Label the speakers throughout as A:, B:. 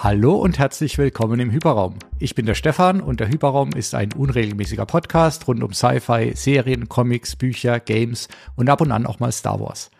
A: Hallo und herzlich willkommen im Hyperraum. Ich bin der Stefan und der Hyperraum ist ein unregelmäßiger Podcast rund um Sci-Fi, Serien, Comics, Bücher, Games und ab und an auch mal Star Wars.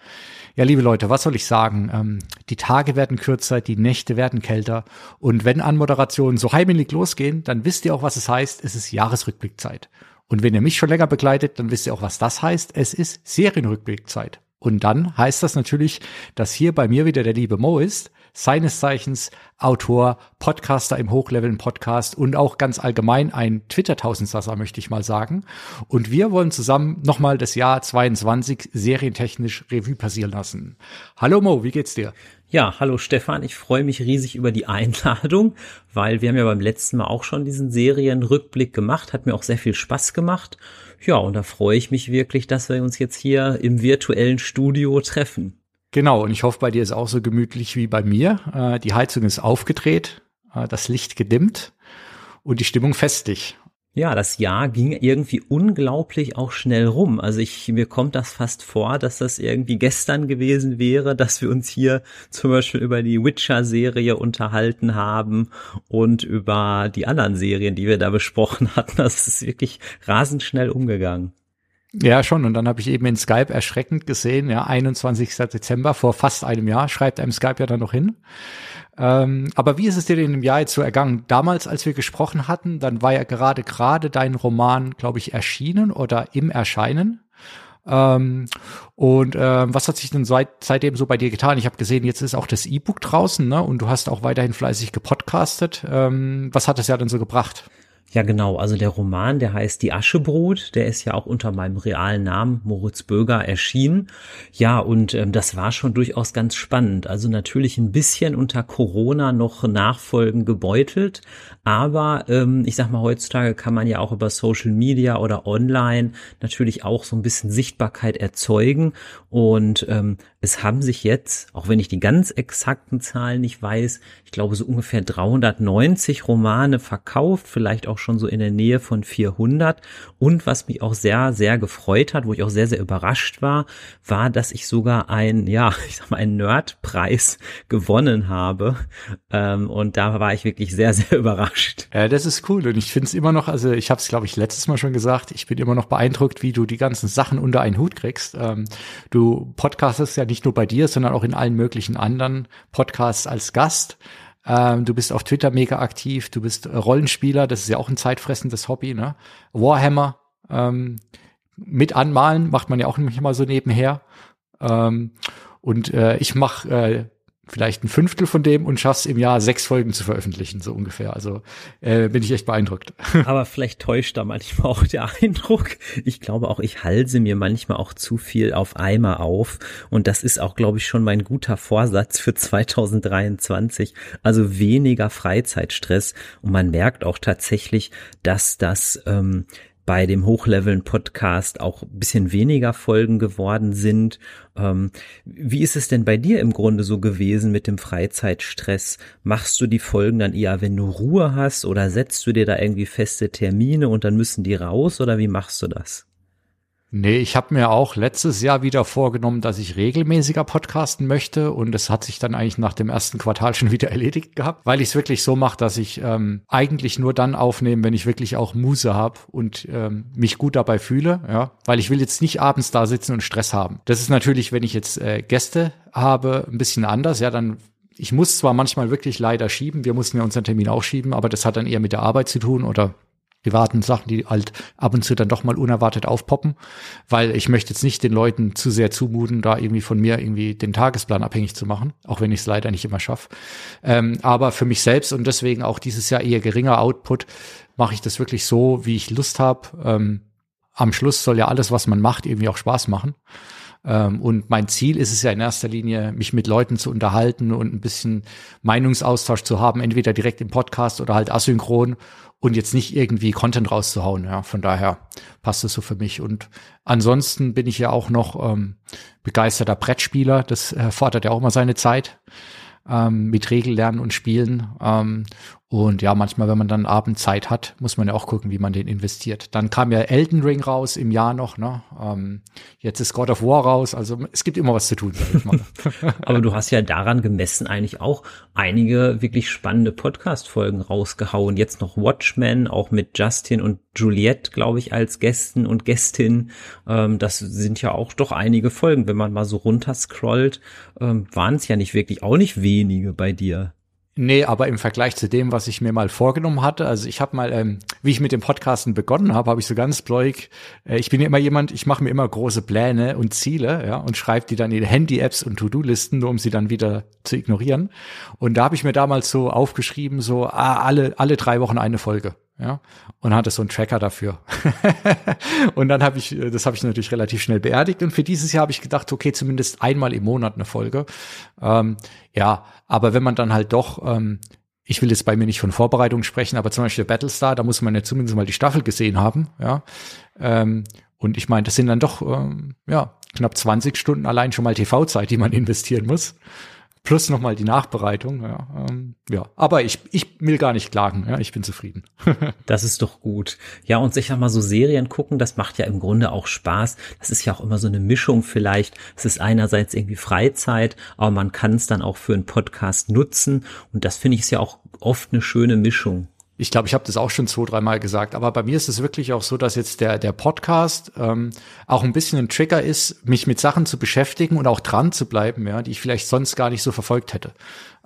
A: Ja, liebe Leute, was soll ich sagen? Ähm, die Tage werden kürzer, die Nächte werden kälter und wenn Anmoderationen so heimelig losgehen, dann wisst ihr auch, was es heißt. Es ist Jahresrückblickzeit. Und wenn ihr mich schon länger begleitet, dann wisst ihr auch, was das heißt. Es ist Serienrückblickzeit. Und dann heißt das natürlich, dass hier bei mir wieder der liebe Mo ist, seines Zeichens Autor, Podcaster im Hochleveln-Podcast und auch ganz allgemein ein Twitter-Tausendsasser, möchte ich mal sagen. Und wir wollen zusammen nochmal das Jahr 22 serientechnisch Revue passieren lassen. Hallo Mo, wie geht's dir?
B: Ja, hallo Stefan, ich freue mich riesig über die Einladung, weil wir haben ja beim letzten Mal auch schon diesen Serienrückblick gemacht, hat mir auch sehr viel Spaß gemacht. Ja, und da freue ich mich wirklich, dass wir uns jetzt hier im virtuellen Studio treffen.
A: Genau, und ich hoffe, bei dir ist auch so gemütlich wie bei mir. Äh, die Heizung ist aufgedreht, äh, das Licht gedimmt und die Stimmung festig.
B: Ja, das Jahr ging irgendwie unglaublich auch schnell rum. Also ich, mir kommt das fast vor, dass das irgendwie gestern gewesen wäre, dass wir uns hier zum Beispiel über die Witcher-Serie unterhalten haben und über die anderen Serien, die wir da besprochen hatten. Das ist wirklich rasend schnell umgegangen.
A: Ja, schon. Und dann habe ich eben in Skype erschreckend gesehen, ja, 21. Dezember vor fast einem Jahr, schreibt einem Skype ja dann noch hin. Ähm, aber wie ist es dir in dem Jahr jetzt so ergangen? Damals, als wir gesprochen hatten, dann war ja gerade gerade dein Roman, glaube ich, erschienen oder im Erscheinen. Ähm, und ähm, was hat sich denn seit, seitdem so bei dir getan? Ich habe gesehen, jetzt ist auch das E-Book draußen, ne? Und du hast auch weiterhin fleißig gepodcastet. Ähm, was hat das ja denn so gebracht?
B: Ja, genau. Also der Roman, der heißt Die Aschebrot, der ist ja auch unter meinem realen Namen Moritz Böger erschienen. Ja, und ähm, das war schon durchaus ganz spannend. Also natürlich ein bisschen unter Corona noch Nachfolgen gebeutelt, aber ähm, ich sag mal, heutzutage kann man ja auch über Social Media oder online natürlich auch so ein bisschen Sichtbarkeit erzeugen. Und ähm, es haben sich jetzt, auch wenn ich die ganz exakten Zahlen nicht weiß, ich glaube so ungefähr 390 Romane verkauft, vielleicht auch schon so in der Nähe von 400. Und was mich auch sehr, sehr gefreut hat, wo ich auch sehr, sehr überrascht war, war, dass ich sogar ein, ja, ich sag mal, einen Nerdpreis gewonnen habe. Ähm, und da war ich wirklich sehr, sehr überrascht.
A: Ja, das ist cool und ich finde es immer noch, also ich habe es glaube ich letztes Mal schon gesagt, ich bin immer noch beeindruckt, wie du die ganzen Sachen unter einen Hut kriegst. Ähm, du podcastest ja nicht nur bei dir, sondern auch in allen möglichen anderen Podcasts als Gast. Ähm, du bist auf Twitter mega aktiv, du bist Rollenspieler, das ist ja auch ein zeitfressendes Hobby, ne? Warhammer ähm, mit anmalen macht man ja auch nicht mal so nebenher. Ähm, und äh, ich mache äh, vielleicht ein Fünftel von dem und schaffst im Jahr sechs Folgen zu veröffentlichen, so ungefähr. Also äh, bin ich echt beeindruckt.
B: Aber vielleicht täuscht da manchmal auch der Eindruck. Ich glaube auch, ich halse mir manchmal auch zu viel auf einmal auf. Und das ist auch, glaube ich, schon mein guter Vorsatz für 2023. Also weniger Freizeitstress. Und man merkt auch tatsächlich, dass das ähm, bei dem Hochleveln-Podcast auch ein bisschen weniger Folgen geworden sind. Ähm, wie ist es denn bei dir im Grunde so gewesen mit dem Freizeitstress? Machst du die Folgen dann eher, wenn du Ruhe hast oder setzt du dir da irgendwie feste Termine und dann müssen die raus oder wie machst du das?
A: Nee, ich habe mir auch letztes Jahr wieder vorgenommen, dass ich regelmäßiger podcasten möchte und es hat sich dann eigentlich nach dem ersten Quartal schon wieder erledigt gehabt, weil ich es wirklich so mache, dass ich ähm, eigentlich nur dann aufnehme, wenn ich wirklich auch Muse habe und ähm, mich gut dabei fühle, ja, weil ich will jetzt nicht abends da sitzen und Stress haben. Das ist natürlich, wenn ich jetzt äh, Gäste habe, ein bisschen anders, ja, dann ich muss zwar manchmal wirklich leider schieben, wir mussten ja unseren Termin auch schieben, aber das hat dann eher mit der Arbeit zu tun oder privaten Sachen, die halt ab und zu dann doch mal unerwartet aufpoppen, weil ich möchte jetzt nicht den Leuten zu sehr zumuten, da irgendwie von mir irgendwie den Tagesplan abhängig zu machen, auch wenn ich es leider nicht immer schaffe. Ähm, aber für mich selbst und deswegen auch dieses Jahr eher geringer Output, mache ich das wirklich so, wie ich Lust habe. Ähm, am Schluss soll ja alles, was man macht, irgendwie auch Spaß machen. Ähm, und mein Ziel ist es ja in erster Linie, mich mit Leuten zu unterhalten und ein bisschen Meinungsaustausch zu haben, entweder direkt im Podcast oder halt asynchron und jetzt nicht irgendwie Content rauszuhauen. Ja, von daher passt es so für mich. Und ansonsten bin ich ja auch noch ähm, begeisterter Brettspieler. Das fordert ja auch mal seine Zeit ähm, mit Regellernen und Spielen. Ähm, Und ja, manchmal, wenn man dann Abend Zeit hat, muss man ja auch gucken, wie man den investiert. Dann kam ja Elden Ring raus im Jahr noch, ne? Ähm, jetzt ist God of War raus, also es gibt immer was zu tun, sag ich mal.
B: Aber du hast ja daran gemessen eigentlich auch einige wirklich spannende Podcast-Folgen rausgehauen. Jetzt noch Watchmen, auch mit Justin und Juliette, glaube ich, als Gästen und Gästin. Ähm, das sind ja auch doch einige Folgen. Wenn man mal so runterscrollt, ähm, waren es ja nicht wirklich, auch nicht wenige bei dir.
A: Nee, aber im Vergleich zu dem, was ich mir mal vorgenommen hatte, also ich habe mal, ähm, wie ich mit dem Podcasten begonnen habe, habe ich so ganz bläuig, äh, ich bin ja immer jemand, ich mache mir immer große Pläne und Ziele, ja, und schreibe die dann in Handy-Apps und To-Do-Listen, nur um sie dann wieder zu ignorieren. Und da habe ich mir damals so aufgeschrieben, so ah, alle alle drei Wochen eine Folge ja, und hatte so einen Tracker dafür. und dann habe ich, das habe ich natürlich relativ schnell beerdigt und für dieses Jahr habe ich gedacht, okay, zumindest einmal im Monat eine Folge. Ähm, ja, aber wenn man dann halt doch, ähm, ich will jetzt bei mir nicht von Vorbereitung sprechen, aber zum Beispiel Battlestar, da muss man ja zumindest mal die Staffel gesehen haben, ja. Ähm, und ich meine, das sind dann doch, ähm, ja, knapp 20 Stunden allein schon mal TV-Zeit, die man investieren muss plus nochmal die Nachbereitung. Ja, ähm, ja, aber ich, ich will gar nicht klagen. Ja, ich bin zufrieden.
B: das ist doch gut. Ja, und sich mal so Serien gucken, das macht ja im Grunde auch Spaß. Das ist ja auch immer so eine Mischung vielleicht. Es ist einerseits irgendwie Freizeit, aber man kann es dann auch für einen Podcast nutzen. Und das finde ich ist ja auch oft eine schöne Mischung.
A: Ich glaube, ich habe das auch schon zwei, dreimal gesagt, aber bei mir ist es wirklich auch so, dass jetzt der, der Podcast ähm, auch ein bisschen ein Trigger ist, mich mit Sachen zu beschäftigen und auch dran zu bleiben, ja, die ich vielleicht sonst gar nicht so verfolgt hätte.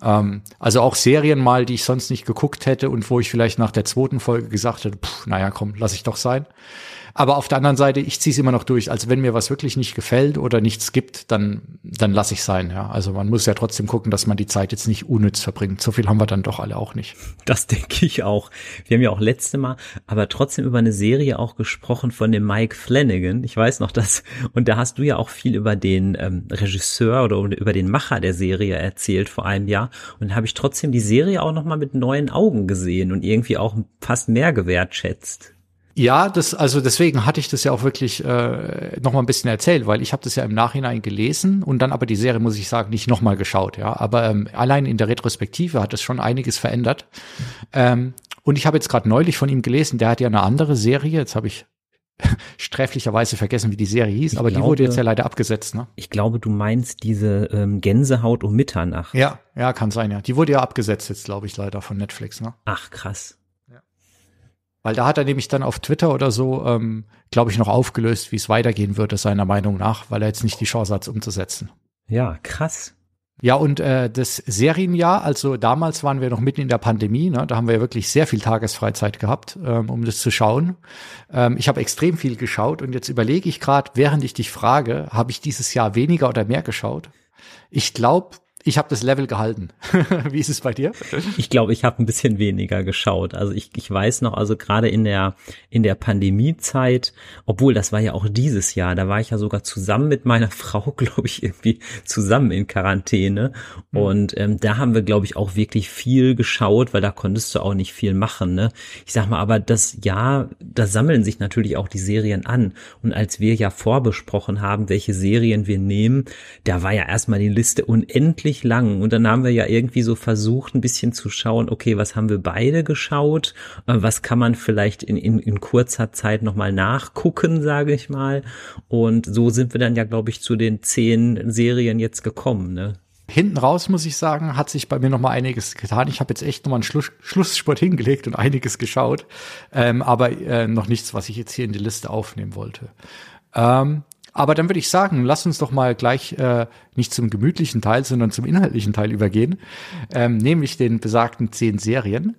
A: Ähm, also auch Serien mal, die ich sonst nicht geguckt hätte und wo ich vielleicht nach der zweiten Folge gesagt hätte, pff, naja, komm, lass ich doch sein. Aber auf der anderen Seite, ich ziehe es immer noch durch. Also wenn mir was wirklich nicht gefällt oder nichts gibt, dann, dann lasse ich sein. Ja. Also man muss ja trotzdem gucken, dass man die Zeit jetzt nicht unnütz verbringt. So viel haben wir dann doch alle auch nicht.
B: Das denke ich auch. Wir haben ja auch letzte Mal, aber trotzdem über eine Serie auch gesprochen von dem Mike Flanagan. Ich weiß noch das. Und da hast du ja auch viel über den ähm, Regisseur oder über den Macher der Serie erzählt vor einem Jahr. Und habe ich trotzdem die Serie auch nochmal mit neuen Augen gesehen und irgendwie auch fast mehr gewertschätzt.
A: Ja, das also deswegen hatte ich das ja auch wirklich äh, noch mal ein bisschen erzählt, weil ich habe das ja im Nachhinein gelesen und dann aber die Serie muss ich sagen nicht noch mal geschaut, ja. Aber ähm, allein in der Retrospektive hat es schon einiges verändert. Ähm, und ich habe jetzt gerade neulich von ihm gelesen, der hat ja eine andere Serie. Jetzt habe ich sträflicherweise vergessen, wie die Serie hieß, ich aber glaube, die wurde jetzt ja leider abgesetzt. Ne?
B: Ich glaube, du meinst diese ähm, Gänsehaut um Mitternacht.
A: Ja, ja, kann sein, ja. Die wurde ja abgesetzt jetzt, glaube ich, leider von Netflix. Ne?
B: Ach, krass.
A: Weil da hat er nämlich dann auf Twitter oder so, ähm, glaube ich, noch aufgelöst, wie es weitergehen würde, seiner Meinung nach, weil er jetzt nicht die Chance hat, es umzusetzen.
B: Ja, krass.
A: Ja, und äh, das Serienjahr, also damals waren wir noch mitten in der Pandemie, ne? da haben wir ja wirklich sehr viel Tagesfreizeit gehabt, ähm, um das zu schauen. Ähm, ich habe extrem viel geschaut und jetzt überlege ich gerade, während ich dich frage, habe ich dieses Jahr weniger oder mehr geschaut? Ich glaube, ich habe das Level gehalten. Wie ist es bei dir?
B: Ich glaube, ich habe ein bisschen weniger geschaut. Also ich, ich weiß noch, also gerade in der in der Pandemiezeit, obwohl das war ja auch dieses Jahr, da war ich ja sogar zusammen mit meiner Frau, glaube ich, irgendwie zusammen in Quarantäne. Mhm. Und ähm, da haben wir, glaube ich, auch wirklich viel geschaut, weil da konntest du auch nicht viel machen. Ne? Ich sag mal, aber das Jahr, da sammeln sich natürlich auch die Serien an. Und als wir ja vorbesprochen haben, welche Serien wir nehmen, da war ja erstmal die Liste unendlich ewig lang. Und dann haben wir ja irgendwie so versucht, ein bisschen zu schauen, okay, was haben wir beide geschaut? Äh, was kann man vielleicht in, in, in kurzer Zeit nochmal nachgucken, sage ich mal. Und so sind wir dann ja, glaube ich, zu den zehn Serien jetzt gekommen, ne?
A: Hinten raus, muss ich sagen, hat sich bei mir noch mal einiges getan. Ich habe jetzt echt noch mal einen Schluss, Schlussspurt hingelegt und einiges geschaut, ähm, aber äh, noch nichts, was ich jetzt hier in die Liste aufnehmen wollte. Ähm, aber dann würde ich sagen, lass uns doch mal gleich äh, nicht zum gemütlichen Teil, sondern zum inhaltlichen Teil übergehen, ähm, nämlich den besagten zehn Serien.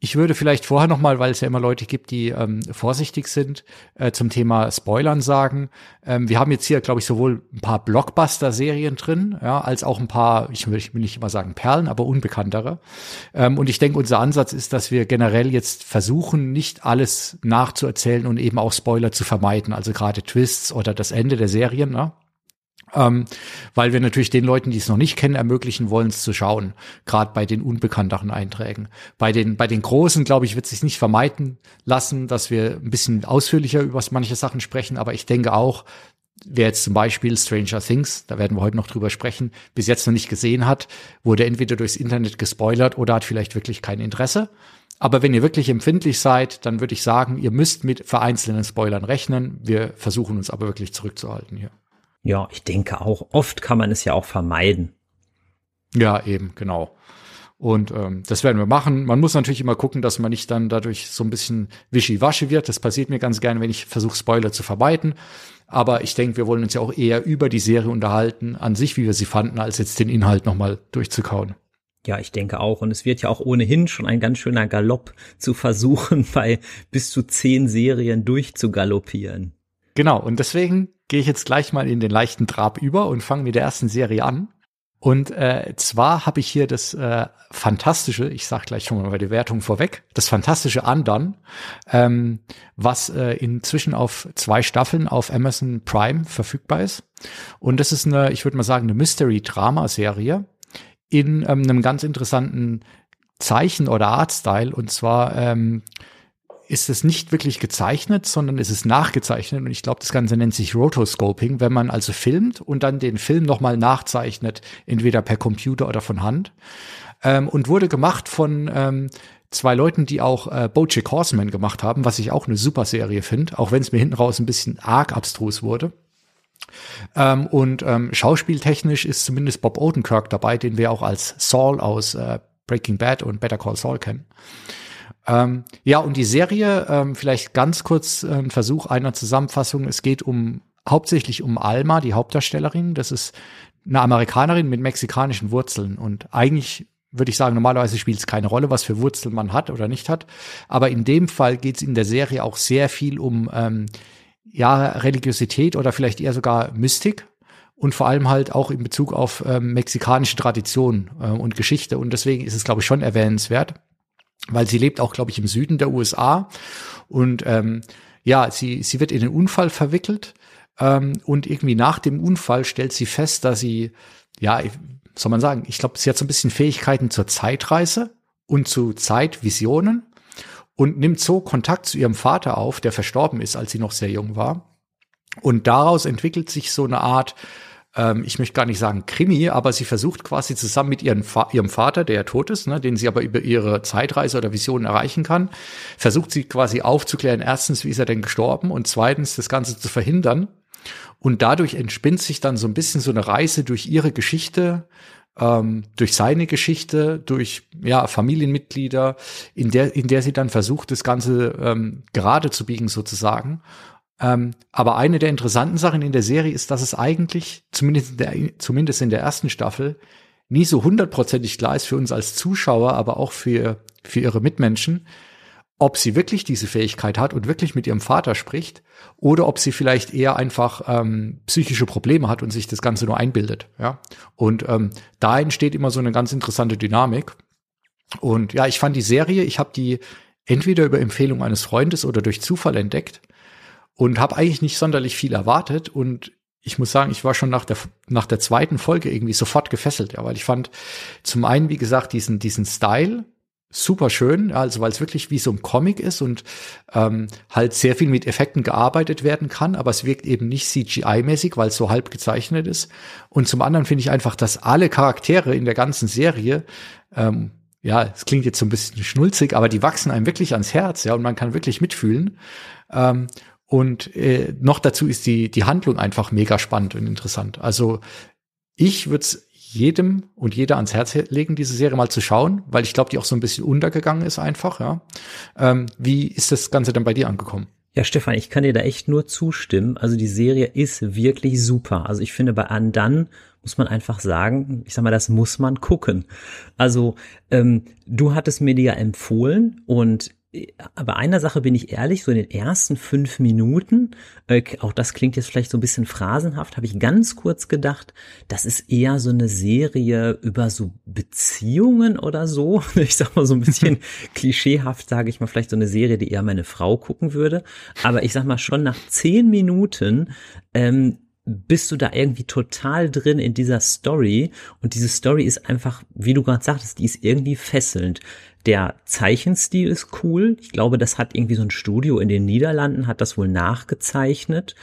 A: Ich würde vielleicht vorher noch mal, weil es ja immer Leute gibt, die ähm, vorsichtig sind, äh, zum Thema Spoilern sagen. Ähm, wir haben jetzt hier, glaube ich, sowohl ein paar Blockbuster-Serien drin, ja, als auch ein paar, ich will, ich will nicht immer sagen Perlen, aber unbekanntere. Ähm, und ich denke, unser Ansatz ist, dass wir generell jetzt versuchen, nicht alles nachzuerzählen und eben auch Spoiler zu vermeiden, also gerade Twists oder das Ende der Serien. Ne? Ähm, weil wir natürlich den Leuten, die es noch nicht kennen, ermöglichen wollen, es zu schauen, gerade bei den unbekannteren Einträgen. Bei den, bei den großen, glaube ich, wird es sich nicht vermeiden lassen, dass wir ein bisschen ausführlicher über manche Sachen sprechen, aber ich denke auch, wer jetzt zum Beispiel Stranger Things, da werden wir heute noch drüber sprechen, bis jetzt noch nicht gesehen hat, wurde entweder durchs Internet gespoilert oder hat vielleicht wirklich kein Interesse. Aber wenn ihr wirklich empfindlich seid, dann würde ich sagen, ihr müsst mit vereinzelten Spoilern rechnen. Wir versuchen uns aber wirklich zurückzuhalten hier.
B: Ja, ich denke auch, oft kann man es ja auch vermeiden.
A: Ja, eben, genau. Und ähm, das werden wir machen. Man muss natürlich immer gucken, dass man nicht dann dadurch so ein bisschen wischiwaschi wird. Das passiert mir ganz gerne, wenn ich versuche, Spoiler zu vermeiden. Aber ich denke, wir wollen uns ja auch eher über die Serie unterhalten, an sich, wie wir sie fanden, als jetzt den Inhalt nochmal durchzukauen.
B: Ja, ich denke auch. Und es wird ja auch ohnehin schon ein ganz schöner Galopp zu versuchen, bei bis zu zehn Serien durchzugaloppieren.
A: Genau. Und deswegen gehe ich jetzt gleich mal in den leichten Trab über und fange mit der ersten Serie an. Und äh, zwar habe ich hier das äh, fantastische, ich sage gleich schon mal bei der Wertung vorweg, das fantastische Undone, ähm, was äh, inzwischen auf zwei Staffeln auf Amazon Prime verfügbar ist. Und das ist eine, ich würde mal sagen, eine Mystery-Drama-Serie in ähm, einem ganz interessanten Zeichen- oder Artstyle. Und zwar ähm, ist es nicht wirklich gezeichnet, sondern es ist nachgezeichnet. Und ich glaube, das Ganze nennt sich Rotoscoping, wenn man also filmt und dann den Film nochmal nachzeichnet, entweder per Computer oder von Hand. Ähm, und wurde gemacht von ähm, zwei Leuten, die auch äh, Bojack Horseman gemacht haben, was ich auch eine super Serie finde, auch wenn es mir hinten raus ein bisschen arg abstrus wurde. Ähm, und ähm, schauspieltechnisch ist zumindest Bob Odenkirk dabei, den wir auch als Saul aus äh, Breaking Bad und Better Call Saul kennen. Ähm, ja, und die Serie, ähm, vielleicht ganz kurz äh, ein Versuch einer Zusammenfassung. Es geht um hauptsächlich um Alma, die Hauptdarstellerin. Das ist eine Amerikanerin mit mexikanischen Wurzeln und eigentlich würde ich sagen, normalerweise spielt es keine Rolle, was für Wurzeln man hat oder nicht hat. Aber in dem Fall geht es in der Serie auch sehr viel um ähm, ja Religiosität oder vielleicht eher sogar Mystik und vor allem halt auch in Bezug auf ähm, mexikanische Tradition äh, und Geschichte. Und deswegen ist es, glaube ich, schon erwähnenswert weil sie lebt auch, glaube ich, im Süden der USA und ähm, ja, sie, sie wird in den Unfall verwickelt ähm, und irgendwie nach dem Unfall stellt sie fest, dass sie, ja, soll man sagen, ich glaube, sie hat so ein bisschen Fähigkeiten zur Zeitreise und zu Zeitvisionen und nimmt so Kontakt zu ihrem Vater auf, der verstorben ist, als sie noch sehr jung war. Und daraus entwickelt sich so eine Art ähm, ich möchte gar nicht sagen Krimi, aber sie versucht quasi zusammen mit ihrem Vater, der ja tot ist, ne, den sie aber über ihre Zeitreise oder Visionen erreichen kann, versucht sie quasi aufzuklären, erstens, wie ist er denn gestorben und zweitens, das Ganze zu verhindern. Und dadurch entspinnt sich dann so ein bisschen so eine Reise durch ihre Geschichte, ähm, durch seine Geschichte, durch ja Familienmitglieder, in der in der sie dann versucht, das Ganze ähm, gerade zu biegen sozusagen. Ähm, aber eine der interessanten Sachen in der Serie ist, dass es eigentlich, zumindest in der, zumindest in der ersten Staffel, nie so hundertprozentig klar ist für uns als Zuschauer, aber auch für, für ihre Mitmenschen, ob sie wirklich diese Fähigkeit hat und wirklich mit ihrem Vater spricht oder ob sie vielleicht eher einfach ähm, psychische Probleme hat und sich das Ganze nur einbildet. Ja? Und ähm, da entsteht immer so eine ganz interessante Dynamik. Und ja, ich fand die Serie, ich habe die entweder über Empfehlung eines Freundes oder durch Zufall entdeckt und habe eigentlich nicht sonderlich viel erwartet und ich muss sagen, ich war schon nach der nach der zweiten Folge irgendwie sofort gefesselt, ja, weil ich fand zum einen, wie gesagt, diesen diesen Style super schön, also weil es wirklich wie so ein Comic ist und ähm, halt sehr viel mit Effekten gearbeitet werden kann, aber es wirkt eben nicht CGI-mäßig, weil es so halb gezeichnet ist. Und zum anderen finde ich einfach, dass alle Charaktere in der ganzen Serie ähm, ja, es klingt jetzt so ein bisschen schnulzig, aber die wachsen einem wirklich ans Herz, ja, und man kann wirklich mitfühlen. Ähm, und äh, noch dazu ist die, die Handlung einfach mega spannend und interessant. Also ich würde es jedem und jeder ans Herz legen, diese Serie mal zu schauen, weil ich glaube, die auch so ein bisschen untergegangen ist einfach, ja. Ähm, wie ist das Ganze dann bei dir angekommen?
B: Ja, Stefan, ich kann dir da echt nur zustimmen. Also die Serie ist wirklich super. Also ich finde, bei Andan muss man einfach sagen, ich sag mal, das muss man gucken. Also ähm, du hattest mir die ja empfohlen und aber einer Sache bin ich ehrlich, so in den ersten fünf Minuten, äh, auch das klingt jetzt vielleicht so ein bisschen phrasenhaft, habe ich ganz kurz gedacht, das ist eher so eine Serie über so Beziehungen oder so. Ich sag mal so ein bisschen klischeehaft, sage ich mal, vielleicht so eine Serie, die eher meine Frau gucken würde. Aber ich sag mal schon nach zehn Minuten ähm, bist du da irgendwie total drin in dieser Story und diese Story ist einfach, wie du gerade sagtest, die ist irgendwie fesselnd. Der Zeichenstil ist cool. Ich glaube, das hat irgendwie so ein Studio in den Niederlanden, hat das wohl nachgezeichnet.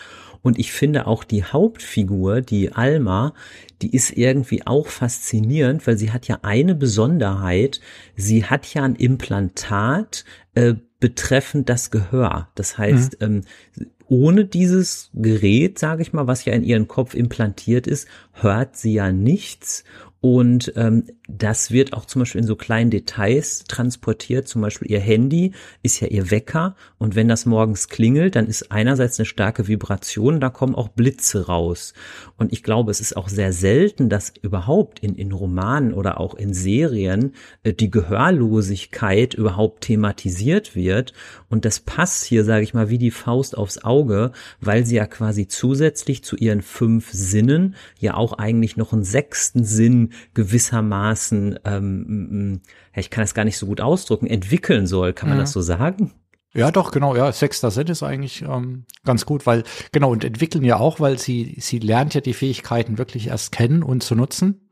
B: Und ich finde auch die Hauptfigur, die Alma, die ist irgendwie auch faszinierend, weil sie hat ja eine Besonderheit. Sie hat ja ein Implantat äh, betreffend das Gehör. Das heißt, mhm. ähm, ohne dieses Gerät, sage ich mal, was ja in ihren Kopf implantiert ist, hört sie ja nichts und ähm, das wird auch zum Beispiel in so kleinen Details transportiert. Zum Beispiel ihr Handy ist ja ihr Wecker. Und wenn das morgens klingelt, dann ist einerseits eine starke Vibration, da kommen auch Blitze raus. Und ich glaube, es ist auch sehr selten, dass überhaupt in, in Romanen oder auch in Serien äh, die Gehörlosigkeit überhaupt thematisiert wird. Und das passt hier, sage ich mal, wie die Faust aufs Auge, weil sie ja quasi zusätzlich zu ihren fünf Sinnen ja auch eigentlich noch einen sechsten Sinn gewissermaßen, ähm, ich kann das gar nicht so gut ausdrücken, entwickeln soll. Kann man ja. das so sagen?
A: Ja, doch, genau, ja, sechster Sinn ist eigentlich ähm, ganz gut, weil, genau, und entwickeln ja auch, weil sie, sie lernt ja die Fähigkeiten wirklich erst kennen und zu nutzen.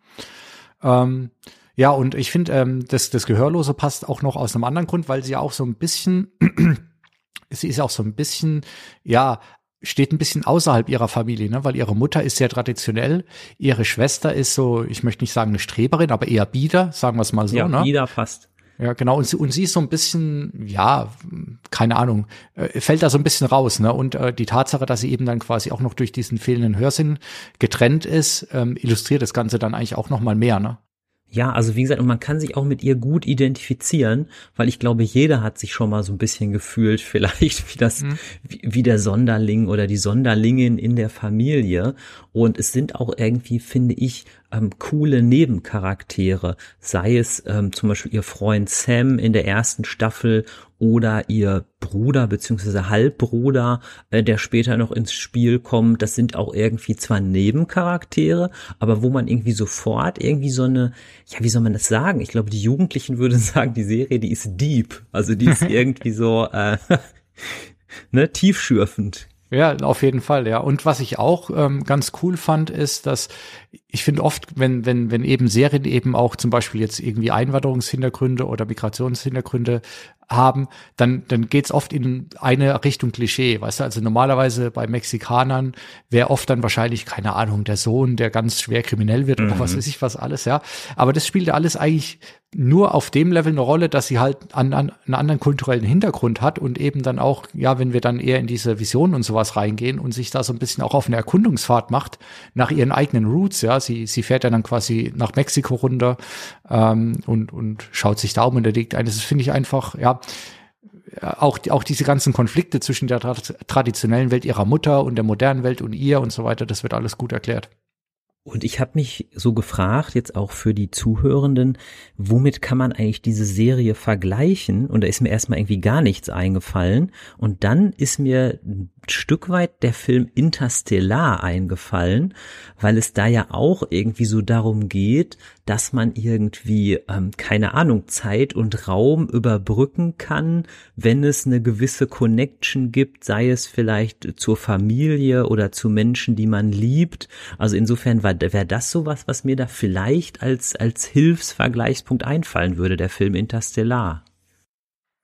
A: Ähm, ja, und ich finde, ähm, das, das Gehörlose passt auch noch aus einem anderen Grund, weil sie auch so ein bisschen, sie ist auch so ein bisschen, ja, steht ein bisschen außerhalb ihrer Familie, ne? weil ihre Mutter ist sehr traditionell, ihre Schwester ist so, ich möchte nicht sagen eine Streberin, aber eher bieder, sagen wir es mal so.
B: Ja,
A: ne?
B: bieder fast.
A: Ja, genau. Und sie, und sie ist so ein bisschen, ja, keine Ahnung, äh, fällt da so ein bisschen raus. Ne? Und äh, die Tatsache, dass sie eben dann quasi auch noch durch diesen fehlenden Hörsinn getrennt ist, ähm, illustriert das Ganze dann eigentlich auch noch mal mehr. Ne?
B: Ja, also wie gesagt, und man kann sich auch mit ihr gut identifizieren, weil ich glaube, jeder hat sich schon mal so ein bisschen gefühlt, vielleicht wie das, mhm. wie, wie, der Sonderling oder die Sonderlingin in der Familie. Und es sind auch irgendwie, finde ich, ähm, coole Nebencharaktere, sei es ähm, zum Beispiel ihr Freund Sam in der ersten Staffel oder ihr Bruder beziehungsweise Halbbruder, äh, der später noch ins Spiel kommt. Das sind auch irgendwie zwar Nebencharaktere, aber wo man irgendwie sofort irgendwie so eine, ja, wie soll man das sagen? Ich glaube, die Jugendlichen würden sagen, die Serie, die ist deep. Also die ist irgendwie so, äh, ne, tiefschürfend.
A: Ja, auf jeden Fall, ja. Und was ich auch ähm, ganz cool fand, ist, dass ich finde oft, wenn, wenn, wenn eben Serien eben auch zum Beispiel jetzt irgendwie Einwanderungshintergründe oder Migrationshintergründe haben, dann, dann geht's oft in eine Richtung Klischee, weißt du, also normalerweise bei Mexikanern wäre oft dann wahrscheinlich, keine Ahnung, der Sohn, der ganz schwer kriminell wird mhm. oder was weiß ich was alles, ja. Aber das spielt alles eigentlich nur auf dem Level eine Rolle, dass sie halt an, an, einen anderen kulturellen Hintergrund hat und eben dann auch, ja, wenn wir dann eher in diese Vision und sowas reingehen und sich da so ein bisschen auch auf eine Erkundungsfahrt macht nach ihren eigenen Roots, ja, sie, sie fährt ja dann quasi nach Mexiko runter ähm, und, und schaut sich da um und entdeckt eines. Das finde ich einfach, ja, auch, auch diese ganzen Konflikte zwischen der traditionellen Welt ihrer Mutter und der modernen Welt und ihr und so weiter, das wird alles gut erklärt.
B: Und ich habe mich so gefragt, jetzt auch für die Zuhörenden, womit kann man eigentlich diese Serie vergleichen? Und da ist mir erstmal irgendwie gar nichts eingefallen. Und dann ist mir ein Stück weit der Film Interstellar eingefallen, weil es da ja auch irgendwie so darum geht, dass man irgendwie, ähm, keine Ahnung, Zeit und Raum überbrücken kann, wenn es eine gewisse Connection gibt, sei es vielleicht zur Familie oder zu Menschen, die man liebt. Also insofern wäre das sowas, was mir da vielleicht als, als Hilfsvergleichspunkt einfallen würde, der Film Interstellar.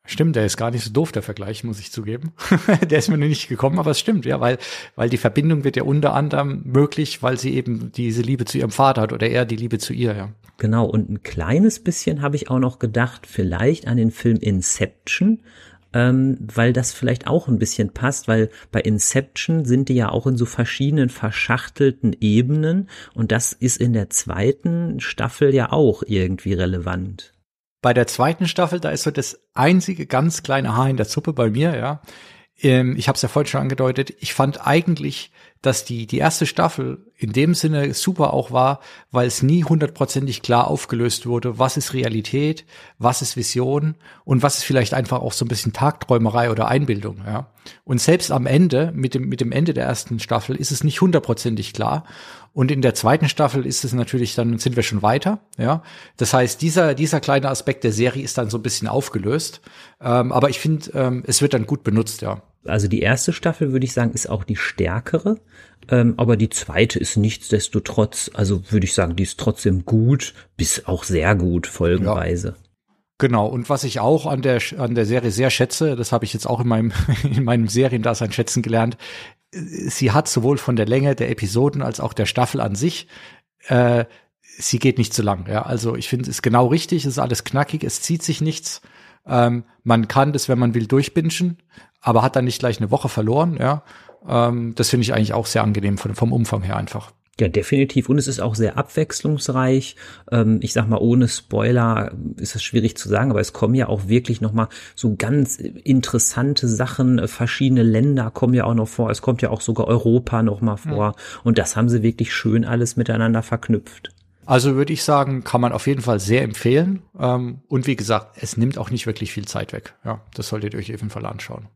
A: Stimmt, der ist gar nicht so doof, der Vergleich, muss ich zugeben. der ist mir noch nicht gekommen, aber es stimmt, ja, weil, weil die Verbindung wird ja unter anderem möglich, weil sie eben diese Liebe zu ihrem Vater hat oder er die Liebe zu ihr, ja.
B: Genau, und ein kleines bisschen habe ich auch noch gedacht, vielleicht an den Film Inception, ähm, weil das vielleicht auch ein bisschen passt, weil bei Inception sind die ja auch in so verschiedenen verschachtelten Ebenen und das ist in der zweiten Staffel ja auch irgendwie relevant.
A: Bei der zweiten Staffel, da ist so das einzige ganz kleine Haar in der Suppe bei mir, ja. Ähm, ich habe es ja vorhin schon angedeutet. Ich fand eigentlich, dass die, die erste Staffel in dem Sinne super auch war, weil es nie hundertprozentig klar aufgelöst wurde, was ist Realität, was ist Vision und was ist vielleicht einfach auch so ein bisschen Tagträumerei oder Einbildung, ja. Und selbst am Ende, mit dem, mit dem Ende der ersten Staffel, ist es nicht hundertprozentig klar. Und in der zweiten Staffel ist es natürlich dann, sind wir schon weiter, ja. Das heißt, dieser, dieser kleine Aspekt der Serie ist dann so ein bisschen aufgelöst. Ähm, aber ich finde, ähm, es wird dann gut benutzt, ja.
B: Also die erste Staffel, würde ich sagen, ist auch die stärkere. Ähm, aber die zweite ist nichtsdestotrotz, also würde ich sagen, die ist trotzdem gut, bis auch sehr gut, folgenweise. Ja.
A: Genau, und was ich auch an der, an der Serie sehr schätze, das habe ich jetzt auch in meinem, in meinem Seriendasein schätzen gelernt, sie hat sowohl von der Länge der Episoden als auch der Staffel an sich, äh, sie geht nicht zu lang. Ja, also ich finde, es ist genau richtig, es ist alles knackig, es zieht sich nichts. Ähm, man kann das, wenn man will, durchbingen, aber hat dann nicht gleich eine Woche verloren. Ja, ähm, das finde ich eigentlich auch sehr angenehm von, vom Umfang her einfach.
B: Ja, definitiv. Und es ist auch sehr abwechslungsreich. Ähm, ich sag mal, ohne Spoiler ist es schwierig zu sagen, aber es kommen ja auch wirklich nochmal so ganz interessante Sachen. Verschiedene Länder kommen ja auch noch vor. Es kommt ja auch sogar Europa nochmal vor. Ja. Und das haben sie wirklich schön alles miteinander verknüpft.
A: Also würde ich sagen, kann man auf jeden Fall sehr empfehlen. Ähm, und wie gesagt, es nimmt auch nicht wirklich viel Zeit weg. Ja, das solltet ihr euch auf jeden Fall anschauen.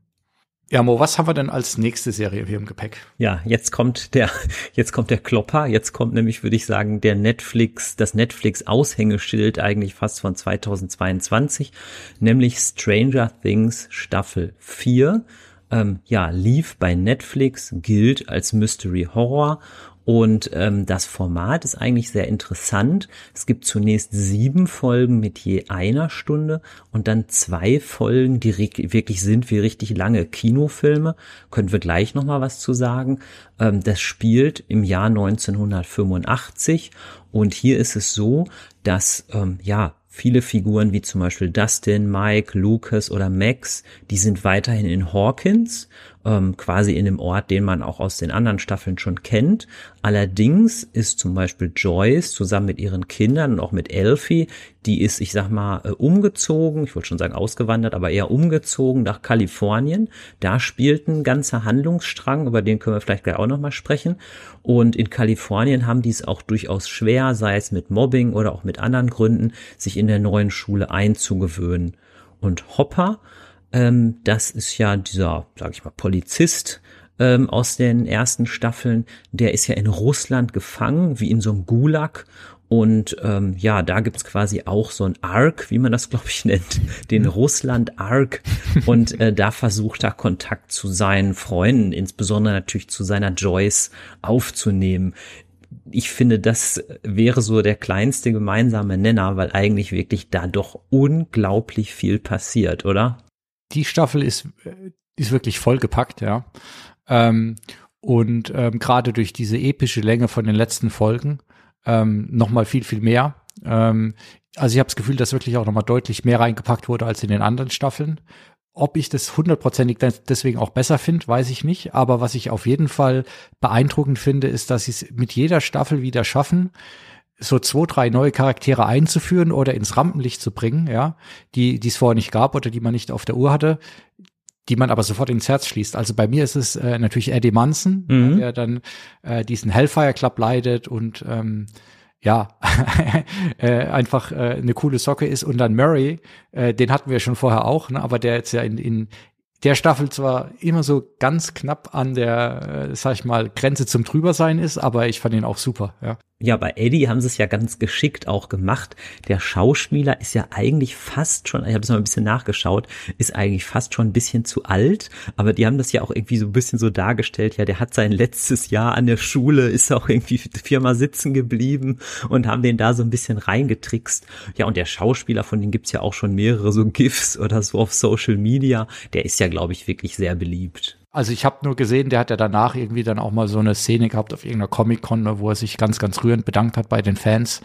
A: Ja, Mo, was haben wir denn als nächste Serie hier im Gepäck?
B: Ja, jetzt kommt der, jetzt kommt der Klopper. Jetzt kommt nämlich, würde ich sagen, der Netflix, das Netflix Aushängeschild eigentlich fast von 2022, nämlich Stranger Things Staffel 4. Ähm, ja, lief bei Netflix, gilt als Mystery Horror und ähm, das Format ist eigentlich sehr interessant. Es gibt zunächst sieben Folgen mit je einer Stunde und dann zwei Folgen, die wirklich sind wie richtig lange Kinofilme. Können wir gleich nochmal was zu sagen. Ähm, das spielt im Jahr 1985 und hier ist es so, dass ähm, ja viele Figuren wie zum Beispiel Dustin, Mike, Lucas oder Max, die sind weiterhin in Hawkins ähm, quasi in dem Ort, den man auch aus den anderen Staffeln schon kennt. Allerdings ist zum Beispiel Joyce zusammen mit ihren Kindern und auch mit Elfie, die ist, ich sag mal, äh, umgezogen, ich wollte schon sagen ausgewandert, aber eher umgezogen nach Kalifornien. Da spielt ein ganzer Handlungsstrang, über den können wir vielleicht gleich auch nochmal sprechen. Und in Kalifornien haben die es auch durchaus schwer, sei es mit Mobbing oder auch mit anderen Gründen, sich in der neuen Schule einzugewöhnen. Und Hopper, ähm, das ist ja dieser, sag ich mal, Polizist ähm, aus den ersten Staffeln. Der ist ja in Russland gefangen, wie in so einem Gulag. Und ähm, ja, da gibt's quasi auch so ein Arc, wie man das, glaube ich, nennt, den Russland-Arc. Und äh, da versucht er Kontakt zu seinen Freunden, insbesondere natürlich zu seiner Joyce, aufzunehmen ich finde, das wäre so der kleinste gemeinsame Nenner, weil eigentlich wirklich da doch unglaublich viel passiert, oder?
A: Die Staffel ist, ist wirklich vollgepackt, ja. Ähm, und ähm, gerade durch diese epische Länge von den letzten Folgen ähm, noch viel, viel mehr. Ähm, also ich habe das Gefühl, dass wirklich auch noch mal deutlich mehr reingepackt wurde als in den anderen Staffeln. Ob ich das hundertprozentig deswegen auch besser finde, weiß ich nicht. Aber was ich auf jeden Fall beeindruckend finde, ist, dass sie es mit jeder Staffel wieder schaffen, so zwei, drei neue Charaktere einzuführen oder ins Rampenlicht zu bringen, ja, die, die es vorher nicht gab oder die man nicht auf der Uhr hatte, die man aber sofort ins Herz schließt. Also bei mir ist es äh, natürlich Eddie Munson, mhm. der dann äh, diesen Hellfire Club leitet und ähm, ja, äh, einfach äh, eine coole Socke ist. Und dann Murray, äh, den hatten wir schon vorher auch, ne, aber der jetzt ja in, in der Staffel zwar immer so ganz knapp an der, äh, sag ich mal, Grenze zum Drübersein ist, aber ich fand ihn auch super, ja.
B: Ja, bei Eddie haben sie es ja ganz geschickt auch gemacht. Der Schauspieler ist ja eigentlich fast schon, ich habe es mal ein bisschen nachgeschaut, ist eigentlich fast schon ein bisschen zu alt, aber die haben das ja auch irgendwie so ein bisschen so dargestellt, ja, der hat sein letztes Jahr an der Schule, ist auch irgendwie viermal sitzen geblieben und haben den da so ein bisschen reingetrickst. Ja, und der Schauspieler, von dem gibt's ja auch schon mehrere so GIFs oder so auf Social Media, der ist ja, glaube ich, wirklich sehr beliebt.
A: Also ich habe nur gesehen, der hat ja danach irgendwie dann auch mal so eine Szene gehabt auf irgendeiner Comic-Con, wo er sich ganz, ganz rührend bedankt hat bei den Fans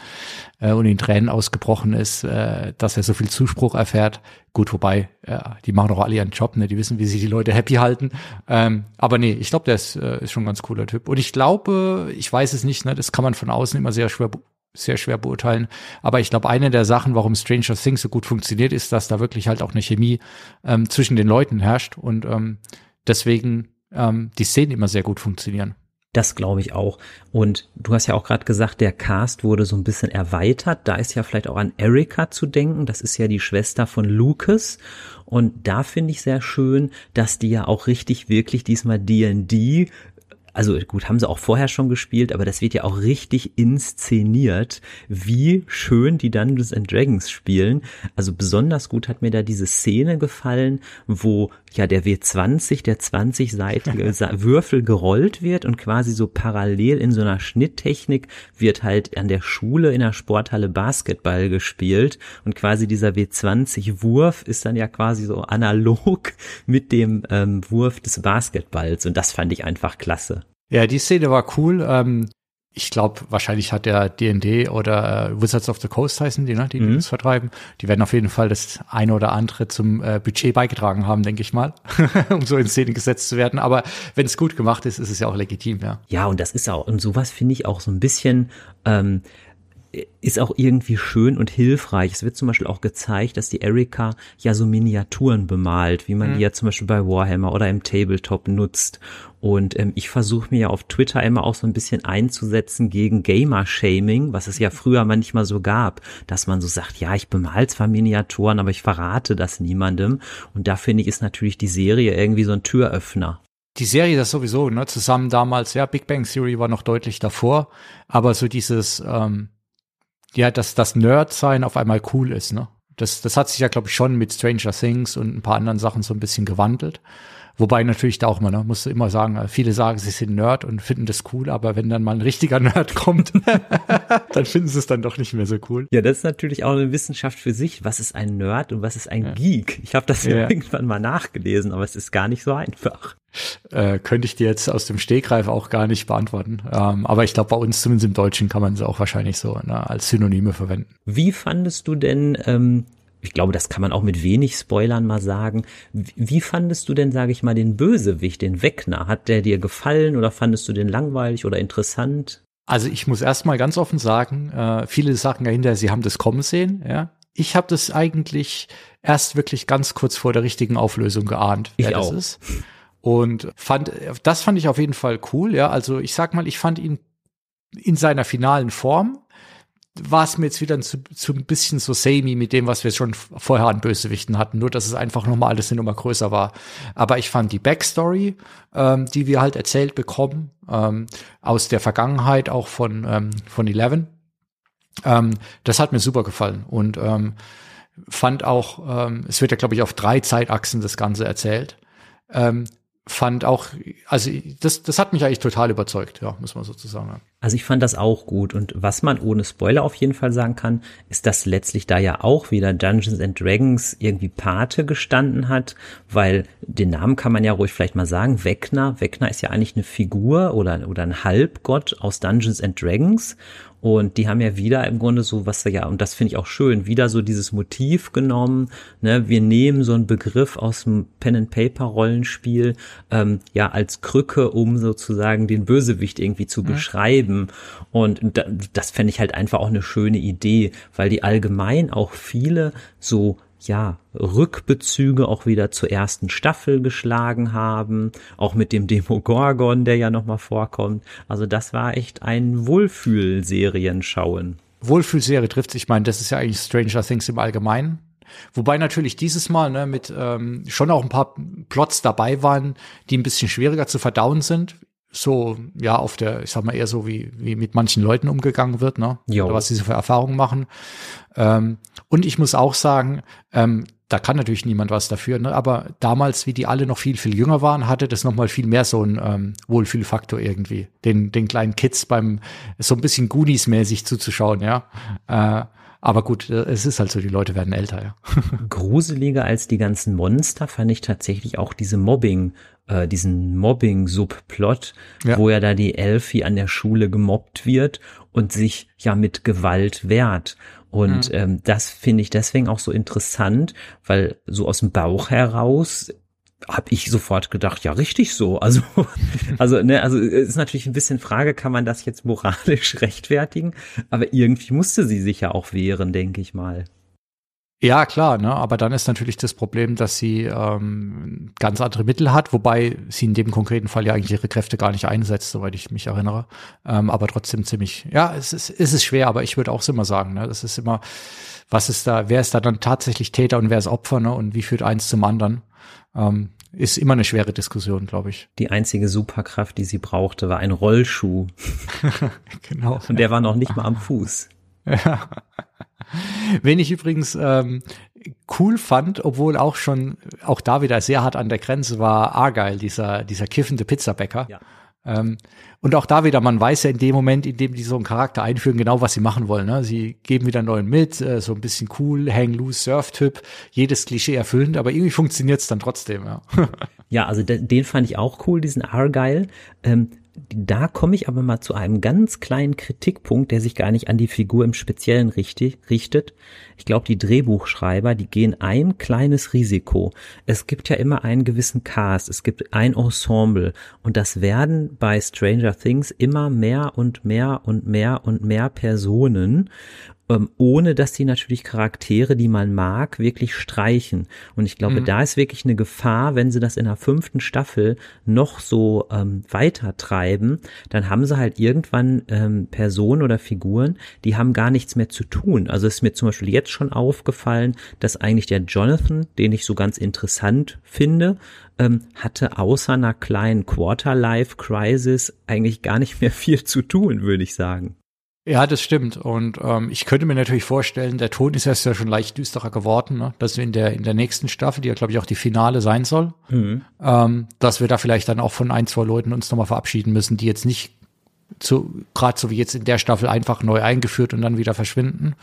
A: äh, und in Tränen ausgebrochen ist, äh, dass er so viel Zuspruch erfährt. Gut, wobei, äh, die machen doch alle ihren Job, ne? Die wissen, wie sie die Leute happy halten. Ähm, aber nee, ich glaube, der ist, äh, ist schon ein ganz cooler Typ. Und ich glaube, ich weiß es nicht, ne? Das kann man von außen immer sehr schwer sehr schwer beurteilen. Aber ich glaube, eine der Sachen, warum Stranger Things so gut funktioniert, ist, dass da wirklich halt auch eine Chemie ähm, zwischen den Leuten herrscht. Und ähm, deswegen ähm, die Szenen immer sehr gut funktionieren.
B: Das glaube ich auch. Und du hast ja auch gerade gesagt, der Cast wurde so ein bisschen erweitert. Da ist ja vielleicht auch an Erika zu denken. Das ist ja die Schwester von Lucas. Und da finde ich sehr schön, dass die ja auch richtig wirklich diesmal D&D also gut, haben sie auch vorher schon gespielt, aber das wird ja auch richtig inszeniert, wie schön die Dungeons and Dragons spielen. Also besonders gut hat mir da diese Szene gefallen, wo ja der W20, der 20-seitige Würfel gerollt wird und quasi so parallel in so einer Schnitttechnik wird halt an der Schule in der Sporthalle Basketball gespielt und quasi dieser W20-Wurf ist dann ja quasi so analog mit dem ähm, Wurf des Basketballs und das fand ich einfach klasse.
A: Ja, die Szene war cool. Ähm, ich glaube, wahrscheinlich hat der D&D oder äh, Wizards of the Coast heißen die, ne, die, mhm. das vertreiben. Die werden auf jeden Fall das eine oder andere zum äh, Budget beigetragen haben, denke ich mal, um so in Szene gesetzt zu werden. Aber wenn es gut gemacht ist, ist es ja auch legitim, ja.
B: Ja, und das ist auch, und sowas finde ich auch so ein bisschen, ähm, ist auch irgendwie schön und hilfreich. Es wird zum Beispiel auch gezeigt, dass die Erika ja so Miniaturen bemalt, wie man mhm. die ja zum Beispiel bei Warhammer oder im Tabletop nutzt. Und ähm, ich versuche mir ja auf Twitter immer auch so ein bisschen einzusetzen gegen Gamer-Shaming, was es ja früher manchmal so gab, dass man so sagt, ja, ich bemal zwar Miniaturen, aber ich verrate das niemandem. Und da finde ich, ist natürlich die Serie irgendwie so ein Türöffner
A: die Serie das sowieso, ne, zusammen damals, ja, Big Bang Theory war noch deutlich davor, aber so dieses, ähm, ja, dass das Nerd-Sein auf einmal cool ist, ne? Das, das hat sich ja, glaube ich, schon mit Stranger Things und ein paar anderen Sachen so ein bisschen gewandelt. Wobei natürlich da auch mal, ne, musst du immer sagen, viele sagen, sie sind Nerd und finden das cool, aber wenn dann mal ein richtiger Nerd kommt, dann finden sie es dann doch nicht mehr so cool.
B: Ja, das ist natürlich auch eine Wissenschaft für sich. Was ist ein Nerd und was ist ein ja. Geek? Ich habe das ja. irgendwann mal nachgelesen, aber es ist gar nicht so einfach.
A: Äh, könnte ich dir jetzt aus dem Stegreif auch gar nicht beantworten. Ähm, aber ich glaube, bei uns zumindest im Deutschen kann man sie auch wahrscheinlich so ne, als Synonyme verwenden.
B: Wie fandest du denn ähm, ich glaube, das kann man auch mit wenig Spoilern mal sagen. Wie fandest du denn, sage ich mal, den Bösewicht, den Wegner? Hat der dir gefallen oder fandest du den langweilig oder interessant?
A: Also ich muss erstmal ganz offen sagen, äh, viele sagen ja hinterher, sie haben das kommen sehen, ja. Ich habe das eigentlich erst wirklich ganz kurz vor der richtigen Auflösung geahnt,
B: wer ich das auch. ist.
A: Und fand, das fand ich auf jeden Fall cool, ja. Also ich sag mal, ich fand ihn in seiner finalen Form war es mir jetzt wieder zu, zu ein bisschen so samey mit dem, was wir schon vorher an Bösewichten hatten, nur dass es einfach nochmal alles eine Nummer größer war. Aber ich fand die Backstory, ähm, die wir halt erzählt bekommen, ähm, aus der Vergangenheit auch von, ähm, von Eleven, ähm, das hat mir super gefallen und ähm, fand auch, ähm, es wird ja, glaube ich, auf drei Zeitachsen das Ganze erzählt. Ähm, fand auch, also das, das hat mich eigentlich total überzeugt, ja, muss man sozusagen sagen.
B: Also ich fand das auch gut und was man ohne Spoiler auf jeden Fall sagen kann, ist, dass letztlich da ja auch wieder Dungeons and Dragons irgendwie Pate gestanden hat, weil den Namen kann man ja ruhig vielleicht mal sagen, Wegner. Wegner ist ja eigentlich eine Figur oder, oder ein Halbgott aus Dungeons and Dragons und die haben ja wieder im Grunde so, was ja, und das finde ich auch schön, wieder so dieses Motiv genommen. Ne? Wir nehmen so einen Begriff aus dem Pen-and-Paper-Rollenspiel ähm, ja als Krücke, um sozusagen den Bösewicht irgendwie zu mhm. beschreiben. Und das fände ich halt einfach auch eine schöne Idee, weil die allgemein auch viele so ja, Rückbezüge auch wieder zur ersten Staffel geschlagen haben, auch mit dem Demogorgon, der ja nochmal vorkommt. Also das war echt ein Wohlfühlserienschauen.
A: Wohlfühlserie trifft Ich meine, das ist ja eigentlich Stranger Things im Allgemeinen. Wobei natürlich dieses Mal ne, mit ähm, schon auch ein paar Plots dabei waren, die ein bisschen schwieriger zu verdauen sind so, ja, auf der, ich sag mal eher so, wie, wie mit manchen Leuten umgegangen wird, ne? Jo. Oder was sie so für Erfahrungen machen. Ähm, und ich muss auch sagen, ähm, da kann natürlich niemand was dafür, ne? aber damals, wie die alle noch viel, viel jünger waren, hatte das noch mal viel mehr so ein ähm, Wohlfühlfaktor irgendwie, den, den kleinen Kids beim so ein bisschen Goonies-mäßig zuzuschauen, ja. Äh, aber gut, äh, es ist halt so, die Leute werden älter, ja.
B: Gruseliger als die ganzen Monster fand ich tatsächlich auch diese Mobbing, äh, diesen Mobbing-Subplot, ja. wo ja da die Elfie an der Schule gemobbt wird und sich ja mit Gewalt wehrt. Und mhm. ähm, das finde ich deswegen auch so interessant, weil so aus dem Bauch heraus habe ich sofort gedacht, ja, richtig so. Also, also, ne, also ist natürlich ein bisschen Frage, kann man das jetzt moralisch rechtfertigen? Aber irgendwie musste sie sich ja auch wehren, denke ich mal.
A: Ja, klar, ne? aber dann ist natürlich das Problem, dass sie ähm, ganz andere Mittel hat, wobei sie in dem konkreten Fall ja eigentlich ihre Kräfte gar nicht einsetzt, soweit ich mich erinnere. Ähm, aber trotzdem ziemlich, ja, es ist, es ist schwer, aber ich würde auch immer sagen, ne? das ist immer, was ist da, wer ist da dann tatsächlich Täter und wer ist Opfer, ne? Und wie führt eins zum anderen? Ähm, ist immer eine schwere Diskussion, glaube ich.
B: Die einzige Superkraft, die sie brauchte, war ein Rollschuh. genau. Und der war noch nicht mal am Fuß.
A: Ja. Wen ich übrigens ähm, cool fand, obwohl auch schon, auch da wieder sehr hart an der Grenze war, Argyle, dieser, dieser kiffende Pizzabäcker. Ja. Ähm, und auch da wieder, man weiß ja in dem Moment, in dem die so einen Charakter einführen, genau was sie machen wollen. Ne? Sie geben wieder einen neuen mit, äh, so ein bisschen cool, hang loose, Surf-Typ, jedes Klischee erfüllend, aber irgendwie funktioniert es dann trotzdem, ja.
B: ja, also den fand ich auch cool, diesen Argyle. Ähm, da komme ich aber mal zu einem ganz kleinen Kritikpunkt, der sich gar nicht an die Figur im Speziellen richtig, richtet. Ich glaube, die Drehbuchschreiber, die gehen ein kleines Risiko. Es gibt ja immer einen gewissen Cast, es gibt ein Ensemble und das werden bei Stranger Things immer mehr und mehr und mehr und mehr Personen ähm, ohne dass die natürlich Charaktere, die man mag, wirklich streichen. Und ich glaube, mhm. da ist wirklich eine Gefahr, wenn sie das in der fünften Staffel noch so ähm, weiter treiben, dann haben sie halt irgendwann ähm, Personen oder Figuren, die haben gar nichts mehr zu tun. Also ist mir zum Beispiel jetzt schon aufgefallen, dass eigentlich der Jonathan, den ich so ganz interessant finde, ähm, hatte außer einer kleinen Quarter-Life-Crisis eigentlich gar nicht mehr viel zu tun, würde ich sagen.
A: Ja, das stimmt. Und ähm, ich könnte mir natürlich vorstellen, der Ton ist erst ja schon leicht düsterer geworden, ne? dass wir in der in der nächsten Staffel, die ja glaube ich auch die Finale sein soll, mhm. ähm, dass wir da vielleicht dann auch von ein zwei Leuten uns nochmal verabschieden müssen, die jetzt nicht zu gerade so wie jetzt in der Staffel einfach neu eingeführt und dann wieder verschwinden.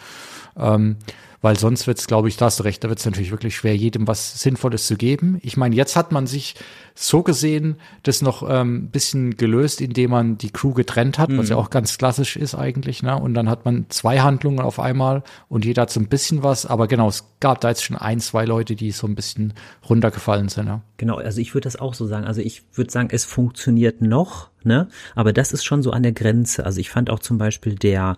A: Ähm, weil sonst wird es, glaube ich, da hast du recht, da wird es natürlich wirklich schwer, jedem was Sinnvolles zu geben. Ich meine, jetzt hat man sich so gesehen das noch ähm, bisschen gelöst, indem man die Crew getrennt hat, mhm. was ja mhm. auch ganz klassisch ist eigentlich, ne? Und dann hat man zwei Handlungen auf einmal und jeder hat so ein bisschen was, aber genau, es gab da jetzt schon ein, zwei Leute, die so ein bisschen runtergefallen sind, ja.
B: Genau, also ich würde das auch so sagen. Also ich würde sagen, es funktioniert noch, ne? Aber das ist schon so an der Grenze. Also ich fand auch zum Beispiel der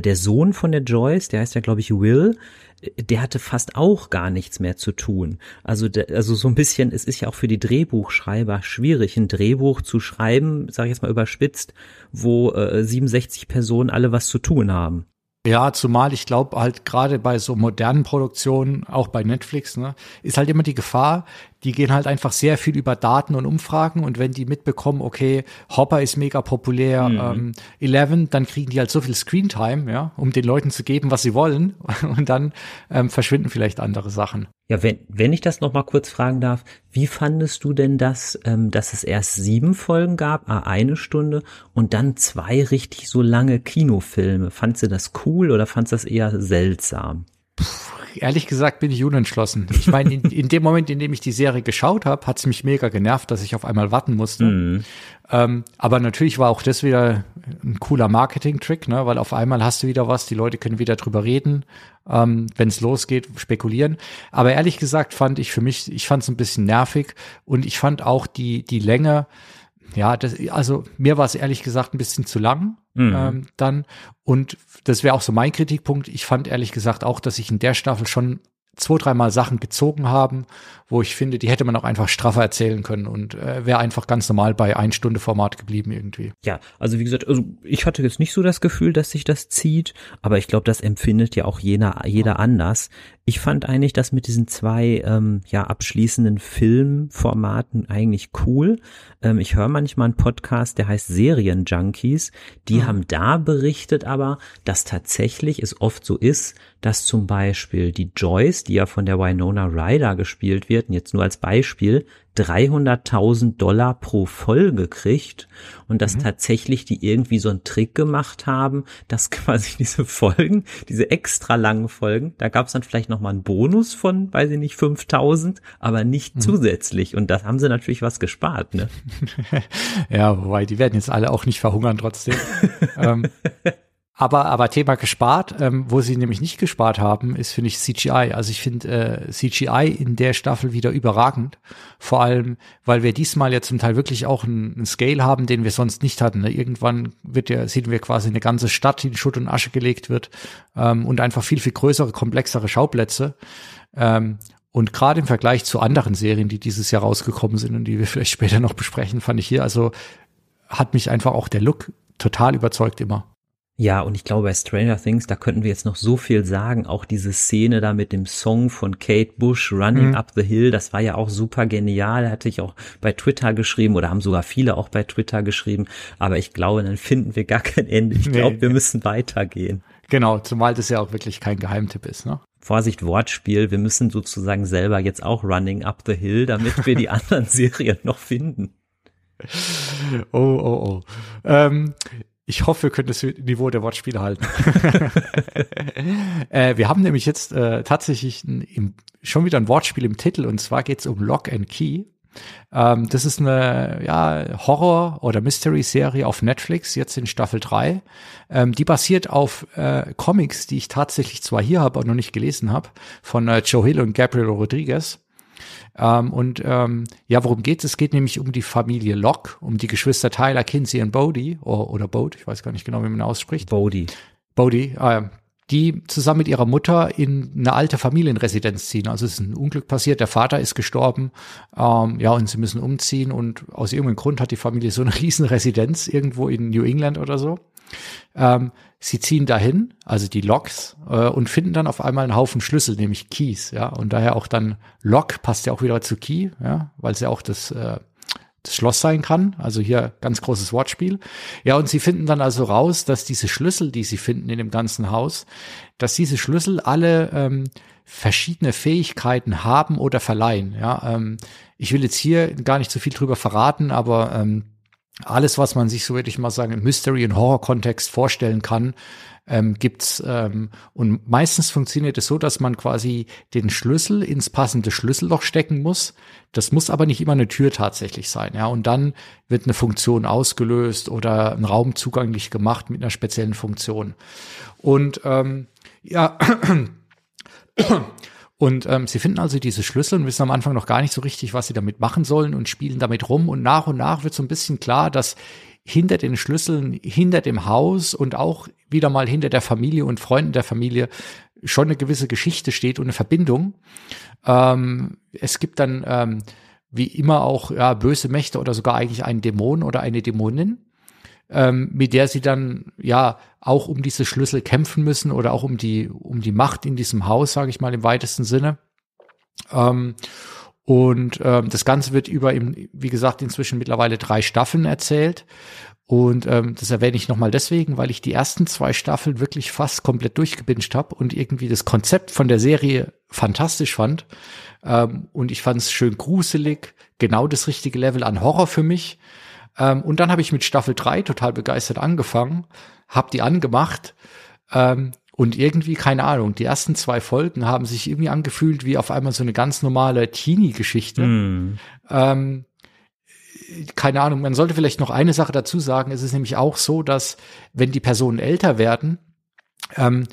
B: der Sohn von der Joyce, der heißt ja, glaube ich, Will, äh, der hatte fast auch gar nichts mehr zu tun. Also, also so ein bisschen, es ist ja auch für die Drehbuchschreiber schwierig, ein Drehbuch zu schreiben, sage ich jetzt mal überspitzt, wo äh, 67 Personen alle was zu tun haben.
A: Ja, zumal ich glaube halt gerade bei so modernen Produktionen, auch bei Netflix, ne, ist halt immer die Gefahr, die gehen halt einfach sehr viel über Daten und Umfragen und wenn die mitbekommen, okay, Hopper ist mega populär, mhm. ähm, Eleven, dann kriegen die halt so viel Screentime, ja, um den Leuten zu geben, was sie wollen und dann ähm, verschwinden vielleicht andere Sachen.
B: Ja, wenn, wenn ich das noch mal kurz fragen darf, wie fandest du denn das, ähm, dass es erst sieben Folgen gab, ah, eine Stunde und dann zwei richtig so lange Kinofilme? Fandst du das cool oder fandst du das eher seltsam?
A: Puh, ehrlich gesagt bin ich unentschlossen. Ich meine, in, in, dem Moment, in dem ich die Serie geschaut habe, hat es mich mega genervt, dass ich auf einmal warten musste. Mhm. Ähm, aber natürlich war auch das wieder ein cooler Marketing-Trick, ne? weil auf einmal hast du wieder was, die Leute können wieder drüber reden, ähm, wenn es losgeht, spekulieren. Aber ehrlich gesagt fand ich für mich, ich fand es ein bisschen nervig und ich fand auch die, die Länge, ja, das, also mir war es ehrlich gesagt ein bisschen zu lang mhm. ähm, dann. Und das wäre auch so mein Kritikpunkt. Ich fand ehrlich gesagt auch, dass ich in der Staffel schon zwei, dreimal Sachen gezogen haben, wo ich finde, die hätte man auch einfach straffer erzählen können und äh, wäre einfach ganz normal bei ein Stunde Format geblieben irgendwie.
B: Ja, also wie gesagt, also ich hatte jetzt nicht so das Gefühl, dass sich das zieht, aber ich glaube, das empfindet ja auch jeder, jeder anders. Ich fand eigentlich das mit diesen zwei ähm, ja abschließenden Filmformaten eigentlich cool. Ähm, ich höre manchmal einen Podcast, der heißt Serienjunkies. Die mhm. haben da berichtet aber, dass tatsächlich es oft so ist, dass zum Beispiel die Joyce, die ja von der Winona Ryder gespielt wird, und jetzt nur als Beispiel, 300.000 Dollar pro Folge kriegt und dass mhm. tatsächlich die irgendwie so einen Trick gemacht haben, dass quasi diese Folgen, diese extra langen Folgen, da gab es dann vielleicht noch mal einen Bonus von, weiß ich nicht, 5.000, aber nicht mhm. zusätzlich und das haben sie natürlich was gespart, ne?
A: ja, wobei die werden jetzt alle auch nicht verhungern trotzdem. ähm, aber, aber Thema gespart, ähm, wo sie nämlich nicht gespart haben, ist, finde ich, CGI. Also ich finde äh, CGI in der Staffel wieder überragend. Vor allem, weil wir diesmal ja zum Teil wirklich auch einen, Scale haben, den wir sonst nicht hatten. Ne? Irgendwann wird ja, sehen wir quasi eine ganze Stadt, die in Schutt und Asche gelegt wird ähm, und einfach viel, viel größere, komplexere Schauplätze. Ähm, und gerade im Vergleich zu anderen Serien, die dieses Jahr rausgekommen sind und die wir vielleicht später noch besprechen, fand ich hier, also hat mich einfach auch der Look total überzeugt immer.
B: Ja, und ich glaube, bei Stranger Things, da könnten wir jetzt noch so viel sagen. Auch diese Szene da mit dem Song von Kate Bush, Running mhm. Up the Hill, das war ja auch super genial. Hatte ich auch bei Twitter geschrieben oder haben sogar viele auch bei Twitter geschrieben. Aber ich glaube, dann finden wir gar kein Ende. Ich glaube, nee. wir müssen weitergehen.
A: Genau, zumal das ja auch wirklich kein Geheimtipp ist, ne?
B: Vorsicht, Wortspiel, wir müssen sozusagen selber jetzt auch Running Up the Hill, damit wir die anderen Serien noch finden.
A: Oh, oh, oh. Ähm, ich hoffe, wir können das Niveau der Wortspiele halten. äh, wir haben nämlich jetzt äh, tatsächlich ein, im, schon wieder ein Wortspiel im Titel und zwar geht es um Lock and Key. Ähm, das ist eine ja, Horror- oder Mystery-Serie auf Netflix, jetzt in Staffel 3. Ähm, die basiert auf äh, Comics, die ich tatsächlich zwar hier habe, aber noch nicht gelesen habe, von äh, Joe Hill und Gabriel Rodriguez. Ähm, und ähm, ja, worum geht's? Es geht nämlich um die Familie Locke, um die Geschwister Tyler, Kinsey und Bodie, oder, oder Bode, ich weiß gar nicht genau, wie man ausspricht.
B: Bodie.
A: Bodie, äh, die zusammen mit ihrer Mutter in eine alte Familienresidenz ziehen. Also es ist ein Unglück passiert, der Vater ist gestorben, ähm, ja, und sie müssen umziehen und aus irgendeinem Grund hat die Familie so eine riesen Residenz irgendwo in New England oder so. Ähm, sie ziehen dahin, also die Loks, äh, und finden dann auf einmal einen Haufen Schlüssel, nämlich Keys, ja, und daher auch dann Lock passt ja auch wieder zu Key, ja, weil es ja auch das äh, das Schloss sein kann. Also hier ganz großes Wortspiel. Ja, und sie finden dann also raus, dass diese Schlüssel, die sie finden in dem ganzen Haus, dass diese Schlüssel alle ähm, verschiedene Fähigkeiten haben oder verleihen. Ja, ähm, ich will jetzt hier gar nicht so viel drüber verraten, aber ähm, alles, was man sich so würde ich mal sagen im Mystery- und Horror-Kontext vorstellen kann, ähm, gibt's ähm, und meistens funktioniert es so, dass man quasi den Schlüssel ins passende Schlüsselloch stecken muss. Das muss aber nicht immer eine Tür tatsächlich sein, ja. Und dann wird eine Funktion ausgelöst oder ein Raum zugänglich gemacht mit einer speziellen Funktion. Und ähm, ja. Und ähm, sie finden also diese Schlüssel und wissen am Anfang noch gar nicht so richtig, was sie damit machen sollen und spielen damit rum. Und nach und nach wird so ein bisschen klar, dass hinter den Schlüsseln, hinter dem Haus und auch wieder mal hinter der Familie und Freunden der Familie schon eine gewisse Geschichte steht und eine Verbindung. Ähm, es gibt dann ähm, wie immer auch ja, böse Mächte oder sogar eigentlich einen Dämon oder eine Dämonin, ähm, mit der sie dann ja auch um diese Schlüssel kämpfen müssen oder auch um die um die Macht in diesem Haus, sage ich mal im weitesten Sinne. Ähm, und ähm, das Ganze wird über, im, wie gesagt, inzwischen mittlerweile drei Staffeln erzählt. Und ähm, das erwähne ich nochmal deswegen, weil ich die ersten zwei Staffeln wirklich fast komplett durchgebinscht habe und irgendwie das Konzept von der Serie fantastisch fand. Ähm, und ich fand es schön gruselig, genau das richtige Level an Horror für mich. Ähm, und dann habe ich mit Staffel drei total begeistert angefangen, habe die angemacht ähm, und irgendwie, keine Ahnung, die ersten zwei Folgen haben sich irgendwie angefühlt wie auf einmal so eine ganz normale Teenie-Geschichte. Mm. Ähm, keine Ahnung, man sollte vielleicht noch eine Sache dazu sagen. Es ist nämlich auch so, dass wenn die Personen älter werden, ähm,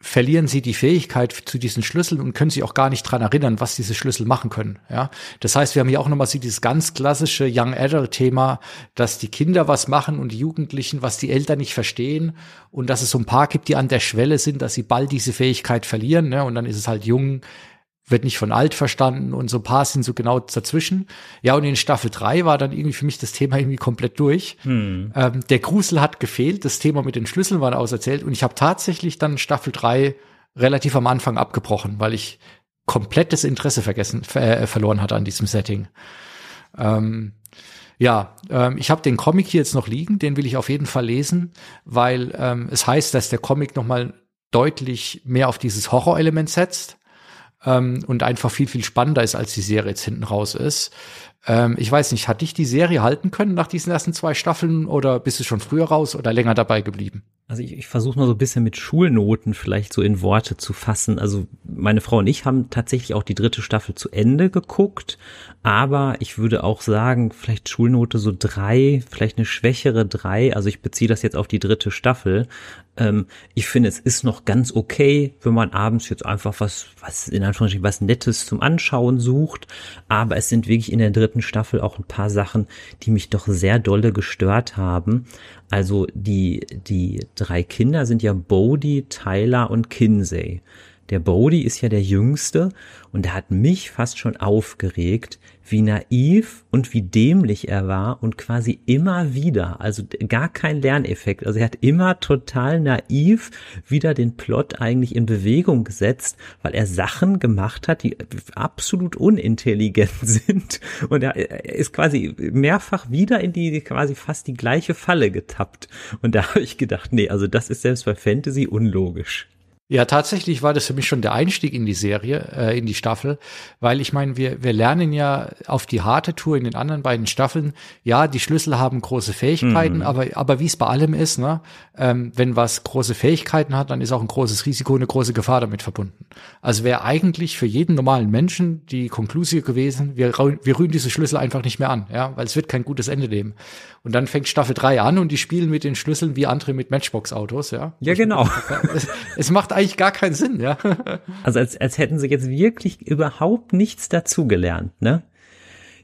A: verlieren sie die Fähigkeit zu diesen Schlüsseln und können sich auch gar nicht dran erinnern, was diese Schlüssel machen können. Ja, das heißt, wir haben hier auch nochmal so dieses ganz klassische Young Adult Thema, dass die Kinder was machen und die Jugendlichen, was die Eltern nicht verstehen und dass es so ein paar gibt, die an der Schwelle sind, dass sie bald diese Fähigkeit verlieren. Ne? Und dann ist es halt jung, wird nicht von alt verstanden und so ein paar sind so genau dazwischen. Ja, und in Staffel drei war dann irgendwie für mich das Thema irgendwie komplett durch. Hm. Ähm, der Grusel hat gefehlt, das Thema mit den Schlüsseln war auserzählt und ich habe tatsächlich dann Staffel drei relativ am Anfang abgebrochen, weil ich komplettes Interesse vergessen, ver äh, verloren hatte an diesem Setting. Ähm, ja, ähm, ich habe den Comic hier jetzt noch liegen, den will ich auf jeden Fall lesen, weil ähm, es heißt, dass der Comic noch mal deutlich mehr auf dieses Horrorelement setzt ähm, und einfach viel, viel spannender ist, als die Serie jetzt hinten raus ist. Ähm, ich weiß nicht, hat dich die Serie halten können nach diesen ersten zwei Staffeln oder bist du schon früher raus oder länger dabei geblieben?
B: Also ich, ich versuche mal so ein bisschen mit Schulnoten vielleicht so in Worte zu fassen. Also meine Frau und ich haben tatsächlich auch die dritte Staffel zu Ende geguckt, aber ich würde auch sagen, vielleicht Schulnote so drei, vielleicht eine schwächere drei. Also ich beziehe das jetzt auf die dritte Staffel. Ähm, ich finde, es ist noch ganz okay, wenn man abends jetzt einfach was, was in Anführungsstrichen was Nettes zum Anschauen sucht. Aber es sind wirklich in der dritten Staffel auch ein paar Sachen, die mich doch sehr dolle gestört haben. Also die, die drei Kinder sind ja Bodie, Tyler und Kinsey. Der Bodhi ist ja der Jüngste und der hat mich fast schon aufgeregt, wie naiv und wie dämlich er war und quasi immer wieder, also gar kein Lerneffekt. Also er hat immer total naiv wieder den Plot eigentlich in Bewegung gesetzt, weil er Sachen gemacht hat, die absolut unintelligent sind. Und er ist quasi mehrfach wieder in die quasi fast die gleiche Falle getappt. Und da habe ich gedacht, nee, also das ist selbst bei Fantasy unlogisch.
A: Ja, tatsächlich war das für mich schon der Einstieg in die Serie, äh, in die Staffel, weil ich meine, wir, wir lernen ja auf die harte Tour in den anderen beiden Staffeln, ja, die Schlüssel haben große Fähigkeiten, mhm. aber, aber wie es bei allem ist, ne, ähm, wenn was große Fähigkeiten hat, dann ist auch ein großes Risiko, eine große Gefahr damit verbunden. Also wäre eigentlich für jeden normalen Menschen die Konklusion gewesen, wir, wir rühren diese Schlüssel einfach nicht mehr an, ja, weil es wird kein gutes Ende nehmen. Und dann fängt Staffel 3 an und die spielen mit den Schlüsseln wie andere mit Matchbox-Autos, ja.
B: Ja, genau.
A: Es, es, macht eigentlich gar keinen Sinn, ja.
B: Also als, als hätten sie jetzt wirklich überhaupt nichts dazugelernt, ne?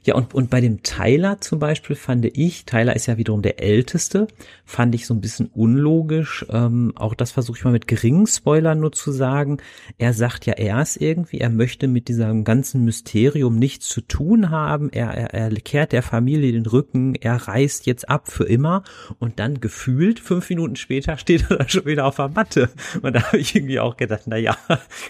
B: Ja, und, und bei dem Tyler zum Beispiel fand ich, Tyler ist ja wiederum der Älteste, fand ich so ein bisschen unlogisch. Ähm, auch das versuche ich mal mit geringen Spoilern nur zu sagen. Er sagt ja erst irgendwie, er möchte mit diesem ganzen Mysterium nichts zu tun haben. Er, er, er kehrt der Familie den Rücken, er reist jetzt ab für immer. Und dann gefühlt, fünf Minuten später, steht er dann schon wieder auf der Matte. Und da habe ich irgendwie auch gedacht, na ja,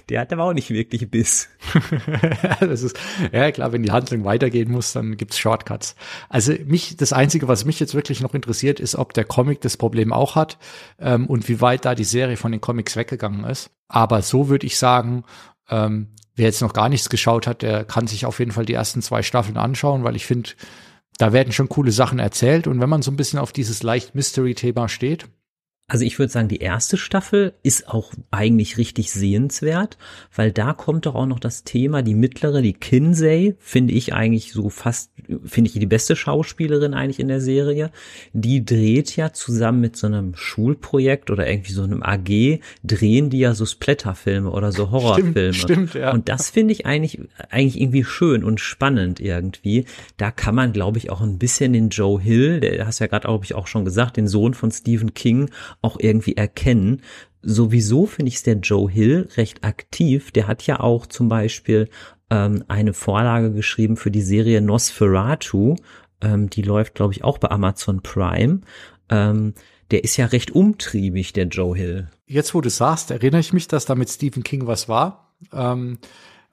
B: der hat aber auch nicht wirklich Biss.
A: das ist, ja klar, wenn die Handlung weitergehen muss, muss, dann gibt's Shortcuts. Also mich, das Einzige, was mich jetzt wirklich noch interessiert, ist, ob der Comic das Problem auch hat ähm, und wie weit da die Serie von den Comics weggegangen ist. Aber so würde ich sagen, ähm, wer jetzt noch gar nichts geschaut hat, der kann sich auf jeden Fall die ersten zwei Staffeln anschauen, weil ich finde, da werden schon coole Sachen erzählt. Und wenn man so ein bisschen auf dieses leicht Mystery-Thema steht,
B: also ich würde sagen, die erste Staffel ist auch eigentlich richtig sehenswert, weil da kommt doch auch noch das Thema, die mittlere, die Kinsey, finde ich eigentlich so fast, finde ich die beste Schauspielerin eigentlich in der Serie. Die dreht ja zusammen mit so einem Schulprojekt oder irgendwie so einem AG, drehen die ja so Splatterfilme oder so Horrorfilme.
A: Stimmt, stimmt ja.
B: Und das finde ich eigentlich, eigentlich irgendwie schön und spannend irgendwie. Da kann man, glaube ich, auch ein bisschen den Joe Hill, der hast ja gerade, glaube ich, auch schon gesagt, den Sohn von Stephen King, auch irgendwie erkennen. Sowieso finde ich es der Joe Hill recht aktiv. Der hat ja auch zum Beispiel ähm, eine Vorlage geschrieben für die Serie Nosferatu. Ähm, die läuft, glaube ich, auch bei Amazon Prime. Ähm, der ist ja recht umtriebig, der Joe Hill.
A: Jetzt, wo du sagst, erinnere ich mich, dass da mit Stephen King was war. Ähm,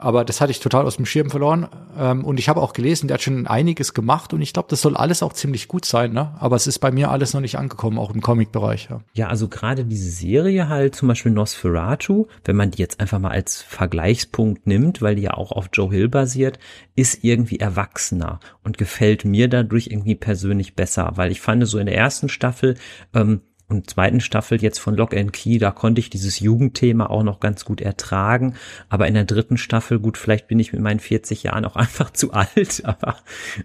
A: aber das hatte ich total aus dem Schirm verloren. Ähm, und ich habe auch gelesen, der hat schon einiges gemacht und ich glaube, das soll alles auch ziemlich gut sein, ne? Aber es ist bei mir alles noch nicht angekommen, auch im Comic-Bereich. Ja.
B: ja, also gerade diese Serie halt, zum Beispiel Nosferatu, wenn man die jetzt einfach mal als Vergleichspunkt nimmt, weil die ja auch auf Joe Hill basiert, ist irgendwie erwachsener und gefällt mir dadurch irgendwie persönlich besser, weil ich fand so in der ersten Staffel, ähm, und zweiten Staffel jetzt von Lock and Key, da konnte ich dieses Jugendthema auch noch ganz gut ertragen. Aber in der dritten Staffel, gut, vielleicht bin ich mit meinen 40 Jahren auch einfach zu alt, aber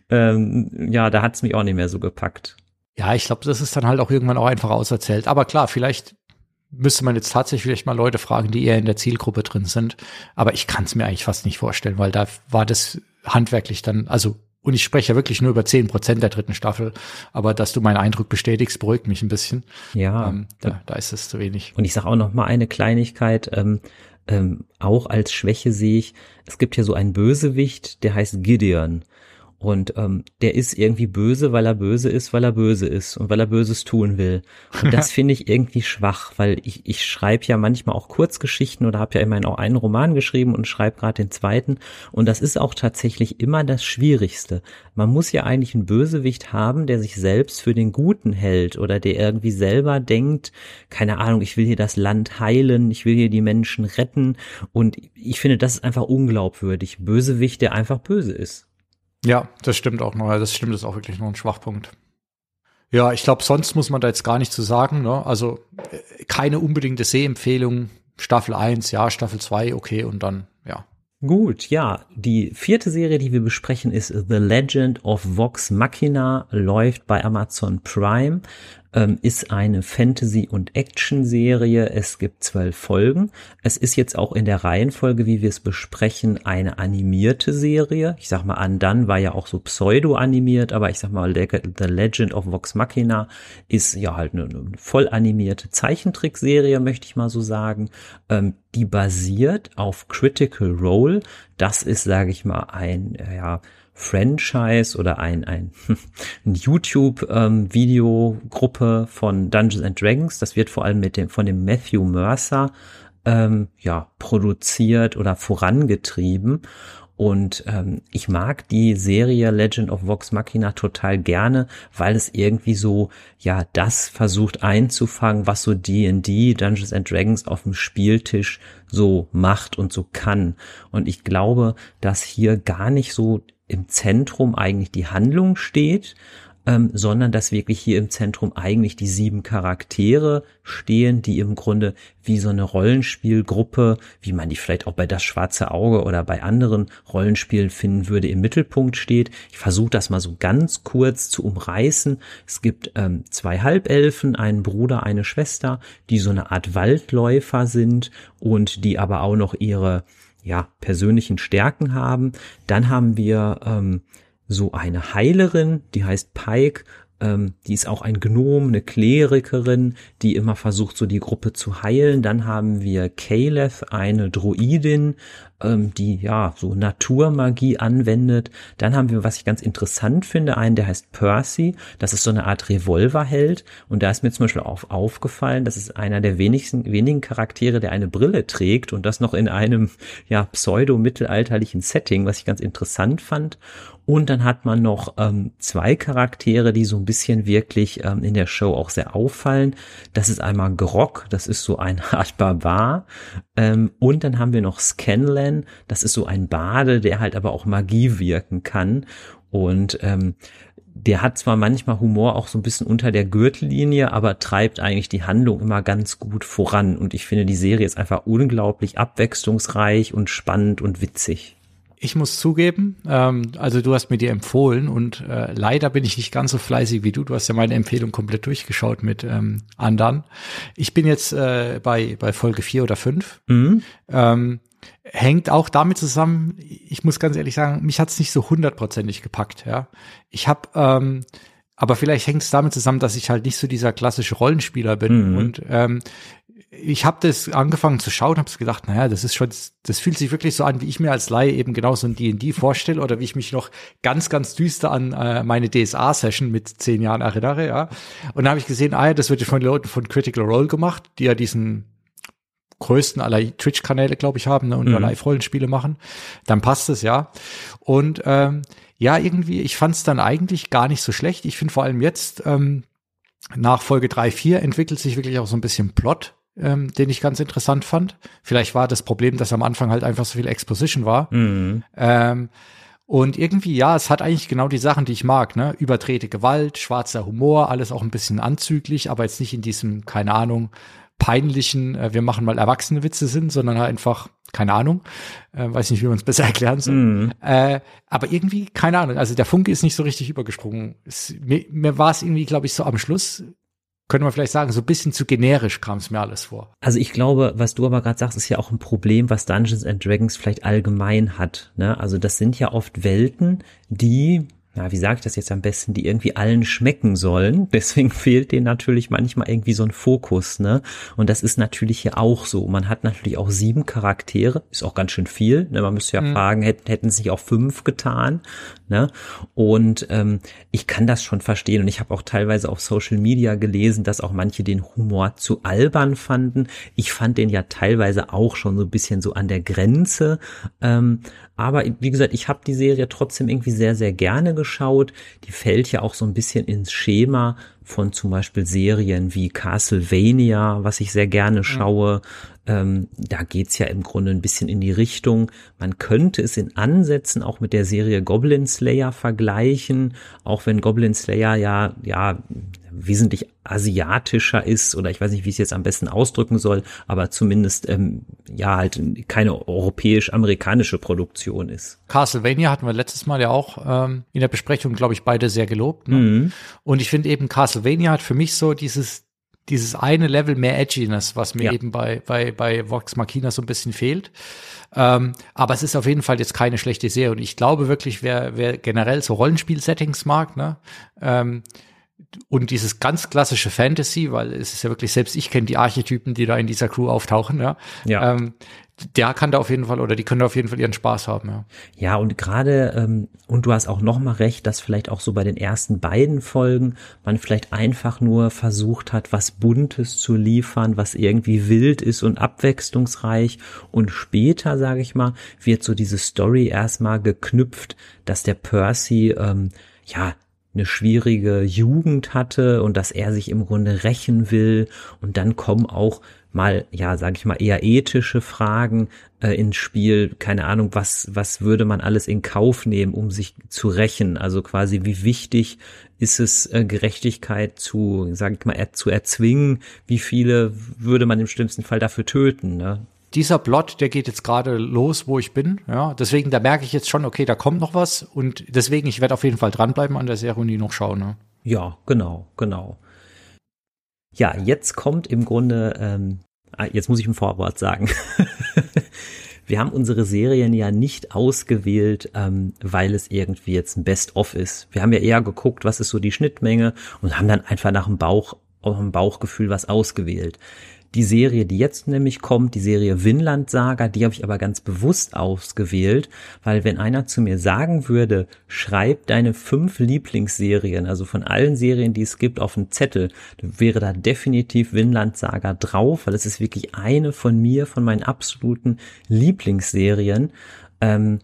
B: ähm, ja, da hat's mich auch nicht mehr so gepackt.
A: Ja, ich glaube, das ist dann halt auch irgendwann auch einfach auserzählt. Aber klar, vielleicht müsste man jetzt tatsächlich vielleicht mal Leute fragen, die eher in der Zielgruppe drin sind. Aber ich kann es mir eigentlich fast nicht vorstellen, weil da war das handwerklich dann, also und ich spreche ja wirklich nur über zehn Prozent der dritten Staffel, aber dass du meinen Eindruck bestätigst, beruhigt mich ein bisschen.
B: Ja.
A: Ähm, da, da ist es zu wenig.
B: Und ich sage auch noch mal eine Kleinigkeit, ähm, ähm, auch als Schwäche sehe ich, es gibt ja so einen Bösewicht, der heißt Gideon. Und ähm, der ist irgendwie böse, weil er böse ist, weil er böse ist und weil er Böses tun will. Und das finde ich irgendwie schwach, weil ich, ich schreibe ja manchmal auch Kurzgeschichten oder habe ja immerhin auch einen Roman geschrieben und schreibe gerade den zweiten. Und das ist auch tatsächlich immer das Schwierigste. Man muss ja eigentlich einen Bösewicht haben, der sich selbst für den Guten hält oder der irgendwie selber denkt, keine Ahnung, ich will hier das Land heilen, ich will hier die Menschen retten. Und ich finde, das ist einfach unglaubwürdig. Bösewicht, der einfach böse ist.
A: Ja, das stimmt auch noch. Das stimmt, das ist auch wirklich noch ein Schwachpunkt. Ja, ich glaube, sonst muss man da jetzt gar nichts zu sagen. Ne? Also äh, keine unbedingte Sehempfehlung. Staffel 1, ja, Staffel 2, okay, und dann, ja.
B: Gut, ja. Die vierte Serie, die wir besprechen, ist The Legend of Vox Machina, läuft bei Amazon Prime. Ähm, ist eine Fantasy- und Action-Serie. Es gibt zwölf Folgen. Es ist jetzt auch in der Reihenfolge, wie wir es besprechen, eine animierte Serie. Ich sag mal, Undone war ja auch so pseudo-animiert, aber ich sag mal, The Legend of Vox Machina ist ja halt eine, eine voll animierte Zeichentrickserie, möchte ich mal so sagen. Ähm, die basiert auf Critical Role. Das ist, sage ich mal, ein ja, Franchise oder ein, ein, ein YouTube-Videogruppe ähm, von Dungeons and Dragons. Das wird vor allem mit dem, von dem Matthew Mercer ähm, ja, produziert oder vorangetrieben. Und ähm, ich mag die Serie Legend of Vox Machina total gerne, weil es irgendwie so, ja, das versucht einzufangen, was so D&D, Dungeons and Dragons auf dem Spieltisch so macht und so kann. Und ich glaube, dass hier gar nicht so im Zentrum eigentlich die Handlung steht, ähm, sondern dass wirklich hier im Zentrum eigentlich die sieben Charaktere stehen, die im Grunde wie so eine Rollenspielgruppe, wie man die vielleicht auch bei Das Schwarze Auge oder bei anderen Rollenspielen finden würde, im Mittelpunkt steht. Ich versuche das mal so ganz kurz zu umreißen. Es gibt ähm, zwei Halbelfen, einen Bruder, eine Schwester, die so eine Art Waldläufer sind und die aber auch noch ihre ja, persönlichen Stärken haben. Dann haben wir ähm, so eine Heilerin, die heißt Pike, ähm, die ist auch ein Gnom, eine Klerikerin, die immer versucht, so die Gruppe zu heilen. Dann haben wir Caleth, eine Druidin, ähm, die ja so Naturmagie anwendet. Dann haben wir, was ich ganz interessant finde, einen, der heißt Percy. Das ist so eine Art Revolverheld. Und da ist mir zum Beispiel auch aufgefallen, das ist einer der wenigsten, wenigen Charaktere, der eine Brille trägt und das noch in einem ja pseudo-mittelalterlichen Setting, was ich ganz interessant fand. Und dann hat man noch ähm, zwei Charaktere, die so ein bisschen wirklich ähm, in der Show auch sehr auffallen. Das ist einmal Grog, das ist so eine Art Barbar. Ähm, und dann haben wir noch Scanlan, das ist so ein Bade, der halt aber auch Magie wirken kann. Und ähm, der hat zwar manchmal Humor auch so ein bisschen unter der Gürtellinie, aber treibt eigentlich die Handlung immer ganz gut voran. Und ich finde, die Serie ist einfach unglaublich abwechslungsreich und spannend und witzig.
A: Ich muss zugeben, ähm, also du hast mir die empfohlen und äh, leider bin ich nicht ganz so fleißig wie du. Du hast ja meine Empfehlung komplett durchgeschaut mit ähm, anderen. Ich bin jetzt äh, bei, bei Folge vier oder fünf. Mhm. Ähm, hängt auch damit zusammen, ich muss ganz ehrlich sagen, mich hat's nicht so hundertprozentig gepackt. Ja, Ich habe ähm, aber vielleicht hängt es damit zusammen, dass ich halt nicht so dieser klassische Rollenspieler bin mhm. und ähm, ich habe das angefangen zu schauen, habe gedacht, naja, das ist schon, das fühlt sich wirklich so an, wie ich mir als Laie eben genau so ein D&D vorstelle oder wie ich mich noch ganz, ganz düster an äh, meine DSA-Session mit zehn Jahren erinnere, ja. Und da habe ich gesehen, ah ja, das wird von den Leuten von Critical Role gemacht, die ja diesen größten aller Twitch-Kanäle, glaube ich, haben ne, und mhm. Live-Rollenspiele machen. Dann passt es, ja. Und ähm, ja, irgendwie, ich fand es dann eigentlich gar nicht so schlecht. Ich finde vor allem jetzt, ähm, nach Folge 3, 4 entwickelt sich wirklich auch so ein bisschen Plot ähm, den ich ganz interessant fand. Vielleicht war das Problem, dass am Anfang halt einfach so viel Exposition war. Mhm. Ähm, und irgendwie, ja, es hat eigentlich genau die Sachen, die ich mag, ne? Überdrehte Gewalt, schwarzer Humor, alles auch ein bisschen anzüglich, aber jetzt nicht in diesem, keine Ahnung, peinlichen, äh, wir machen mal erwachsene Witze sind, sondern halt einfach, keine Ahnung, äh, weiß nicht, wie man es besser erklären soll. Mm. Äh, aber irgendwie, keine Ahnung, also der Funke ist nicht so richtig übergesprungen. Es, mir mir war es irgendwie, glaube ich, so am Schluss könnte man vielleicht sagen, so ein bisschen zu generisch kam es mir alles vor.
B: Also ich glaube, was du aber gerade sagst, ist ja auch ein Problem, was Dungeons and Dragons vielleicht allgemein hat. Ne? Also das sind ja oft Welten, die na, wie sage ich das jetzt am besten, die irgendwie allen schmecken sollen. Deswegen fehlt denen natürlich manchmal irgendwie so ein Fokus, ne? Und das ist natürlich hier auch so. Man hat natürlich auch sieben Charaktere, ist auch ganz schön viel. Ne? Man müsste ja mhm. fragen, hätten, hätten sich auch fünf getan, ne? Und ähm, ich kann das schon verstehen. Und ich habe auch teilweise auf Social Media gelesen, dass auch manche den Humor zu albern fanden. Ich fand den ja teilweise auch schon so ein bisschen so an der Grenze. Ähm, aber wie gesagt, ich habe die Serie trotzdem irgendwie sehr, sehr gerne geschaut. Die fällt ja auch so ein bisschen ins Schema von zum Beispiel Serien wie Castlevania, was ich sehr gerne schaue. Ähm, da geht's ja im Grunde ein bisschen in die Richtung. Man könnte es in Ansätzen auch mit der Serie Goblin Slayer vergleichen, auch wenn Goblin Slayer ja, ja, wesentlich asiatischer ist oder ich weiß nicht, wie ich es jetzt am besten ausdrücken soll, aber zumindest ähm, ja halt keine europäisch-amerikanische Produktion ist.
A: Castlevania hatten wir letztes Mal ja auch ähm, in der Besprechung, glaube ich, beide sehr gelobt. Ne? Mhm. Und ich finde eben Castlevania hat für mich so dieses dieses eine Level mehr Edginess, was mir ja. eben bei, bei, bei Vox Machina so ein bisschen fehlt. Ähm, aber es ist auf jeden Fall jetzt keine schlechte Serie. Und ich glaube wirklich, wer, wer generell so Rollenspiel-Settings mag, ne, ähm, und dieses ganz klassische Fantasy, weil es ist ja wirklich, selbst ich kenne die Archetypen, die da in dieser Crew auftauchen, ja. ja. Ähm, der kann da auf jeden Fall oder die können da auf jeden Fall ihren Spaß haben, ja.
B: Ja, und gerade, ähm, und du hast auch noch mal recht, dass vielleicht auch so bei den ersten beiden Folgen man vielleicht einfach nur versucht hat, was Buntes zu liefern, was irgendwie wild ist und abwechslungsreich. Und später, sage ich mal, wird so diese Story erstmal geknüpft, dass der Percy, ähm, ja, eine schwierige Jugend hatte und dass er sich im Grunde rächen will und dann kommen auch mal, ja, sage ich mal, eher ethische Fragen äh, ins Spiel. Keine Ahnung, was, was würde man alles in Kauf nehmen, um sich zu rächen? Also quasi, wie wichtig ist es, äh, Gerechtigkeit zu, sage ich mal, er, zu erzwingen? Wie viele würde man im schlimmsten Fall dafür töten? Ne?
A: Dieser Plot, der geht jetzt gerade los, wo ich bin. Ja, deswegen, da merke ich jetzt schon, okay, da kommt noch was und deswegen, ich werde auf jeden Fall dranbleiben an der Serie und die noch schauen. Ne?
B: Ja, genau, genau. Ja, jetzt kommt im Grunde, ähm, ah, jetzt muss ich ein Vorwort sagen. Wir haben unsere Serien ja nicht ausgewählt, ähm, weil es irgendwie jetzt ein Best-of ist. Wir haben ja eher geguckt, was ist so die Schnittmenge und haben dann einfach nach dem Bauch, dem Bauchgefühl was ausgewählt. Die Serie, die jetzt nämlich kommt, die Serie Vinland Saga, die habe ich aber ganz bewusst ausgewählt, weil wenn einer zu mir sagen würde, schreib deine fünf Lieblingsserien, also von allen Serien, die es gibt, auf einen Zettel, wäre da definitiv Vinland Saga drauf, weil es ist wirklich eine von mir, von meinen absoluten Lieblingsserien. Ähm,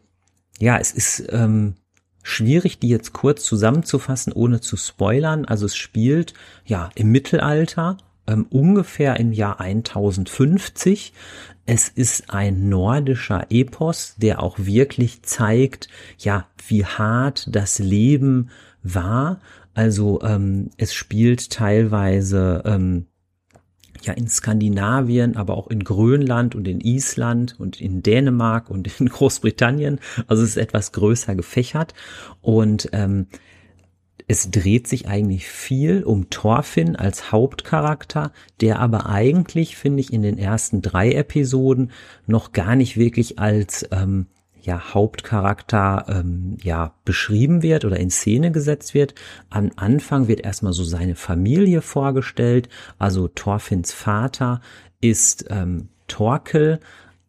B: ja, es ist ähm, schwierig, die jetzt kurz zusammenzufassen, ohne zu spoilern. Also es spielt ja im Mittelalter ähm, ungefähr im Jahr 1050. Es ist ein nordischer Epos, der auch wirklich zeigt, ja, wie hart das Leben war. Also ähm, es spielt teilweise ähm, ja in Skandinavien, aber auch in Grönland und in Island und in Dänemark und in Großbritannien. Also es ist etwas größer gefächert und ähm, es dreht sich eigentlich viel um Thorfinn als Hauptcharakter, der aber eigentlich, finde ich, in den ersten drei Episoden noch gar nicht wirklich als ähm, ja, Hauptcharakter ähm, ja beschrieben wird oder in Szene gesetzt wird. Am Anfang wird erstmal so seine Familie vorgestellt. Also Thorfinns Vater ist ähm, Torkel,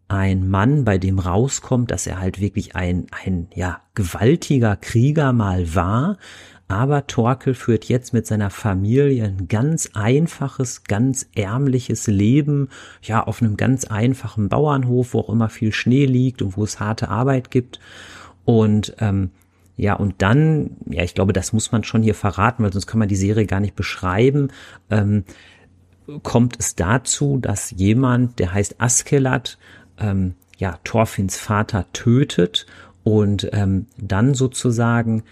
B: ein Mann, bei dem rauskommt, dass er halt wirklich ein, ein, ja, gewaltiger Krieger mal war, aber Torkel führt jetzt mit seiner Familie ein ganz einfaches, ganz ärmliches Leben, ja, auf einem ganz einfachen Bauernhof, wo auch immer viel Schnee liegt und wo es harte Arbeit gibt. Und ähm, ja, und dann, ja, ich glaube, das muss man schon hier verraten, weil sonst kann man die Serie gar nicht beschreiben. Ähm, kommt es dazu, dass jemand, der heißt Askelat, ähm, ja, Thorfinns Vater tötet und ähm, dann sozusagen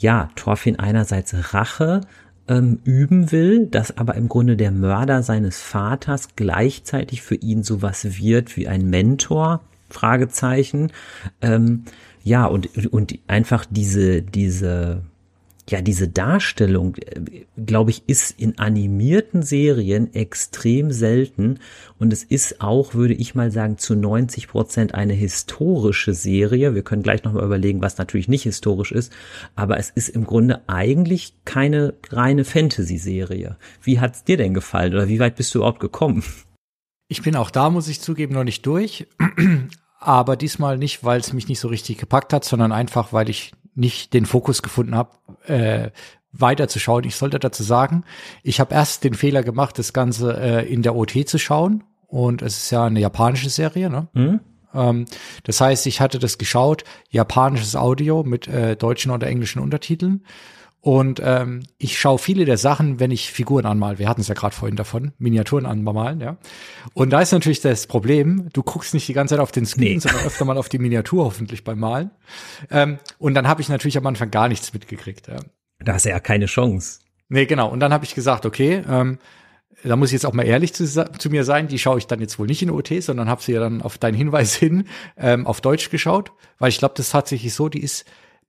B: ja, Thorfinn einerseits Rache ähm, üben will, dass aber im Grunde der Mörder seines Vaters gleichzeitig für ihn sowas wird wie ein Mentor, Fragezeichen. Ähm, ja, und, und einfach diese, diese, ja, diese Darstellung, äh, glaube ich, ist in animierten Serien extrem selten und es ist auch, würde ich mal sagen, zu 90 Prozent eine historische Serie. Wir können gleich nochmal überlegen, was natürlich nicht historisch ist, aber es ist im Grunde eigentlich keine reine Fantasy-Serie. Wie hat's dir denn gefallen oder wie weit bist du überhaupt gekommen?
A: Ich bin auch da, muss ich zugeben, noch nicht durch. Aber diesmal nicht, weil es mich nicht so richtig gepackt hat, sondern einfach, weil ich nicht den Fokus gefunden habe, äh, weiterzuschauen. Ich sollte dazu sagen, ich habe erst den Fehler gemacht, das Ganze äh, in der OT zu schauen. Und es ist ja eine japanische Serie, ne? Mhm. Ähm, das heißt, ich hatte das geschaut, japanisches Audio mit äh, deutschen oder englischen Untertiteln. Und ähm, ich schaue viele der Sachen, wenn ich Figuren anmal. Wir hatten es ja gerade vorhin davon, Miniaturen anmalen, ja. Und da ist natürlich das Problem, du guckst nicht die ganze Zeit auf den Screen, nee. sondern öfter mal auf die Miniatur hoffentlich beim Malen. Ähm, und dann habe ich natürlich am Anfang gar nichts mitgekriegt. Ja.
B: Da hast du ja keine Chance.
A: Nee, genau. Und dann habe ich gesagt, okay, ähm, da muss ich jetzt auch mal ehrlich zu, zu, mir sein, die schaue ich dann jetzt wohl nicht in OT, sondern habe sie ja dann auf deinen Hinweis hin ähm, auf Deutsch geschaut, weil ich glaube, das ist tatsächlich so, die ist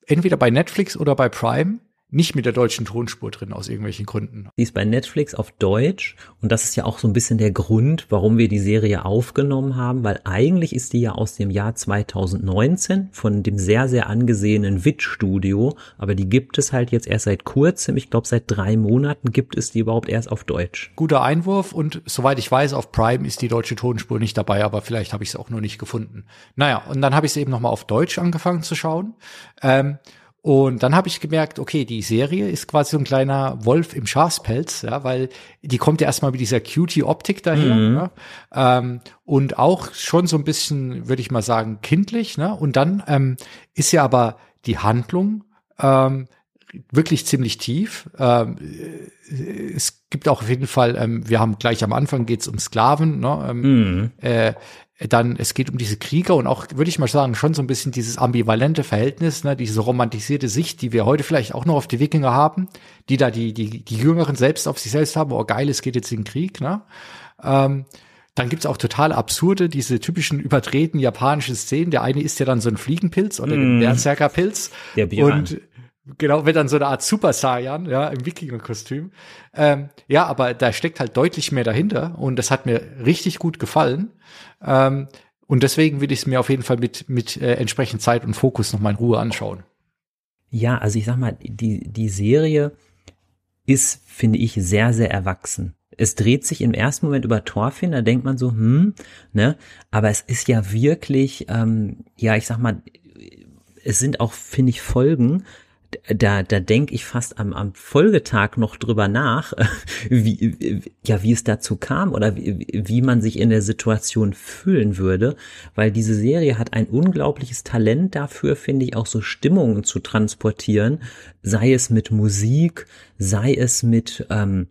A: entweder bei Netflix oder bei Prime nicht mit der deutschen Tonspur drin aus irgendwelchen Gründen.
B: Die ist bei Netflix auf Deutsch und das ist ja auch so ein bisschen der Grund, warum wir die Serie aufgenommen haben, weil eigentlich ist die ja aus dem Jahr 2019 von dem sehr, sehr angesehenen Wit Studio, aber die gibt es halt jetzt erst seit kurzem, ich glaube seit drei Monaten gibt es die überhaupt erst auf Deutsch.
A: Guter Einwurf und soweit ich weiß, auf Prime ist die deutsche Tonspur nicht dabei, aber vielleicht habe ich es auch nur nicht gefunden. Naja, und dann habe ich es eben nochmal auf Deutsch angefangen zu schauen. Ähm, und dann habe ich gemerkt, okay, die Serie ist quasi so ein kleiner Wolf im Schafspelz, ja, weil die kommt ja erstmal mit dieser Cutie-Optik daher mhm. ja, ähm, und auch schon so ein bisschen, würde ich mal sagen, kindlich. Ne? Und dann ähm, ist ja aber die Handlung ähm, wirklich ziemlich tief. Ähm, es gibt auch auf jeden Fall, ähm, wir haben gleich am Anfang geht's um Sklaven, ne? ähm, mhm. äh, dann es geht um diese Krieger und auch, würde ich mal sagen, schon so ein bisschen dieses ambivalente Verhältnis, ne, diese romantisierte Sicht, die wir heute vielleicht auch noch auf die Wikinger haben, die da die, die, die Jüngeren selbst auf sich selbst haben, oh geil, es geht jetzt in den Krieg, ne? Ähm, dann gibt's auch total absurde, diese typischen übertreten japanischen Szenen. Der eine ist ja dann so ein Fliegenpilz oder mm. den Berserkerpilz. Der Björn. Und Genau, wird dann so eine Art Super Saiyan, ja, im Wikinger-Kostüm. Ähm, ja, aber da steckt halt deutlich mehr dahinter und das hat mir richtig gut gefallen. Ähm, und deswegen will ich es mir auf jeden Fall mit, mit äh, entsprechend Zeit und Fokus nochmal in Ruhe anschauen.
B: Ja, also ich sag mal, die, die Serie ist, finde ich, sehr, sehr erwachsen. Es dreht sich im ersten Moment über Thorfinn, da denkt man so, hm, ne, aber es ist ja wirklich, ähm, ja, ich sag mal, es sind auch, finde ich, Folgen, da, da denke ich fast am, am Folgetag noch drüber nach, wie, ja, wie es dazu kam oder wie, wie man sich in der Situation fühlen würde, weil diese Serie hat ein unglaubliches Talent dafür, finde ich, auch so Stimmungen zu transportieren, sei es mit Musik, sei es mit, ähm,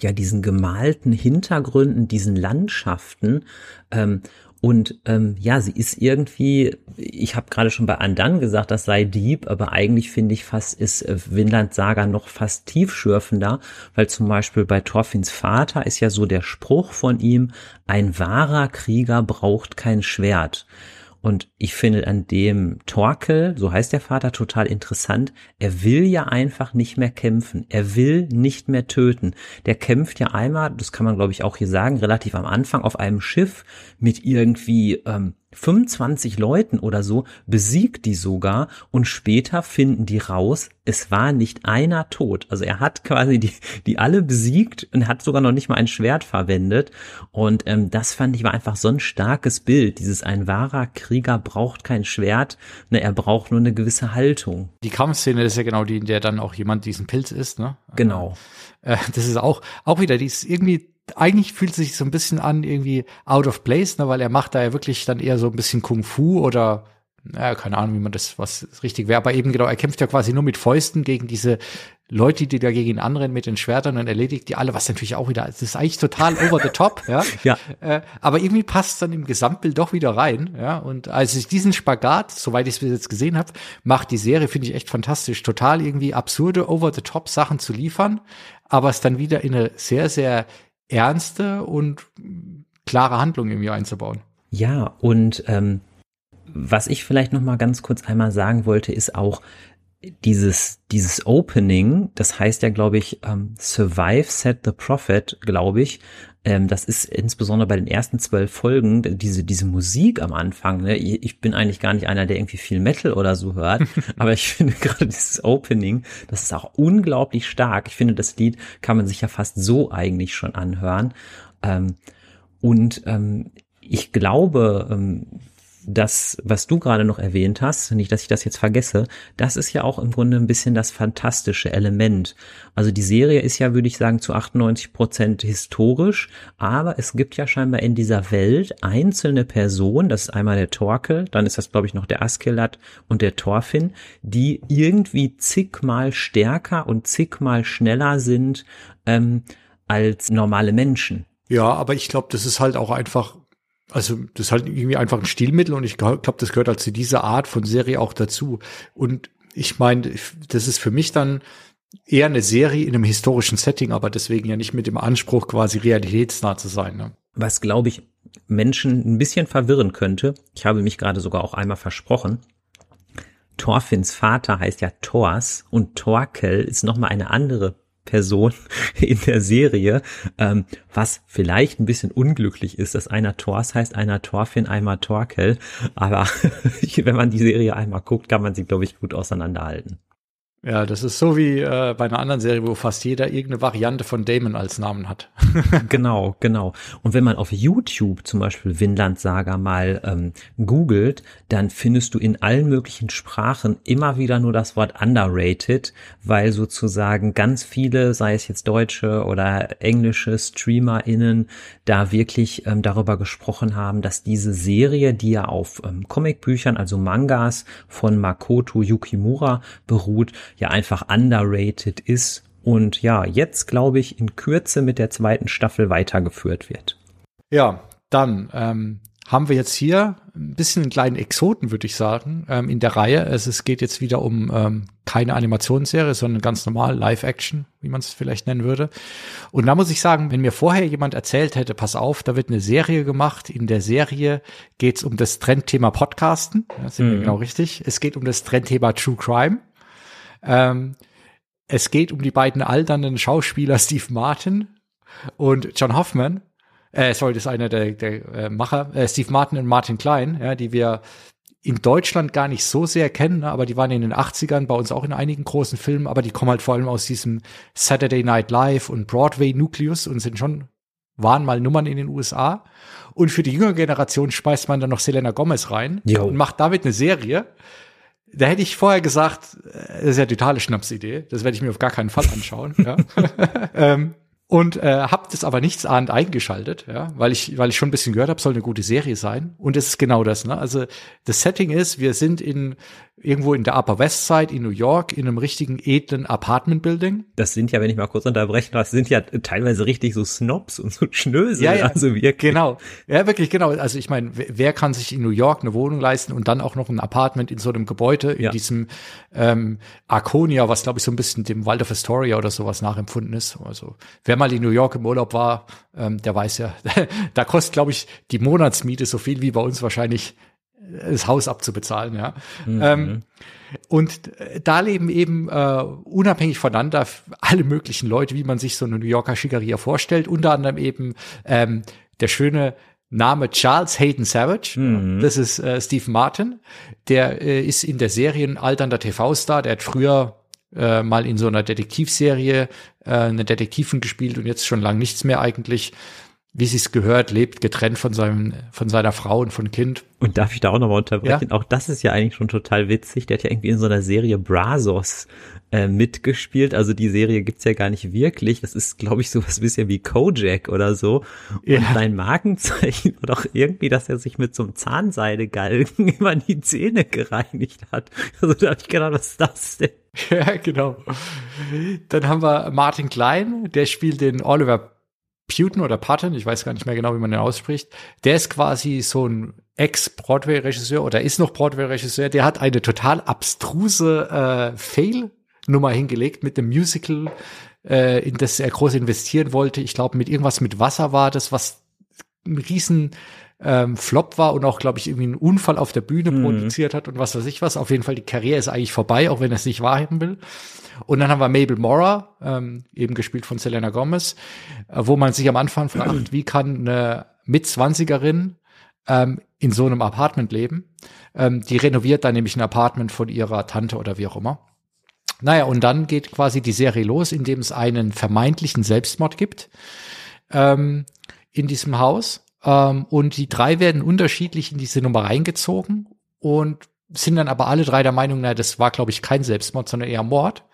B: ja, diesen gemalten Hintergründen, diesen Landschaften. Ähm, und ähm, ja, sie ist irgendwie, ich habe gerade schon bei Andan gesagt, das sei Dieb, aber eigentlich finde ich fast, ist äh, Vinland Saga noch fast tiefschürfender, weil zum Beispiel bei Thorfinns Vater ist ja so der Spruch von ihm, ein wahrer Krieger braucht kein Schwert. Und ich finde an dem Torkel, so heißt der Vater, total interessant. Er will ja einfach nicht mehr kämpfen. Er will nicht mehr töten. Der kämpft ja einmal, das kann man glaube ich auch hier sagen, relativ am Anfang auf einem Schiff mit irgendwie ähm, 25 Leuten oder so, besiegt die sogar und später finden die raus, es war nicht einer tot. Also er hat quasi die, die alle besiegt und hat sogar noch nicht mal ein Schwert verwendet. Und ähm, das fand ich war einfach so ein starkes Bild. Dieses ein wahrer Krieger braucht kein Schwert, ne, er braucht nur eine gewisse Haltung.
A: Die Kampfszene ist ja genau die, in der dann auch jemand diesen Pilz ist, ne?
B: Genau.
A: Äh, das ist auch, auch wieder, die ist irgendwie eigentlich fühlt es sich so ein bisschen an, irgendwie out of place, ne, weil er macht da ja wirklich dann eher so ein bisschen Kung Fu oder ja, keine Ahnung, wie man das, was richtig wäre, aber eben genau, er kämpft ja quasi nur mit Fäusten gegen diese Leute, die da gegen ihn anrennen mit den Schwertern und erledigt die alle, was natürlich auch wieder, das ist eigentlich total over the top, ja. ja. Äh, aber irgendwie passt dann im Gesamtbild doch wieder rein, ja. Und als ich diesen Spagat, soweit ich es bis jetzt gesehen habe, macht die Serie, finde ich echt fantastisch, total irgendwie absurde, over the top Sachen zu liefern, aber es dann wieder in eine sehr, sehr ernste und klare Handlung irgendwie einzubauen.
B: Ja, und ähm, was ich vielleicht noch mal ganz kurz einmal sagen wollte, ist auch dieses dieses Opening. Das heißt ja, glaube ich, ähm, Survive Set the Prophet, glaube ich. Ähm, das ist insbesondere bei den ersten zwölf Folgen diese diese Musik am Anfang. Ne? Ich bin eigentlich gar nicht einer, der irgendwie viel Metal oder so hört, aber ich finde gerade dieses Opening, das ist auch unglaublich stark. Ich finde, das Lied kann man sich ja fast so eigentlich schon anhören. Ähm, und ähm, ich glaube, das, was du gerade noch erwähnt hast, nicht, dass ich das jetzt vergesse, das ist ja auch im Grunde ein bisschen das fantastische Element. Also die Serie ist ja, würde ich sagen, zu 98 Prozent historisch, aber es gibt ja scheinbar in dieser Welt einzelne Personen, das ist einmal der Torkel, dann ist das, glaube ich, noch der Askelat und der Thorfinn, die irgendwie zigmal stärker und zigmal schneller sind ähm, als normale Menschen.
A: Ja, aber ich glaube, das ist halt auch einfach also das ist halt irgendwie einfach ein Stilmittel und ich glaube, das gehört halt zu dieser Art von Serie auch dazu. Und ich meine, das ist für mich dann eher eine Serie in einem historischen Setting, aber deswegen ja nicht mit dem Anspruch, quasi realitätsnah zu sein. Ne?
B: Was, glaube ich, Menschen ein bisschen verwirren könnte, ich habe mich gerade sogar auch einmal versprochen, Thorfinns Vater heißt ja Thors und Torkel ist nochmal eine andere Person in der Serie, ähm, was vielleicht ein bisschen unglücklich ist, dass einer Thors heißt, einer Thorfinn, einmal Torkel, aber wenn man die Serie einmal guckt, kann man sie, glaube ich, gut auseinanderhalten.
A: Ja, das ist so wie äh, bei einer anderen Serie, wo fast jeder irgendeine Variante von Damon als Namen hat.
B: genau, genau. Und wenn man auf YouTube zum Beispiel Vinland Saga mal ähm, googelt, dann findest du in allen möglichen Sprachen immer wieder nur das Wort underrated, weil sozusagen ganz viele, sei es jetzt deutsche oder englische StreamerInnen, da wirklich ähm, darüber gesprochen haben, dass diese Serie, die ja auf ähm, Comicbüchern, also Mangas von Makoto Yukimura beruht, ja einfach underrated ist und ja, jetzt glaube ich in Kürze mit der zweiten Staffel weitergeführt wird.
A: Ja, dann ähm, haben wir jetzt hier ein bisschen einen kleinen Exoten, würde ich sagen, ähm, in der Reihe. Es, es geht jetzt wieder um ähm, keine Animationsserie, sondern ganz normal Live-Action, wie man es vielleicht nennen würde. Und da muss ich sagen, wenn mir vorher jemand erzählt hätte, pass auf, da wird eine Serie gemacht. In der Serie geht es um das Trendthema Podcasten. Das sind mhm. wir genau richtig. Es geht um das Trendthema True Crime. Ähm, es geht um die beiden alternden Schauspieler Steve Martin und John Hoffman. Äh, sorry, das ist einer der, der äh, Macher, äh, Steve Martin und Martin Klein, ja, die wir in Deutschland gar nicht so sehr kennen, ne, aber die waren in den 80ern bei uns auch in einigen großen Filmen, aber die kommen halt vor allem aus diesem Saturday Night Live und Broadway Nucleus und sind schon, waren mal Nummern in den USA. Und für die jüngere Generation schmeißt man dann noch Selena Gomez rein jo. und macht damit eine Serie, da hätte ich vorher gesagt, äh, das ist ja totale Schnapsidee. Das werde ich mir auf gar keinen Fall anschauen. ja. ähm, und äh, habe das aber nichts ahnd eingeschaltet, ja, weil ich weil ich schon ein bisschen gehört habe, soll eine gute Serie sein und es ist genau das, ne? Also das Setting ist, wir sind in irgendwo in der Upper West Side in New York in einem richtigen edlen Apartment Building.
B: Das sind ja, wenn ich mal kurz unterbrechen darf, sind ja teilweise richtig so Snobs und so Schnösel,
A: ja, ja, also wirklich. Genau. Ja, wirklich genau. Also ich meine, wer kann sich in New York eine Wohnung leisten und dann auch noch ein Apartment in so einem Gebäude in ja. diesem ähm, Arconia, was glaube ich so ein bisschen dem Wald of Astoria oder sowas nachempfunden ist. Also wer mal in New York im Urlaub war, ähm, der weiß ja, da kostet glaube ich die Monatsmiete so viel wie bei uns wahrscheinlich das Haus abzubezahlen, ja. Mhm. Ähm, und da leben eben äh, unabhängig voneinander alle möglichen Leute, wie man sich so eine New Yorker Schickeria vorstellt. Unter anderem eben ähm, der schöne Name Charles Hayden Savage. Mhm. Das ist äh, Steve Martin. Der äh, ist in der Serie ein alternder TV-Star. Der hat früher äh, mal in so einer Detektivserie äh, eine Detektivin gespielt und jetzt schon lang nichts mehr eigentlich wie sie es gehört, lebt getrennt von seinem, von seiner Frau und von Kind.
B: Und darf ich da auch nochmal unterbrechen? Ja? Auch das ist ja eigentlich schon total witzig. Der hat ja irgendwie in so einer Serie Brazos äh, mitgespielt. Also die Serie gibt's ja gar nicht wirklich. Das ist, glaube ich, sowas bisschen wie Kojak oder so. Und ja. sein Markenzeichen war doch irgendwie, dass er sich mit so einem Zahnseidegalgen immer die Zähne gereinigt hat. Also da habe ich gedacht, was ist das denn?
A: Ja, genau. Dann haben wir Martin Klein, der spielt den Oliver Putin oder Patton, ich weiß gar nicht mehr genau, wie man den ausspricht, der ist quasi so ein Ex-Broadway-Regisseur oder ist noch Broadway-Regisseur, der hat eine total abstruse äh, Fail-Nummer hingelegt mit dem Musical, äh, in das er groß investieren wollte. Ich glaube, mit irgendwas mit Wasser war das, was ein riesen ähm, Flop war und auch, glaube ich, irgendwie einen Unfall auf der Bühne mhm. produziert hat und was weiß ich was. Auf jeden Fall, die Karriere ist eigentlich vorbei, auch wenn er es nicht wahrhaben will. Und dann haben wir Mabel Mora, ähm, eben gespielt von Selena Gomez, äh, wo man sich am Anfang fragt, wie kann eine Mitzwanzigerin ähm, in so einem Apartment leben? Ähm, die renoviert dann nämlich ein Apartment von ihrer Tante oder wie auch immer. Naja, und dann geht quasi die Serie los, indem es einen vermeintlichen Selbstmord gibt ähm, in diesem Haus. Ähm, und die drei werden unterschiedlich in diese Nummer reingezogen und sind dann aber alle drei der Meinung, na, das war, glaube ich, kein Selbstmord, sondern eher Mord,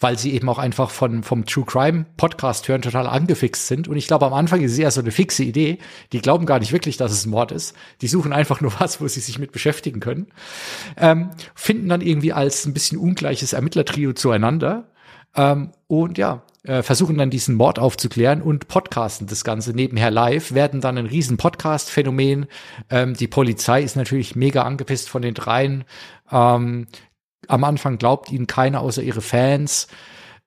A: weil sie eben auch einfach von, vom True Crime Podcast hören total angefixt sind. Und ich glaube, am Anfang ist es eher so eine fixe Idee. Die glauben gar nicht wirklich, dass es ein Mord ist. Die suchen einfach nur was, wo sie sich mit beschäftigen können. Ähm, finden dann irgendwie als ein bisschen ungleiches Ermittlertrio zueinander. Ähm, und ja, äh, versuchen dann diesen Mord aufzuklären und podcasten das Ganze nebenher live, werden dann ein riesen Podcast-Phänomen. Ähm, die Polizei ist natürlich mega angepisst von den dreien. Ähm, am Anfang glaubt ihnen keiner außer ihre Fans.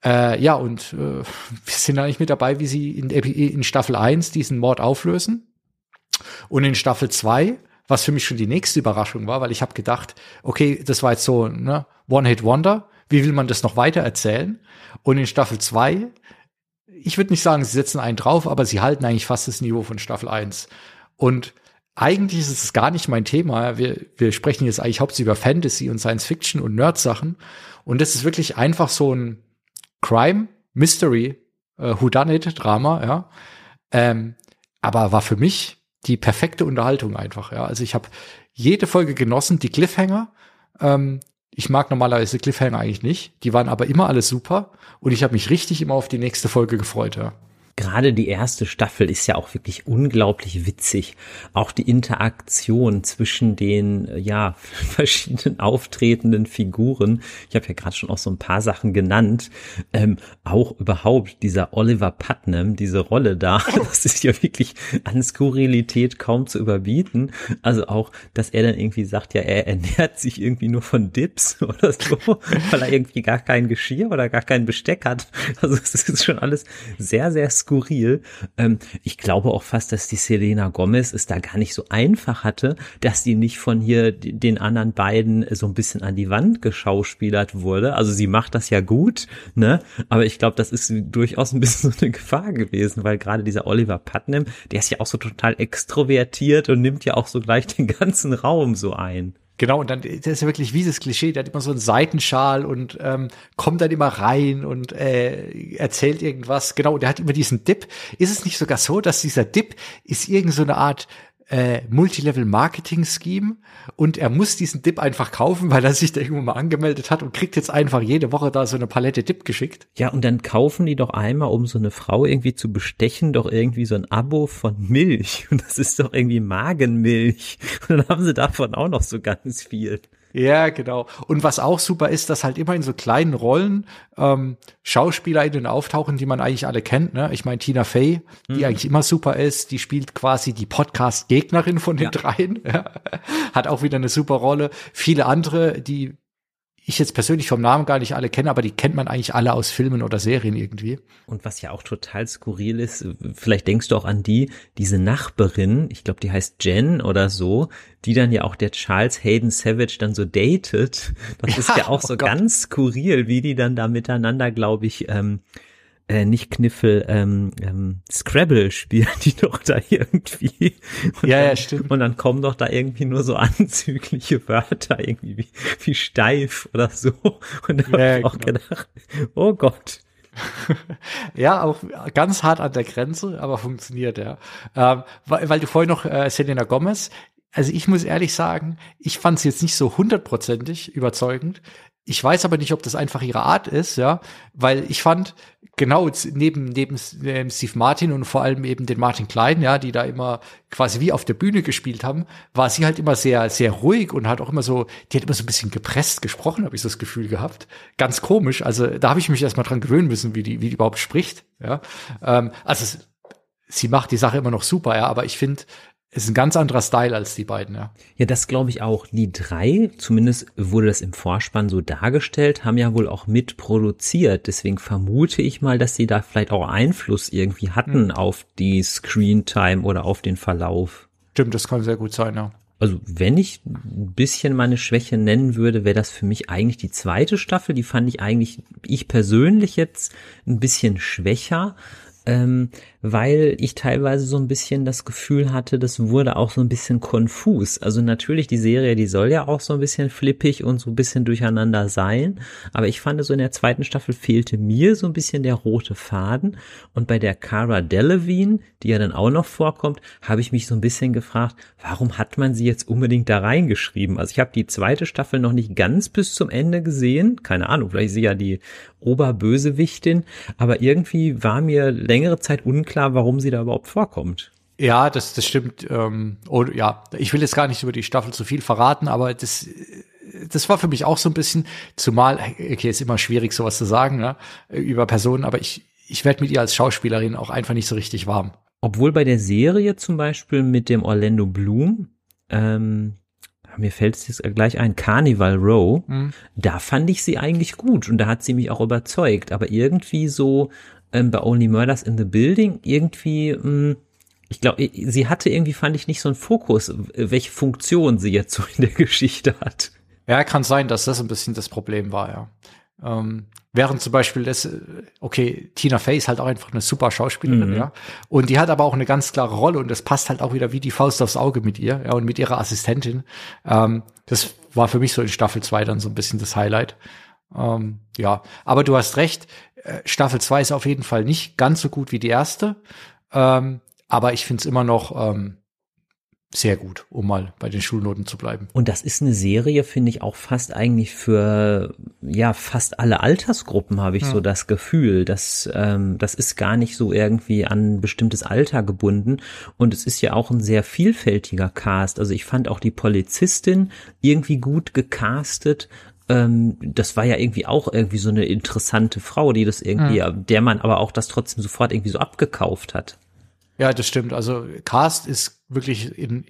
A: Äh, ja, und äh, wir sind eigentlich mit dabei, wie sie in, in Staffel 1 diesen Mord auflösen. Und in Staffel 2, was für mich schon die nächste Überraschung war, weil ich habe gedacht, okay, das war jetzt so ne, One-Hit-Wonder, wie will man das noch weiter erzählen? Und in Staffel 2, ich würde nicht sagen, sie setzen einen drauf, aber sie halten eigentlich fast das Niveau von Staffel 1. Und eigentlich ist es gar nicht mein Thema. Wir, wir sprechen jetzt eigentlich hauptsächlich über Fantasy und Science Fiction und Nerd-Sachen. Und das ist wirklich einfach so ein Crime, Mystery, äh, Whodunit-Drama, ja. Ähm, aber war für mich die perfekte Unterhaltung einfach, ja. Also ich habe jede Folge genossen, die Cliffhanger. Ähm, ich mag normalerweise Cliffhanger eigentlich nicht. Die waren aber immer alles super und ich habe mich richtig immer auf die nächste Folge gefreut, ja
B: gerade die erste Staffel ist ja auch wirklich unglaublich witzig. Auch die Interaktion zwischen den ja verschiedenen auftretenden Figuren. Ich habe ja gerade schon auch so ein paar Sachen genannt. Ähm, auch überhaupt dieser Oliver Putnam, diese Rolle da, das ist ja wirklich an Skurrilität kaum zu überbieten. Also auch, dass er dann irgendwie sagt, ja, er ernährt sich irgendwie nur von Dips oder so, weil er irgendwie gar kein Geschirr oder gar kein Besteck hat. Also es ist schon alles sehr, sehr skurril skurril. Ähm, ich glaube auch fast, dass die Selena Gomez es da gar nicht so einfach hatte, dass die nicht von hier den anderen beiden so ein bisschen an die Wand geschauspielert wurde. Also sie macht das ja gut, ne? Aber ich glaube, das ist durchaus ein bisschen so eine Gefahr gewesen, weil gerade dieser Oliver Putnam, der ist ja auch so total extrovertiert und nimmt ja auch so gleich den ganzen Raum so ein.
A: Genau, und dann, das ist ja wirklich wie das Klischee, der hat immer so einen Seitenschal und ähm, kommt dann immer rein und äh, erzählt irgendwas. Genau, der hat immer diesen Dip. Ist es nicht sogar so, dass dieser Dip ist irgend so eine Art äh, Multilevel-Marketing-Scheme und er muss diesen Dip einfach kaufen, weil er sich da irgendwo mal angemeldet hat und kriegt jetzt einfach jede Woche da so eine Palette Dip geschickt.
B: Ja, und dann kaufen die doch einmal, um so eine Frau irgendwie zu bestechen, doch irgendwie so ein Abo von Milch. Und das ist doch irgendwie Magenmilch. Und dann haben sie davon auch noch so ganz viel.
A: Ja, genau. Und was auch super ist, dass halt immer in so kleinen Rollen ähm, SchauspielerInnen auftauchen, die man eigentlich alle kennt. Ne? Ich meine, Tina Fey, die mhm. eigentlich immer super ist, die spielt quasi die Podcast-Gegnerin von den ja. dreien. Hat auch wieder eine super Rolle. Viele andere, die ich jetzt persönlich vom Namen gar nicht alle kenne, aber die kennt man eigentlich alle aus Filmen oder Serien irgendwie.
B: Und was ja auch total skurril ist, vielleicht denkst du auch an die, diese Nachbarin, ich glaube, die heißt Jen oder so, die dann ja auch der Charles Hayden Savage dann so datet. Das ja, ist ja auch oh so Gott. ganz skurril, wie die dann da miteinander, glaube ich, ähm, äh, nicht Kniffel, ähm, ähm, Scrabble spielen die doch da irgendwie. Und
A: ja,
B: dann,
A: ja, stimmt.
B: Und dann kommen doch da irgendwie nur so anzügliche Wörter, irgendwie wie, wie steif oder so. Und da ja, habe ich auch genau. gedacht, oh Gott.
A: ja, auch ganz hart an der Grenze, aber funktioniert, ja. Ähm, weil, weil du vorhin noch äh, Selena Gomez, also ich muss ehrlich sagen, ich fand sie jetzt nicht so hundertprozentig überzeugend. Ich weiß aber nicht, ob das einfach ihre Art ist, ja, weil ich fand, genau neben, neben Steve Martin und vor allem eben den Martin Klein, ja, die da immer quasi wie auf der Bühne gespielt haben, war sie halt immer sehr, sehr ruhig und hat auch immer so, die hat immer so ein bisschen gepresst gesprochen, habe ich so das Gefühl gehabt. Ganz komisch. Also da habe ich mich erstmal dran gewöhnen müssen, wie die, wie die überhaupt spricht, ja. Ähm, also sie macht die Sache immer noch super, ja, aber ich finde, ist ein ganz anderer Style als die beiden, ja.
B: Ja, das glaube ich auch. Die drei, zumindest wurde das im Vorspann so dargestellt, haben ja wohl auch mitproduziert. Deswegen vermute ich mal, dass sie da vielleicht auch Einfluss irgendwie hatten mhm. auf die Screentime oder auf den Verlauf.
A: Stimmt, das kann sehr gut sein, ja.
B: Also wenn ich ein bisschen meine Schwäche nennen würde, wäre das für mich eigentlich die zweite Staffel. Die fand ich eigentlich, ich persönlich jetzt ein bisschen schwächer ähm, weil ich teilweise so ein bisschen das Gefühl hatte, das wurde auch so ein bisschen konfus. Also natürlich, die Serie, die soll ja auch so ein bisschen flippig und so ein bisschen durcheinander sein, aber ich fand so in der zweiten Staffel fehlte mir so ein bisschen der rote Faden und bei der Cara Delevingne, die ja dann auch noch vorkommt, habe ich mich so ein bisschen gefragt, warum hat man sie jetzt unbedingt da reingeschrieben? Also ich habe die zweite Staffel noch nicht ganz bis zum Ende gesehen, keine Ahnung, vielleicht ist sie ja die Oberbösewichtin, aber irgendwie war mir längere Zeit unklar, warum sie da überhaupt vorkommt.
A: Ja, das, das stimmt. Ähm, und ja, ich will jetzt gar nicht über die Staffel zu viel verraten, aber das, das war für mich auch so ein bisschen, zumal, okay, ist immer schwierig, sowas zu sagen, ne, über Personen, aber ich, ich werde mit ihr als Schauspielerin auch einfach nicht so richtig warm.
B: Obwohl bei der Serie zum Beispiel mit dem Orlando Bloom, ähm, mir fällt es jetzt gleich ein, Carnival Row, mhm. da fand ich sie eigentlich gut und da hat sie mich auch überzeugt, aber irgendwie so ähm, bei Only Murders in the Building irgendwie, mh, hm, ich glaube, sie hatte irgendwie, fand ich, nicht so einen Fokus, welche Funktion sie jetzt so in der Geschichte hat.
A: Ja, kann sein, dass das ein bisschen das Problem war, ja. Ähm, während zum Beispiel das, okay, Tina Fey ist halt auch einfach eine super Schauspielerin, mhm. ja. Und die hat aber auch eine ganz klare Rolle und das passt halt auch wieder wie die Faust aufs Auge mit ihr, ja, und mit ihrer Assistentin. Ähm, das war für mich so in Staffel 2 dann so ein bisschen das Highlight. Ähm, ja, aber du hast recht, Staffel 2 ist auf jeden Fall nicht ganz so gut wie die erste. Ähm, aber ich finde es immer noch ähm, sehr gut, um mal bei den Schulnoten zu bleiben.
B: Und das ist eine Serie, finde ich, auch fast eigentlich für ja fast alle Altersgruppen habe ich ja. so das Gefühl, dass ähm, das ist gar nicht so irgendwie an ein bestimmtes Alter gebunden und es ist ja auch ein sehr vielfältiger Cast. Also ich fand auch die Polizistin irgendwie gut gecastet ähm, das war ja irgendwie auch irgendwie so eine interessante Frau, die das irgendwie, ja. der man aber auch das trotzdem sofort irgendwie so abgekauft hat.
A: Ja, das stimmt. Also Cast ist wirklich in,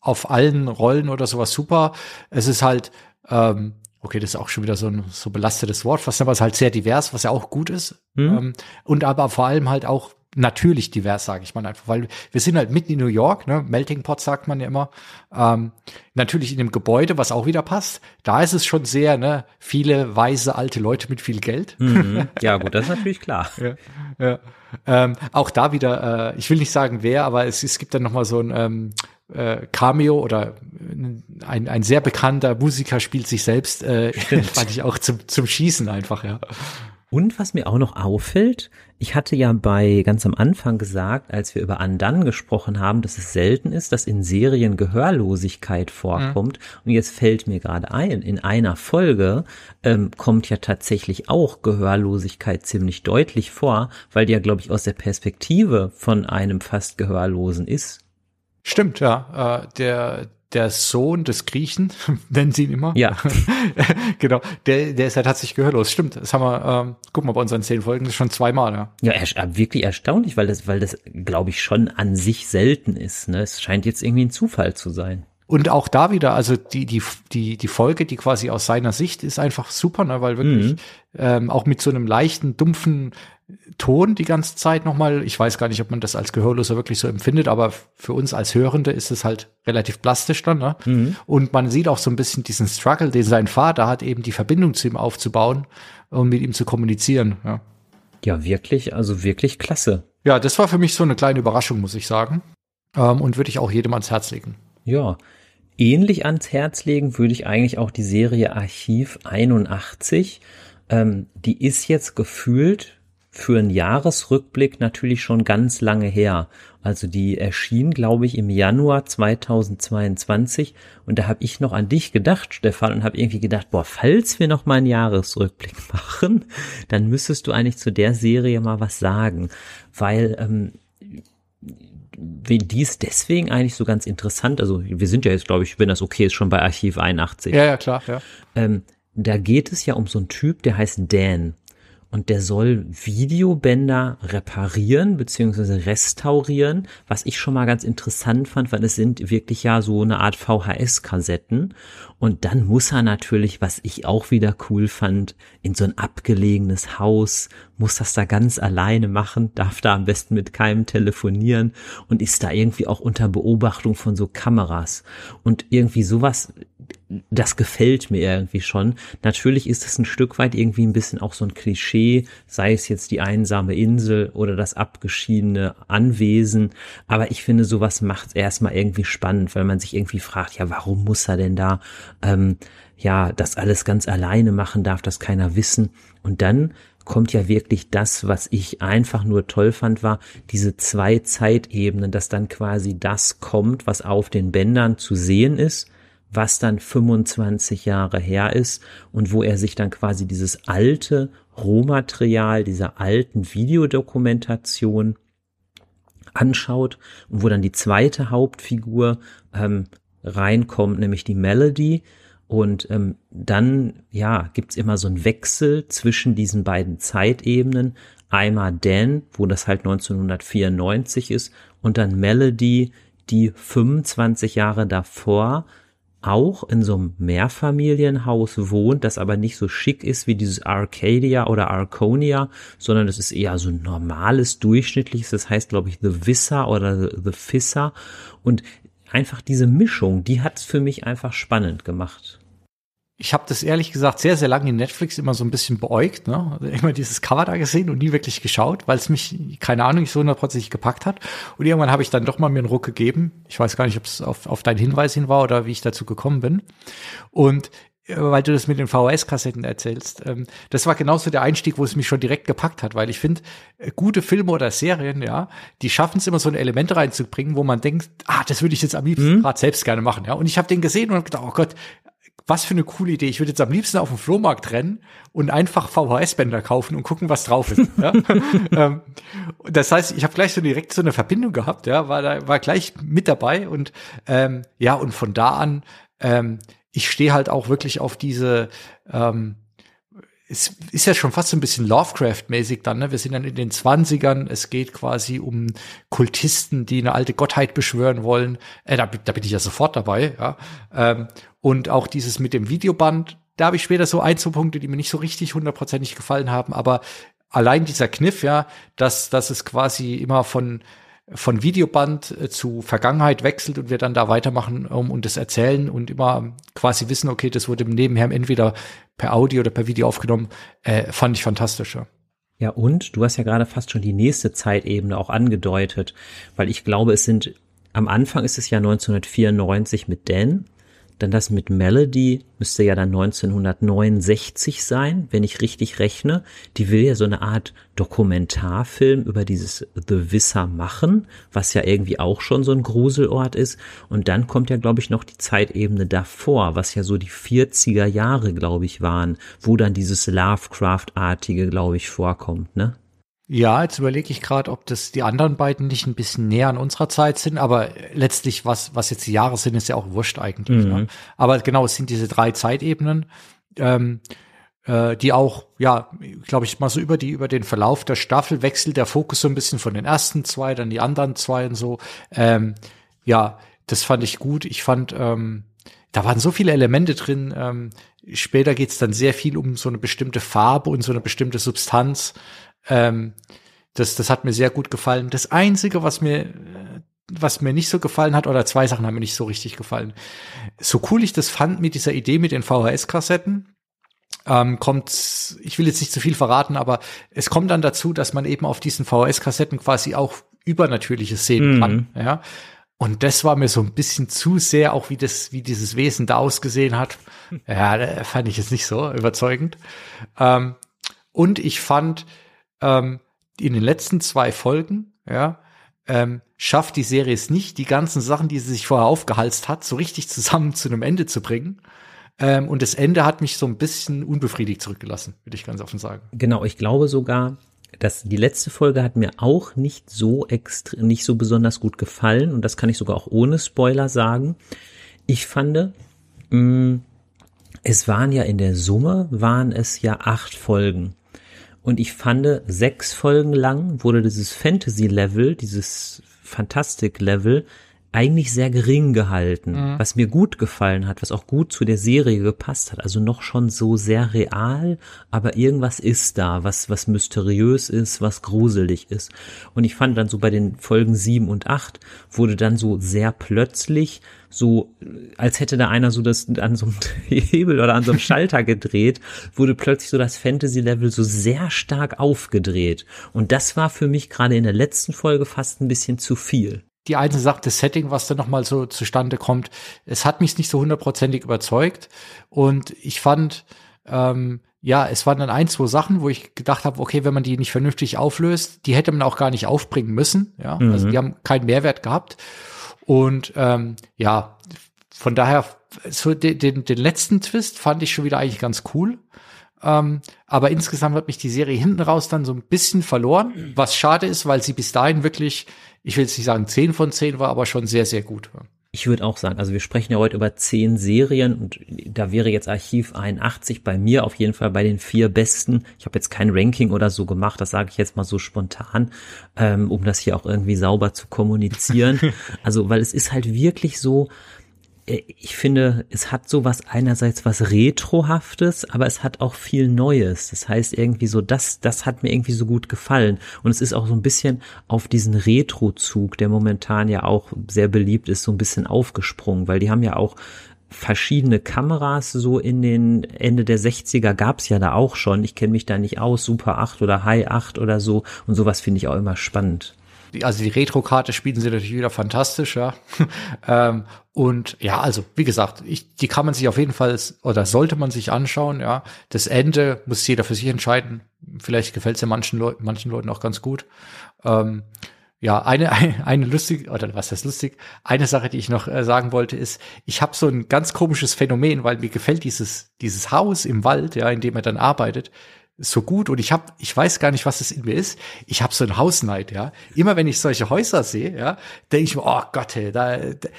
A: auf allen Rollen oder sowas super. Es ist halt, ähm, okay, das ist auch schon wieder so ein so belastetes Wort, fast aber es ist halt sehr divers, was ja auch gut ist. Mhm. Ähm, und aber vor allem halt auch natürlich divers, sage ich mal einfach, weil wir sind halt mitten in New York, ne? Melting Pot sagt man ja immer. Ähm, natürlich in dem Gebäude, was auch wieder passt. Da ist es schon sehr, ne, viele weise alte Leute mit viel Geld.
B: Mhm. Ja, gut, das ist natürlich klar.
A: ja, ja. Ähm, auch da wieder, äh, ich will nicht sagen wer, aber es, es gibt dann noch mal so ein ähm, äh, Cameo oder ein, ein sehr bekannter Musiker spielt sich selbst, äh, fand ich auch zum, zum Schießen einfach, ja.
B: Und was mir auch noch auffällt, ich hatte ja bei ganz am Anfang gesagt, als wir über Andan gesprochen haben, dass es selten ist, dass in Serien Gehörlosigkeit vorkommt. Mhm. Und jetzt fällt mir gerade ein, in einer Folge ähm, kommt ja tatsächlich auch Gehörlosigkeit ziemlich deutlich vor, weil die ja, glaube ich, aus der Perspektive von einem fast Gehörlosen ist.
A: Stimmt, ja. Äh, der, der Sohn des Griechen, nennen sie ihn immer.
B: Ja.
A: genau. Der, der ist ja tatsächlich gehörlos. Stimmt. Das haben wir, ähm, guck mal, bei unseren zehn Folgen schon zweimal, ja.
B: Ja, er, wirklich erstaunlich, weil das, weil das, glaube ich, schon an sich selten ist. Ne? Es scheint jetzt irgendwie ein Zufall zu sein.
A: Und auch da wieder, also die, die, die, die Folge, die quasi aus seiner Sicht ist einfach super, ne, weil wirklich mhm. ähm, auch mit so einem leichten, dumpfen Ton die ganze Zeit nochmal. Ich weiß gar nicht, ob man das als Gehörloser wirklich so empfindet, aber für uns als Hörende ist es halt relativ plastisch dann. Ne? Mhm. Und man sieht auch so ein bisschen diesen Struggle, den sein Vater hat, eben die Verbindung zu ihm aufzubauen und mit ihm zu kommunizieren. Ja,
B: ja wirklich, also wirklich klasse.
A: Ja, das war für mich so eine kleine Überraschung, muss ich sagen. Ähm, und würde ich auch jedem ans Herz legen.
B: Ja, ähnlich ans Herz legen würde ich eigentlich auch die Serie Archiv 81. Ähm, die ist jetzt gefühlt für einen Jahresrückblick natürlich schon ganz lange her. Also die erschien, glaube ich, im Januar 2022 und da habe ich noch an dich gedacht, Stefan, und habe irgendwie gedacht, boah, falls wir noch mal einen Jahresrückblick machen, dann müsstest du eigentlich zu der Serie mal was sagen, weil ähm, die ist deswegen eigentlich so ganz interessant. Also wir sind ja jetzt, glaube ich, wenn das okay ist, schon bei Archiv 81.
A: Ja, ja, klar. Ja.
B: Ähm, da geht es ja um so einen Typ, der heißt Dan und der soll Videobänder reparieren bzw. restaurieren, was ich schon mal ganz interessant fand, weil es sind wirklich ja so eine Art VHS-Kassetten und dann muss er natürlich, was ich auch wieder cool fand, in so ein abgelegenes Haus, muss das da ganz alleine machen, darf da am besten mit keinem telefonieren und ist da irgendwie auch unter Beobachtung von so Kameras und irgendwie sowas das gefällt mir irgendwie schon. Natürlich ist es ein Stück weit irgendwie ein bisschen auch so ein Klischee, sei es jetzt die einsame Insel oder das abgeschiedene Anwesen. Aber ich finde, sowas macht es erstmal irgendwie spannend, weil man sich irgendwie fragt, ja, warum muss er denn da, ähm, ja, das alles ganz alleine machen, darf das keiner wissen. Und dann kommt ja wirklich das, was ich einfach nur toll fand, war diese zwei Zeitebenen, dass dann quasi das kommt, was auf den Bändern zu sehen ist was dann 25 Jahre her ist und wo er sich dann quasi dieses alte Rohmaterial dieser alten Videodokumentation anschaut und wo dann die zweite Hauptfigur ähm, reinkommt, nämlich die Melody. Und ähm, dann, ja, gibt's immer so einen Wechsel zwischen diesen beiden Zeitebenen. Einmal Dan, wo das halt 1994 ist, und dann Melody, die 25 Jahre davor auch in so einem Mehrfamilienhaus wohnt, das aber nicht so schick ist wie dieses Arcadia oder Arconia, sondern das ist eher so ein normales, durchschnittliches, das heißt, glaube ich, The Vissa oder The Fissa. Und einfach diese Mischung, die hat es für mich einfach spannend gemacht
A: ich habe das ehrlich gesagt sehr, sehr lange in Netflix immer so ein bisschen beäugt, ne? Also immer dieses Cover da gesehen und nie wirklich geschaut, weil es mich, keine Ahnung, nicht so hundertprozentig gepackt hat. Und irgendwann habe ich dann doch mal mir einen Ruck gegeben. Ich weiß gar nicht, ob es auf, auf deinen Hinweis hin war oder wie ich dazu gekommen bin. Und äh, weil du das mit den VHS-Kassetten erzählst. Ähm, das war genauso der Einstieg, wo es mich schon direkt gepackt hat, weil ich finde, äh, gute Filme oder Serien, ja, die schaffen es immer so ein Element reinzubringen, wo man denkt, ah, das würde ich jetzt am liebsten mhm. gerade selbst gerne machen, ja. Und ich habe den gesehen und hab gedacht, oh Gott, was für eine coole Idee. Ich würde jetzt am liebsten auf den Flohmarkt rennen und einfach VHS-Bänder kaufen und gucken, was drauf ist. ja? ähm, das heißt, ich habe gleich so direkt so eine Verbindung gehabt, ja, war da war gleich mit dabei und ähm, ja und von da an ähm, ich stehe halt auch wirklich auf diese ähm, es ist ja schon fast so ein bisschen Lovecraft-mäßig dann, ne? Wir sind dann in den Zwanzigern, es geht quasi um Kultisten, die eine alte Gottheit beschwören wollen. Äh, da, da bin ich ja sofort dabei, ja. Ähm, und auch dieses mit dem Videoband, da habe ich später so ein, zwei Punkte, die mir nicht so richtig hundertprozentig gefallen haben, aber allein dieser Kniff, ja, dass, dass es quasi immer von von Videoband äh, zu Vergangenheit wechselt und wir dann da weitermachen um, und das erzählen und immer quasi wissen, okay, das wurde nebenher entweder per Audio oder per Video aufgenommen, äh, fand ich fantastisch. Ja.
B: ja, und du hast ja gerade fast schon die nächste Zeitebene auch angedeutet, weil ich glaube, es sind am Anfang ist es ja 1994 mit Dan dann das mit Melody müsste ja dann 1969 sein, wenn ich richtig rechne. Die will ja so eine Art Dokumentarfilm über dieses The Visser machen, was ja irgendwie auch schon so ein Gruselort ist. Und dann kommt ja, glaube ich, noch die Zeitebene davor, was ja so die 40er Jahre, glaube ich, waren, wo dann dieses Lovecraft-artige, glaube ich, vorkommt, ne?
A: Ja, jetzt überlege ich gerade, ob das die anderen beiden nicht ein bisschen näher an unserer Zeit sind, aber letztlich, was, was jetzt die Jahre sind, ist ja auch wurscht eigentlich. Ne? Mhm. Ne? Aber genau, es sind diese drei Zeitebenen, ähm, äh, die auch, ja, glaube ich, mal so über die, über den Verlauf der Staffel wechselt der Fokus so ein bisschen von den ersten zwei, dann die anderen zwei und so. Ähm, ja, das fand ich gut. Ich fand, ähm, da waren so viele Elemente drin. Ähm, später geht's dann sehr viel um so eine bestimmte Farbe und so eine bestimmte Substanz. Ähm, das, das hat mir sehr gut gefallen. Das Einzige, was mir, was mir nicht so gefallen hat, oder zwei Sachen haben mir nicht so richtig gefallen. So cool ich das fand mit dieser Idee mit den VHS-Kassetten, ähm, kommt, ich will jetzt nicht zu viel verraten, aber es kommt dann dazu, dass man eben auf diesen VHS-Kassetten quasi auch übernatürliches sehen mhm. kann, ja. Und das war mir so ein bisschen zu sehr, auch wie das, wie dieses Wesen da ausgesehen hat. Ja, fand ich jetzt nicht so überzeugend. Ähm, und ich fand, ähm, in den letzten zwei Folgen, ja, ähm, schafft die Serie es nicht, die ganzen Sachen, die sie sich vorher aufgehalst hat, so richtig zusammen zu einem Ende zu bringen. Ähm, und das Ende hat mich so ein bisschen unbefriedigt zurückgelassen, würde ich ganz offen sagen.
B: Genau, ich glaube sogar, dass die letzte Folge hat mir auch nicht so extra, nicht so besonders gut gefallen. Und das kann ich sogar auch ohne Spoiler sagen. Ich fand, mh, mm, es waren ja in der Summe, waren es ja acht Folgen. Und ich fand, sechs Folgen lang wurde dieses Fantasy-Level, dieses Fantastic-Level eigentlich sehr gering gehalten, mhm. was mir gut gefallen hat, was auch gut zu der Serie gepasst hat. Also noch schon so sehr real, aber irgendwas ist da, was, was mysteriös ist, was gruselig ist. Und ich fand dann so bei den Folgen sieben und acht wurde dann so sehr plötzlich so, als hätte da einer so das an so einem Hebel oder an so einem Schalter gedreht, wurde plötzlich so das Fantasy-Level so sehr stark aufgedreht. Und das war für mich gerade in der letzten Folge fast ein bisschen zu viel
A: die eine Sache, das Setting, was da nochmal so zustande kommt, es hat mich nicht so hundertprozentig überzeugt. Und ich fand, ähm, ja, es waren dann ein, zwei Sachen, wo ich gedacht habe, okay, wenn man die nicht vernünftig auflöst, die hätte man auch gar nicht aufbringen müssen. Ja, mhm. also die haben keinen Mehrwert gehabt. Und ähm, ja, von daher, so den, den, den letzten Twist fand ich schon wieder eigentlich ganz cool. Ähm, aber insgesamt hat mich die Serie hinten raus dann so ein bisschen verloren, was schade ist, weil sie bis dahin wirklich ich will jetzt nicht sagen 10 von 10 war, aber schon sehr, sehr gut.
B: Ich würde auch sagen, also wir sprechen ja heute über zehn Serien und da wäre jetzt Archiv 81 bei mir auf jeden Fall bei den vier besten. Ich habe jetzt kein Ranking oder so gemacht, das sage ich jetzt mal so spontan, ähm, um das hier auch irgendwie sauber zu kommunizieren. also, weil es ist halt wirklich so, ich finde, es hat sowas einerseits was Retrohaftes, aber es hat auch viel Neues. Das heißt irgendwie so, das, das hat mir irgendwie so gut gefallen. Und es ist auch so ein bisschen auf diesen Retro-Zug, der momentan ja auch sehr beliebt ist, so ein bisschen aufgesprungen, weil die haben ja auch verschiedene Kameras so in den Ende der 60er gab's ja da auch schon. Ich kenne mich da nicht aus, Super 8 oder High 8 oder so und sowas finde ich auch immer spannend
A: also die Retro-Karte spielen sie natürlich wieder fantastisch, ja. ähm, und ja, also wie gesagt, ich, die kann man sich auf jeden Fall oder sollte man sich anschauen, ja. Das Ende muss jeder für sich entscheiden. Vielleicht gefällt es ja manchen Leuten, manchen Leuten auch ganz gut. Ähm, ja, eine, eine, eine lustig, oder was heißt lustig, eine Sache, die ich noch äh, sagen wollte, ist, ich habe so ein ganz komisches Phänomen, weil mir gefällt dieses, dieses Haus im Wald, ja, in dem er dann arbeitet, so gut und ich habe, ich weiß gar nicht, was es in mir ist. Ich habe so ein Hausneid, ja. Immer wenn ich solche Häuser sehe, ja, denke ich mir, oh Gott, hey, da,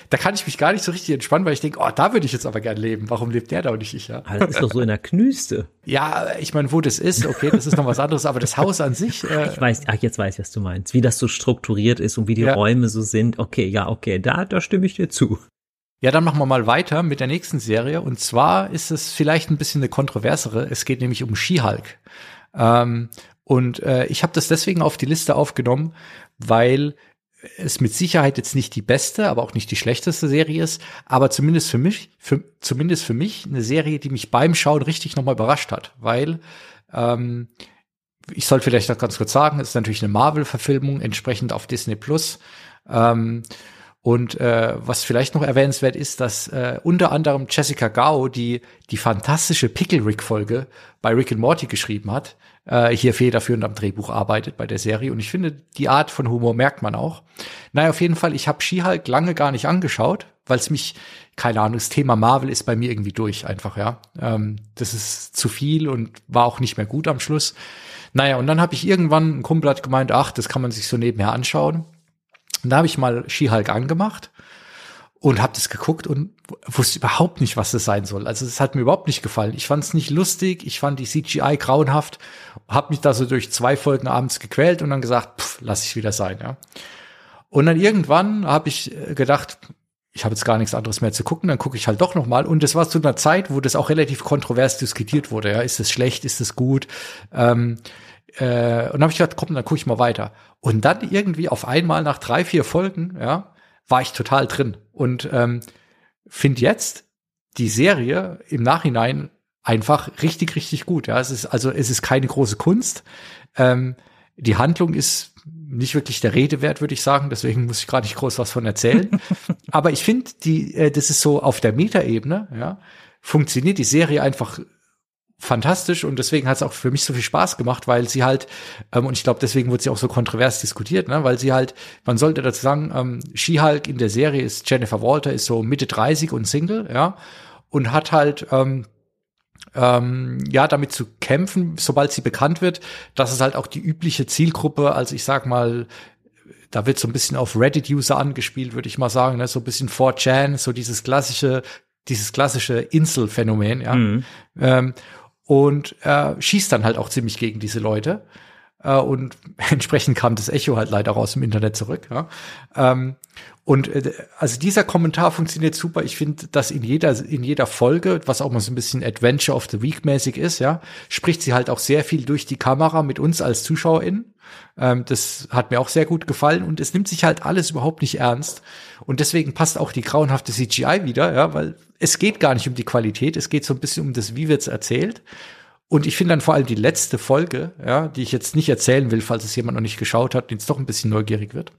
A: da kann ich mich gar nicht so richtig entspannen, weil ich denke, oh, da würde ich jetzt aber gern leben. Warum lebt der da und nicht ich, ja?
B: das ist doch so in der Knüste.
A: Ja, ich meine, wo das ist, okay, das ist noch was anderes, aber das Haus an sich.
B: Äh, ich weiß, ach, jetzt weiß ich, was du meinst. Wie das so strukturiert ist und wie die ja. Räume so sind. Okay, ja, okay, da, da stimme ich dir zu.
A: Ja, dann machen wir mal weiter mit der nächsten Serie. Und zwar ist es vielleicht ein bisschen eine kontroversere. Es geht nämlich um She-Hulk. Ähm, und äh, ich habe das deswegen auf die Liste aufgenommen, weil es mit Sicherheit jetzt nicht die beste, aber auch nicht die schlechteste Serie ist, aber zumindest für mich, für, zumindest für mich eine Serie, die mich beim Schauen richtig nochmal überrascht hat, weil ähm, ich soll vielleicht noch ganz kurz sagen, es ist natürlich eine Marvel-Verfilmung, entsprechend auf Disney Plus. Ähm, und äh, was vielleicht noch erwähnenswert ist, dass äh, unter anderem Jessica Gao, die die fantastische Pickle Rick Folge bei Rick and Morty geschrieben hat, äh, hier federführend am Drehbuch arbeitet bei der Serie. Und ich finde, die Art von Humor merkt man auch. Naja, auf jeden Fall, ich habe She-Hulk lange gar nicht angeschaut, weil es mich, keine Ahnung, das Thema Marvel ist bei mir irgendwie durch einfach, ja. Ähm, das ist zu viel und war auch nicht mehr gut am Schluss. Naja, und dann habe ich irgendwann, ein Kumpel hat gemeint, ach, das kann man sich so nebenher anschauen. Und da habe ich mal She-Hulk angemacht und habe das geguckt und wusste überhaupt nicht, was das sein soll. Also es hat mir überhaupt nicht gefallen. Ich fand es nicht lustig, ich fand die CGI grauenhaft, habe mich da so durch zwei Folgen abends gequält und dann gesagt, pff, lass ich wieder sein, ja. Und dann irgendwann habe ich äh, gedacht, ich habe jetzt gar nichts anderes mehr zu gucken, dann gucke ich halt doch noch mal. Und das war zu einer Zeit, wo das auch relativ kontrovers diskutiert wurde. Ja, ist es schlecht, ist es gut? Ähm, äh, und dann habe ich gedacht, komm, dann gucke ich mal weiter. Und dann irgendwie auf einmal nach drei, vier Folgen, ja, war ich total drin. Und ähm, finde jetzt die Serie im Nachhinein einfach richtig, richtig gut. Ja, es ist also es ist keine große Kunst. Ähm, die Handlung ist nicht wirklich der Rede wert, würde ich sagen. Deswegen muss ich gerade nicht groß was von erzählen. Aber ich finde, die, äh, das ist so auf der Metaebene, ja, funktioniert die Serie einfach fantastisch und deswegen hat es auch für mich so viel Spaß gemacht, weil sie halt, ähm, und ich glaube, deswegen wurde sie auch so kontrovers diskutiert, ne, weil sie halt, man sollte dazu sagen, ähm, She-Hulk in der Serie ist Jennifer Walter, ist so Mitte 30 und Single, ja, und hat halt, ähm, ähm, ja, damit zu kämpfen, sobald sie bekannt wird, dass es halt auch die übliche Zielgruppe, also ich sag mal, da wird so ein bisschen auf Reddit-User angespielt, würde ich mal sagen, ne? so ein bisschen 4chan, so dieses klassische, dieses klassische Inselphänomen, ja. Mhm. Ähm, und äh, schießt dann halt auch ziemlich gegen diese Leute. Äh, und entsprechend kam das Echo halt leider raus im Internet zurück. Ja. Ähm, und äh, also dieser Kommentar funktioniert super. Ich finde, dass in jeder in jeder Folge, was auch mal so ein bisschen Adventure of the Week mäßig ist, ja, spricht sie halt auch sehr viel durch die Kamera mit uns als ZuschauerInnen. Ähm, das hat mir auch sehr gut gefallen und es nimmt sich halt alles überhaupt nicht ernst. Und deswegen passt auch die grauenhafte CGI wieder, ja, weil es geht gar nicht um die Qualität, es geht so ein bisschen um das, wie wird's erzählt. Und ich finde dann vor allem die letzte Folge, ja, die ich jetzt nicht erzählen will, falls es jemand noch nicht geschaut hat, jetzt doch ein bisschen neugierig wird.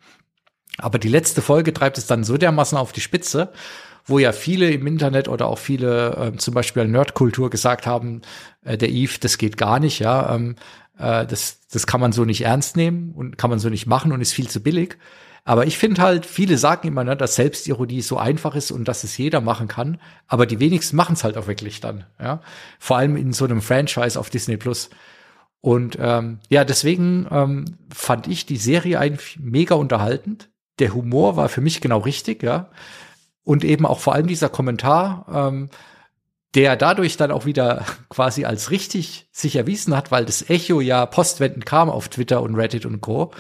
A: Aber die letzte Folge treibt es dann so dermaßen auf die Spitze, wo ja viele im Internet oder auch viele äh, zum Beispiel Nerdkultur gesagt haben, äh, der Eve, das geht gar nicht, ja, ähm, äh, das, das kann man so nicht ernst nehmen und kann man so nicht machen und ist viel zu billig. Aber ich finde halt, viele sagen immer, ne, dass Selbstironie so einfach ist und dass es jeder machen kann. Aber die wenigsten machen es halt auch wirklich dann. Ja, vor allem in so einem Franchise auf Disney Plus. Und ähm, ja, deswegen ähm, fand ich die Serie eigentlich mega unterhaltend. Der Humor war für mich genau richtig, ja. Und eben auch vor allem dieser Kommentar, ähm, der dadurch dann auch wieder quasi als richtig sich erwiesen hat, weil das Echo ja postwendend kam auf Twitter und Reddit und Co.,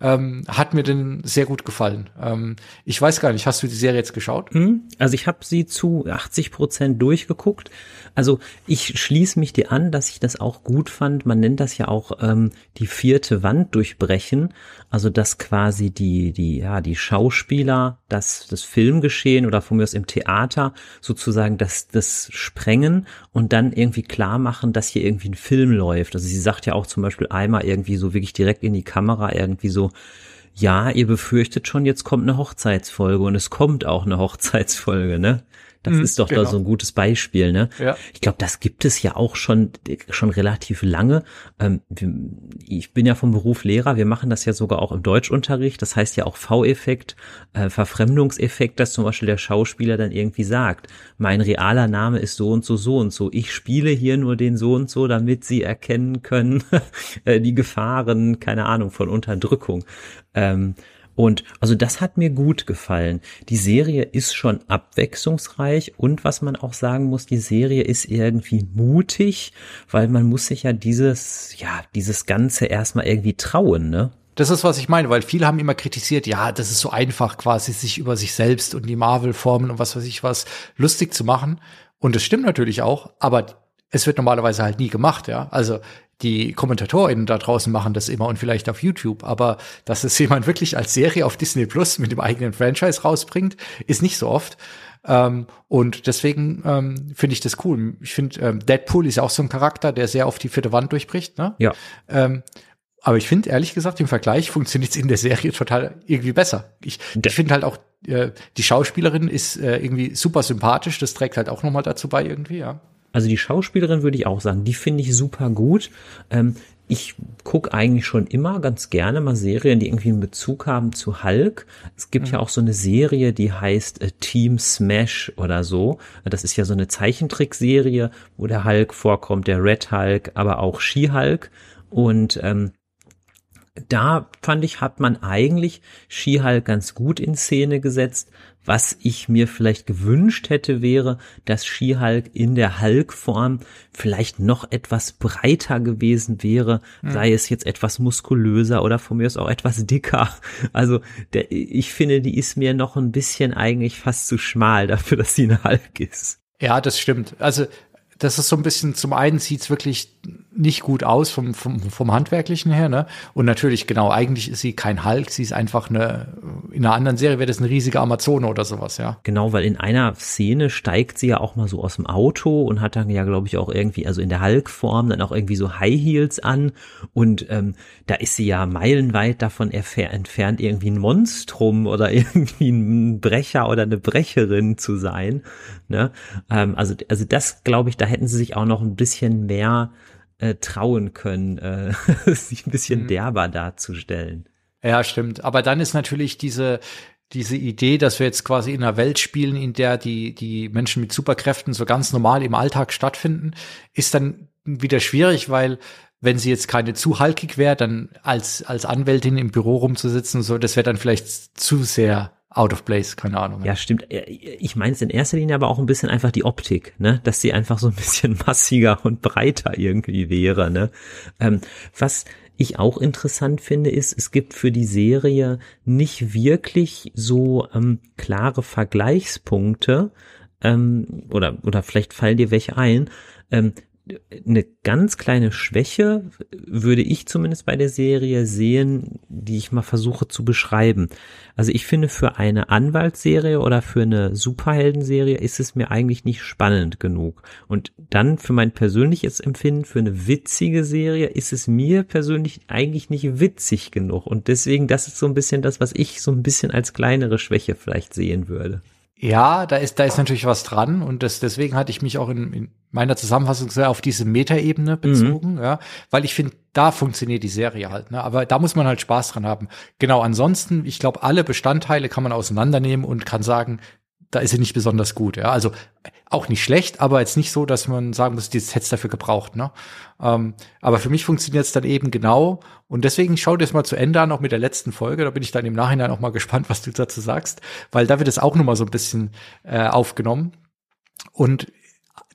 A: ähm, hat mir denn sehr gut gefallen. Ähm, ich weiß gar nicht, hast du die Serie jetzt geschaut?
B: Hm, also ich habe sie zu 80 Prozent durchgeguckt. Also ich schließe mich dir an, dass ich das auch gut fand. Man nennt das ja auch ähm, die vierte Wand durchbrechen. Also dass quasi die, die, ja, die Schauspieler, das, das Filmgeschehen oder von mir aus im Theater sozusagen das, das sprengen und dann irgendwie klar machen, dass hier irgendwie ein Film läuft. Also sie sagt ja auch zum Beispiel einmal irgendwie so wirklich direkt in die Kamera irgendwie so, ja, ihr befürchtet schon, jetzt kommt eine Hochzeitsfolge und es kommt auch eine Hochzeitsfolge, ne? Das mhm, ist doch genau. da so ein gutes Beispiel, ne? Ja. Ich glaube, das gibt es ja auch schon schon relativ lange. Ähm, ich bin ja vom Beruf Lehrer. Wir machen das ja sogar auch im Deutschunterricht. Das heißt ja auch V-Effekt, äh, Verfremdungseffekt, dass zum Beispiel der Schauspieler dann irgendwie sagt: Mein realer Name ist so und so so und so. Ich spiele hier nur den so und so, damit Sie erkennen können äh, die Gefahren, keine Ahnung, von Unterdrückung. Ähm, und also das hat mir gut gefallen. Die Serie ist schon abwechslungsreich und was man auch sagen muss, die Serie ist irgendwie mutig, weil man muss sich ja dieses, ja, dieses Ganze erstmal irgendwie trauen, ne?
A: Das ist, was ich meine, weil viele haben immer kritisiert, ja, das ist so einfach quasi, sich über sich selbst und die Marvel-Formen und was weiß ich was lustig zu machen. Und das stimmt natürlich auch, aber es wird normalerweise halt nie gemacht, ja. Also die KommentatorInnen da draußen machen das immer und vielleicht auf YouTube, aber dass es jemand wirklich als Serie auf Disney Plus mit dem eigenen Franchise rausbringt, ist nicht so oft. Ähm, und deswegen ähm, finde ich das cool. Ich finde, ähm, Deadpool ist ja auch so ein Charakter, der sehr auf die vierte Wand durchbricht, ne?
B: Ja.
A: Ähm, aber ich finde, ehrlich gesagt, im Vergleich funktioniert es in der Serie total irgendwie besser. Ich, ich finde halt auch, äh, die Schauspielerin ist äh, irgendwie super sympathisch. Das trägt halt auch nochmal dazu bei irgendwie, ja.
B: Also die Schauspielerin würde ich auch sagen, die finde ich super gut. Ähm, ich gucke eigentlich schon immer ganz gerne mal Serien, die irgendwie einen Bezug haben zu Hulk. Es gibt mhm. ja auch so eine Serie, die heißt äh, Team Smash oder so. Das ist ja so eine Zeichentrickserie, wo der Hulk vorkommt, der Red Hulk, aber auch She-Hulk. Und ähm, da fand ich, hat man eigentlich She-Hulk ganz gut in Szene gesetzt, was ich mir vielleicht gewünscht hätte, wäre, dass She-Hulk in der Hulk-Form vielleicht noch etwas breiter gewesen wäre, hm. sei es jetzt etwas muskulöser oder von mir aus auch etwas dicker. Also der, ich finde, die ist mir noch ein bisschen eigentlich fast zu schmal dafür, dass sie eine Hulk ist.
A: Ja, das stimmt. Also das ist so ein bisschen, zum einen sieht's wirklich nicht gut aus vom, vom, vom Handwerklichen her, ne? Und natürlich, genau, eigentlich ist sie kein Hulk, sie ist einfach eine, in einer anderen Serie wäre das eine riesige Amazone oder sowas, ja.
B: Genau, weil in einer Szene steigt sie ja auch mal so aus dem Auto und hat dann ja, glaube ich, auch irgendwie, also in der Hulk-Form dann auch irgendwie so High Heels an und ähm, da ist sie ja meilenweit davon entfernt, irgendwie ein Monstrum oder irgendwie ein Brecher oder eine Brecherin zu sein, ne? Ähm, also, also das, glaube ich, da hätten sie sich auch noch ein bisschen mehr äh, trauen können, äh, sich ein bisschen mhm. derber darzustellen.
A: Ja, stimmt. Aber dann ist natürlich diese, diese Idee, dass wir jetzt quasi in einer Welt spielen, in der die, die Menschen mit Superkräften so ganz normal im Alltag stattfinden, ist dann wieder schwierig, weil wenn sie jetzt keine zu halkig wäre, dann als, als Anwältin im Büro rumzusitzen, so, das wäre dann vielleicht zu sehr out of place, keine Ahnung.
B: Ja, stimmt. Ich meine es in erster Linie aber auch ein bisschen einfach die Optik, ne? Dass sie einfach so ein bisschen massiger und breiter irgendwie wäre, ne? Ähm, was ich auch interessant finde, ist, es gibt für die Serie nicht wirklich so ähm, klare Vergleichspunkte, ähm, oder, oder vielleicht fallen dir welche ein, ähm, eine ganz kleine Schwäche würde ich zumindest bei der Serie sehen, die ich mal versuche zu beschreiben. Also ich finde für eine Anwaltsserie oder für eine Superheldenserie ist es mir eigentlich nicht spannend genug. Und dann für mein persönliches Empfinden für eine witzige Serie ist es mir persönlich eigentlich nicht witzig genug. Und deswegen, das ist so ein bisschen das, was ich so ein bisschen als kleinere Schwäche vielleicht sehen würde.
A: Ja, da ist, da ist natürlich was dran und das, deswegen hatte ich mich auch in, in meiner Zusammenfassung sehr auf diese Metaebene bezogen, mhm. ja, weil ich finde, da funktioniert die Serie halt, ne? Aber da muss man halt Spaß dran haben. Genau, ansonsten, ich glaube, alle Bestandteile kann man auseinandernehmen und kann sagen, da ist sie nicht besonders gut. Ja, also auch nicht schlecht, aber jetzt nicht so, dass man sagen muss, dieses hätte dafür gebraucht. Ne? Ähm, aber für mich funktioniert es dann eben genau. Und deswegen schau dir es mal zu Ende an, auch mit der letzten Folge. Da bin ich dann im Nachhinein auch mal gespannt, was du dazu sagst, weil da wird es auch noch mal so ein bisschen äh, aufgenommen. Und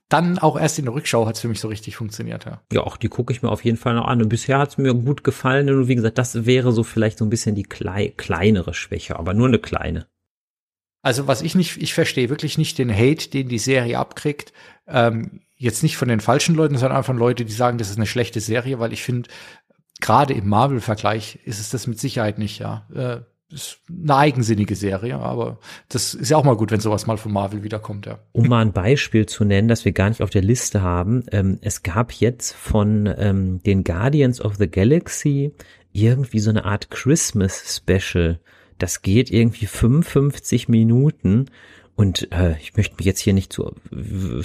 A: dann auch erst in der Rückschau hat es für mich so richtig funktioniert, ja.
B: Ja, auch die gucke ich mir auf jeden Fall noch an. Und bisher hat es mir gut gefallen. Und wie gesagt, das wäre so vielleicht so ein bisschen die klei kleinere Schwäche, aber nur eine kleine.
A: Also was ich nicht, ich verstehe wirklich nicht den Hate, den die Serie abkriegt. Ähm, jetzt nicht von den falschen Leuten, sondern einfach von Leuten, die sagen, das ist eine schlechte Serie, weil ich finde, gerade im Marvel-Vergleich ist es das mit Sicherheit nicht, ja. Äh, ist eine eigensinnige Serie, aber das ist ja auch mal gut, wenn sowas mal von Marvel wiederkommt, ja.
B: Um mal ein Beispiel zu nennen, das wir gar nicht auf der Liste haben, ähm, es gab jetzt von ähm, den Guardians of the Galaxy irgendwie so eine Art Christmas Special. Das geht irgendwie 55 Minuten und äh, ich möchte mich jetzt hier nicht zu,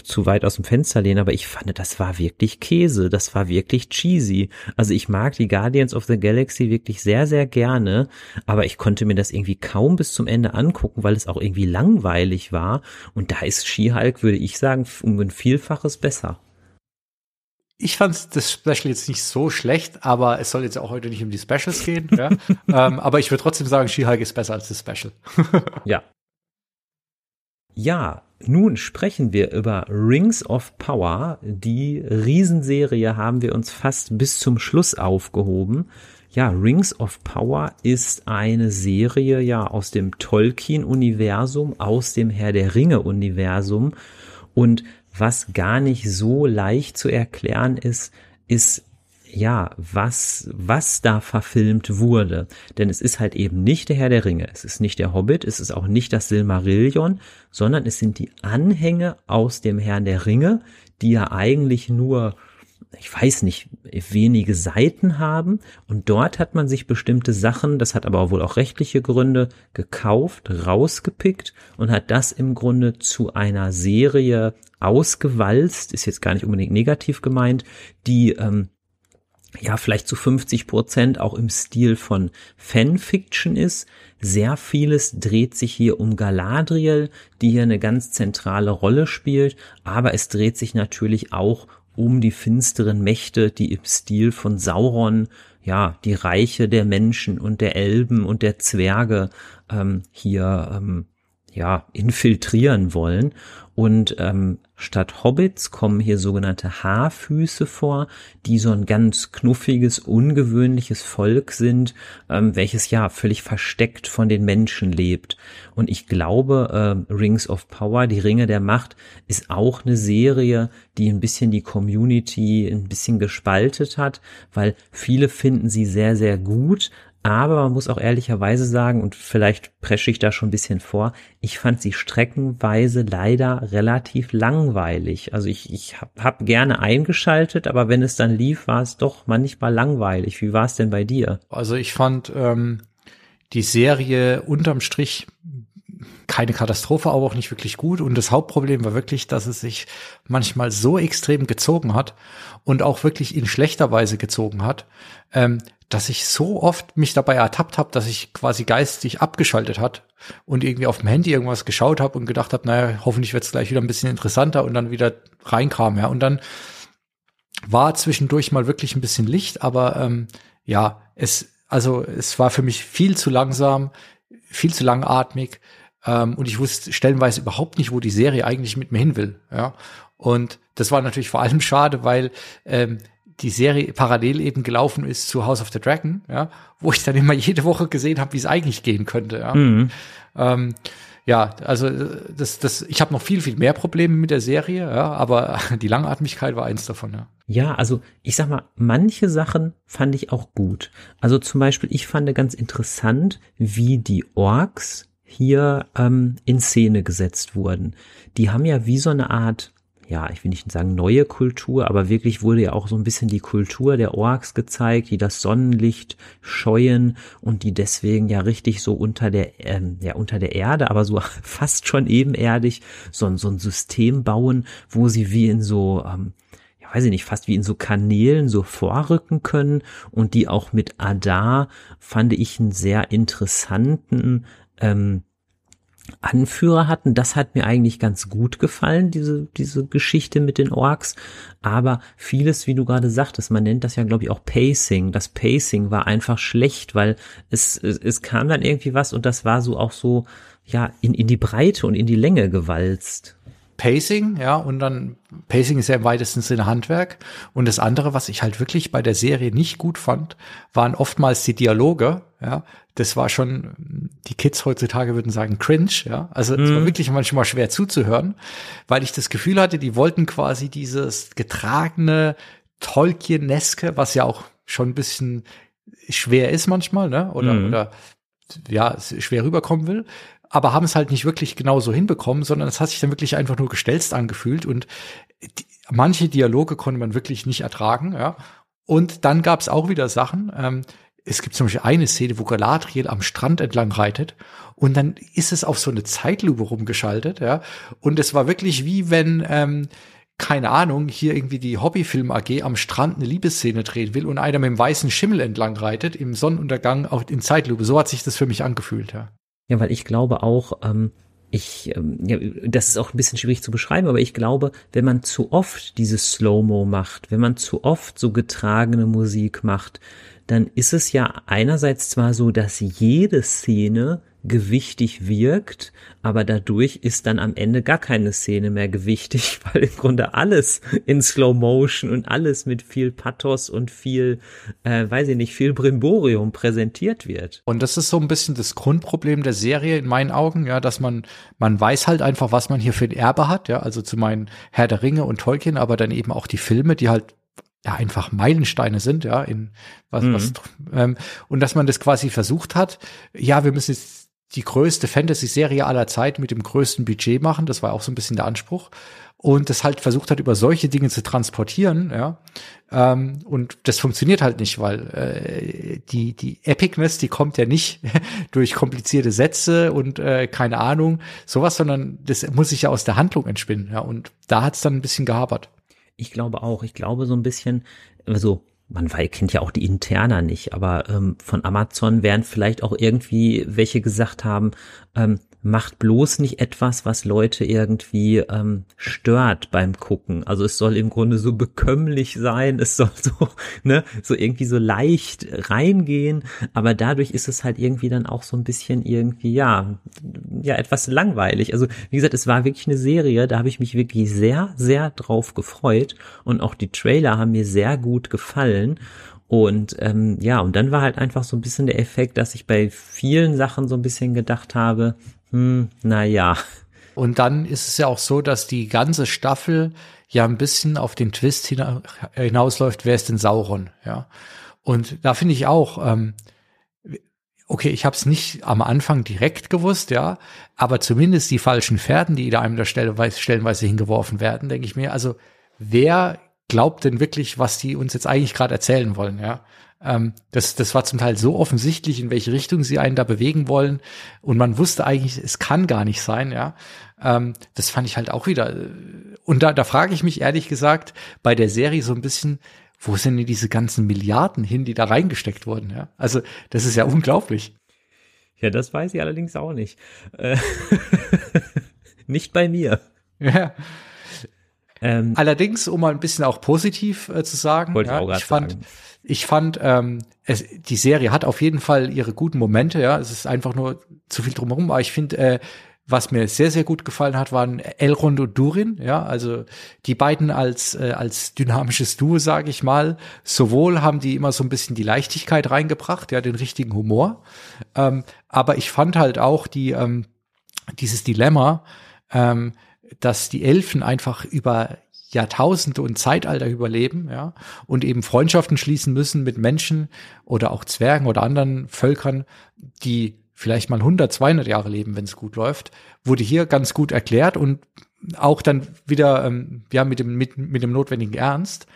B: zu weit aus dem Fenster lehnen, aber ich fand, das war wirklich Käse, das war wirklich cheesy. Also ich mag die Guardians of the Galaxy wirklich sehr, sehr gerne, aber ich konnte mir das irgendwie kaum bis zum Ende angucken, weil es auch irgendwie langweilig war. Und da ist She-Hulk, würde ich sagen, um ein Vielfaches besser.
A: Ich fand das Special jetzt nicht so schlecht, aber es soll jetzt auch heute nicht um die Specials gehen. ja. ähm, aber ich würde trotzdem sagen, She-Hulk ist besser als das Special.
B: ja, ja, nun sprechen wir über Rings of Power. Die Riesenserie haben wir uns fast bis zum Schluss aufgehoben. Ja, Rings of Power ist eine Serie ja aus dem Tolkien-Universum, aus dem Herr der Ringe-Universum. Und was gar nicht so leicht zu erklären ist, ist ja, was, was da verfilmt wurde. Denn es ist halt eben nicht der Herr der Ringe, es ist nicht der Hobbit, es ist auch nicht das Silmarillion, sondern es sind die Anhänge aus dem Herrn der Ringe, die ja eigentlich nur, ich weiß nicht, wenige Seiten haben. Und dort hat man sich bestimmte Sachen, das hat aber wohl auch rechtliche Gründe, gekauft, rausgepickt und hat das im Grunde zu einer Serie ausgewalzt, ist jetzt gar nicht unbedingt negativ gemeint, die ähm, ja vielleicht zu 50 Prozent auch im Stil von Fanfiction ist. Sehr vieles dreht sich hier um Galadriel, die hier eine ganz zentrale Rolle spielt, aber es dreht sich natürlich auch um die finsteren Mächte, die im Stil von Sauron, ja, die Reiche der Menschen und der Elben und der Zwerge ähm, hier ähm, ja infiltrieren wollen. Und ähm, statt Hobbits kommen hier sogenannte Haarfüße vor, die so ein ganz knuffiges, ungewöhnliches Volk sind, ähm, welches ja völlig versteckt von den Menschen lebt. Und ich glaube, äh, Rings of Power, die Ringe der Macht, ist auch eine Serie, die ein bisschen die Community ein bisschen gespaltet hat, weil viele finden sie sehr, sehr gut, aber man muss auch ehrlicherweise sagen, und vielleicht presche ich da schon ein bisschen vor, ich fand sie streckenweise leider relativ langweilig. Also ich, ich habe hab gerne eingeschaltet, aber wenn es dann lief, war es doch manchmal langweilig. Wie war es denn bei dir?
A: Also ich fand ähm, die Serie unterm Strich keine Katastrophe, aber auch nicht wirklich gut. Und das Hauptproblem war wirklich, dass es sich manchmal so extrem gezogen hat und auch wirklich in schlechter Weise gezogen hat, ähm, dass ich so oft mich dabei ertappt habe, dass ich quasi geistig abgeschaltet hat und irgendwie auf dem Handy irgendwas geschaut habe und gedacht habe, naja, hoffentlich wird es gleich wieder ein bisschen interessanter und dann wieder reinkam, ja. Und dann war zwischendurch mal wirklich ein bisschen Licht, aber ähm, ja, es, also es war für mich viel zu langsam, viel zu langatmig ähm, und ich wusste stellenweise überhaupt nicht, wo die Serie eigentlich mit mir hin will, ja. Und das war natürlich vor allem schade, weil ähm, die Serie parallel eben gelaufen ist zu House of the Dragon, ja, wo ich dann immer jede Woche gesehen habe, wie es eigentlich gehen könnte. Ja, mhm. ähm, ja also das, das, ich habe noch viel, viel mehr Probleme mit der Serie, ja, aber die Langatmigkeit war eins davon, ja.
B: Ja, also ich sag mal, manche Sachen fand ich auch gut. Also zum Beispiel, ich fand ganz interessant, wie die Orks hier ähm, in Szene gesetzt wurden. Die haben ja wie so eine Art ja, ich will nicht sagen neue Kultur, aber wirklich wurde ja auch so ein bisschen die Kultur der Orks gezeigt, die das Sonnenlicht scheuen und die deswegen ja richtig so unter der, ähm, ja, unter der Erde, aber so fast schon ebenerdig so, so ein System bauen, wo sie wie in so, ähm, ja, weiß ich nicht, fast wie in so Kanälen so vorrücken können und die auch mit Adar fand ich einen sehr interessanten, ähm, Anführer hatten. Das hat mir eigentlich ganz gut gefallen, diese, diese Geschichte mit den Orks. Aber vieles, wie du gerade sagtest, man nennt das ja, glaube ich, auch Pacing. Das Pacing war einfach schlecht, weil es, es, es kam dann irgendwie was und das war so auch so, ja, in, in die Breite und in die Länge gewalzt.
A: Pacing, ja, und dann Pacing ist ja im weitesten Sinne Handwerk. Und das andere, was ich halt wirklich bei der Serie nicht gut fand, waren oftmals die Dialoge, ja. Das war schon, die Kids heutzutage würden sagen cringe, ja. Also es war
B: Mhm.
A: wirklich manchmal schwer zuzuhören, weil ich das Gefühl hatte, die wollten quasi dieses getragene Tolkien-eske, was ja auch schon ein bisschen schwer ist manchmal, ne? Oder,
B: Mhm.
A: oder ja, schwer rüberkommen will, aber haben es halt nicht wirklich genau so hinbekommen, sondern es hat sich dann wirklich einfach nur gestelzt angefühlt und die, manche Dialoge konnte man wirklich nicht ertragen, ja. Und dann gab es auch wieder Sachen. Ähm, es gibt zum Beispiel eine Szene, wo Galadriel am Strand entlang reitet und dann ist es auf so eine Zeitlupe rumgeschaltet, ja. Und es war wirklich wie wenn ähm, keine Ahnung, hier irgendwie die Hobbyfilm AG am Strand eine Liebesszene drehen will und einer mit dem weißen Schimmel entlang reitet im Sonnenuntergang auch in Zeitlupe. So hat sich das für mich angefühlt, ja.
B: Ja, weil ich glaube auch, ähm, ich, ähm, ja, das ist auch ein bisschen schwierig zu beschreiben, aber ich glaube, wenn man zu oft dieses Slow-Mo macht, wenn man zu oft so getragene Musik macht, dann ist es ja einerseits zwar so, dass jede Szene gewichtig wirkt, aber dadurch ist dann am Ende gar keine Szene mehr gewichtig, weil im Grunde alles in Slow Motion und alles mit viel Pathos und viel, äh, weiß ich nicht, viel Brimborium präsentiert wird.
A: Und das ist so ein bisschen das Grundproblem der Serie in meinen Augen, ja, dass man, man weiß halt einfach, was man hier für ein Erbe hat, ja, also zu meinen Herr der Ringe und Tolkien, aber dann eben auch die Filme, die halt ja einfach Meilensteine sind, ja, in was,
B: Mhm.
A: was ähm, und dass man das quasi versucht hat, ja, wir müssen jetzt die größte Fantasy-Serie aller Zeit mit dem größten Budget machen, das war auch so ein bisschen der Anspruch. Und das halt versucht hat, über solche Dinge zu transportieren, ja. Ähm, und das funktioniert halt nicht, weil äh, die, die Epicness, die kommt ja nicht durch komplizierte Sätze und äh, keine Ahnung, sowas, sondern das muss sich ja aus der Handlung entspinnen, ja. Und da hat's dann ein bisschen gehapert.
B: Ich glaube auch. Ich glaube so ein bisschen, also man kennt ja auch die Interna nicht, aber ähm, von Amazon werden vielleicht auch irgendwie welche gesagt haben, ähm, macht bloß nicht etwas, was Leute irgendwie ähm, stört beim Gucken. Also es soll im Grunde so bekömmlich sein, es soll so, ne, so irgendwie so leicht reingehen, aber dadurch ist es halt irgendwie dann auch so ein bisschen irgendwie, ja, ja, etwas langweilig. Also, wie gesagt, es war wirklich eine Serie, da habe ich mich wirklich sehr, sehr drauf gefreut und auch die Trailer haben mir sehr gut gefallen. Und ähm, ja, und dann war halt einfach so ein bisschen der Effekt, dass ich bei vielen Sachen so ein bisschen gedacht habe, hm, na ja,
A: Und dann ist es ja auch so, dass die ganze Staffel ja ein bisschen auf den Twist hina hinausläuft, wer ist denn Sauron, ja. Und da finde ich auch, ähm, okay, ich habe es nicht am Anfang direkt gewusst, ja, aber zumindest die falschen Pferden, die da einem da stellenweise hingeworfen werden, denke ich mir, also wer glaubt denn wirklich, was die uns jetzt eigentlich gerade erzählen wollen, ja? Ähm, das, das war zum Teil so offensichtlich, in welche Richtung sie einen da bewegen wollen. Und man wusste eigentlich, es kann gar nicht sein, ja. Ähm, das fand ich halt auch wieder. äh, Und da, da frage ich mich ehrlich gesagt bei der Serie so ein bisschen, wo sind denn diese ganzen Milliarden hin, die da reingesteckt wurden, ja? Also, das ist ja unglaublich.
B: Ja, das weiß ich allerdings auch nicht. Äh, nicht bei mir.
A: Ja.
B: Ähm,
A: Allerdings, um mal ein bisschen auch positiv äh, zu sagen,
B: ich
A: ja,
B: auch grad
A: ich fand,
B: sagen.
A: Ich fand, ähm, es, die Serie hat auf jeden Fall ihre guten Momente, ja. Es ist einfach nur zu viel drumherum, aber ich finde, äh, was mir sehr, sehr gut gefallen hat, waren Elrond und Durin, ja, also die beiden als, äh, als dynamisches Duo, sage ich mal. Sowohl haben die immer so ein bisschen die Leichtigkeit reingebracht, ja, den richtigen Humor, ähm, aber ich fand halt auch die, ähm, dieses Dilemma, ähm, dass die Elfen einfach über Jahrtausende und Zeitalter überleben, ja, und eben Freundschaften schließen müssen mit Menschen oder auch Zwergen oder anderen Völkern, die vielleicht mal 100, 200 Jahre leben, wenn es gut läuft, wurde hier ganz gut erklärt und auch dann wieder, ähm, ja, mit dem, mit, mit dem notwendigen Ernst.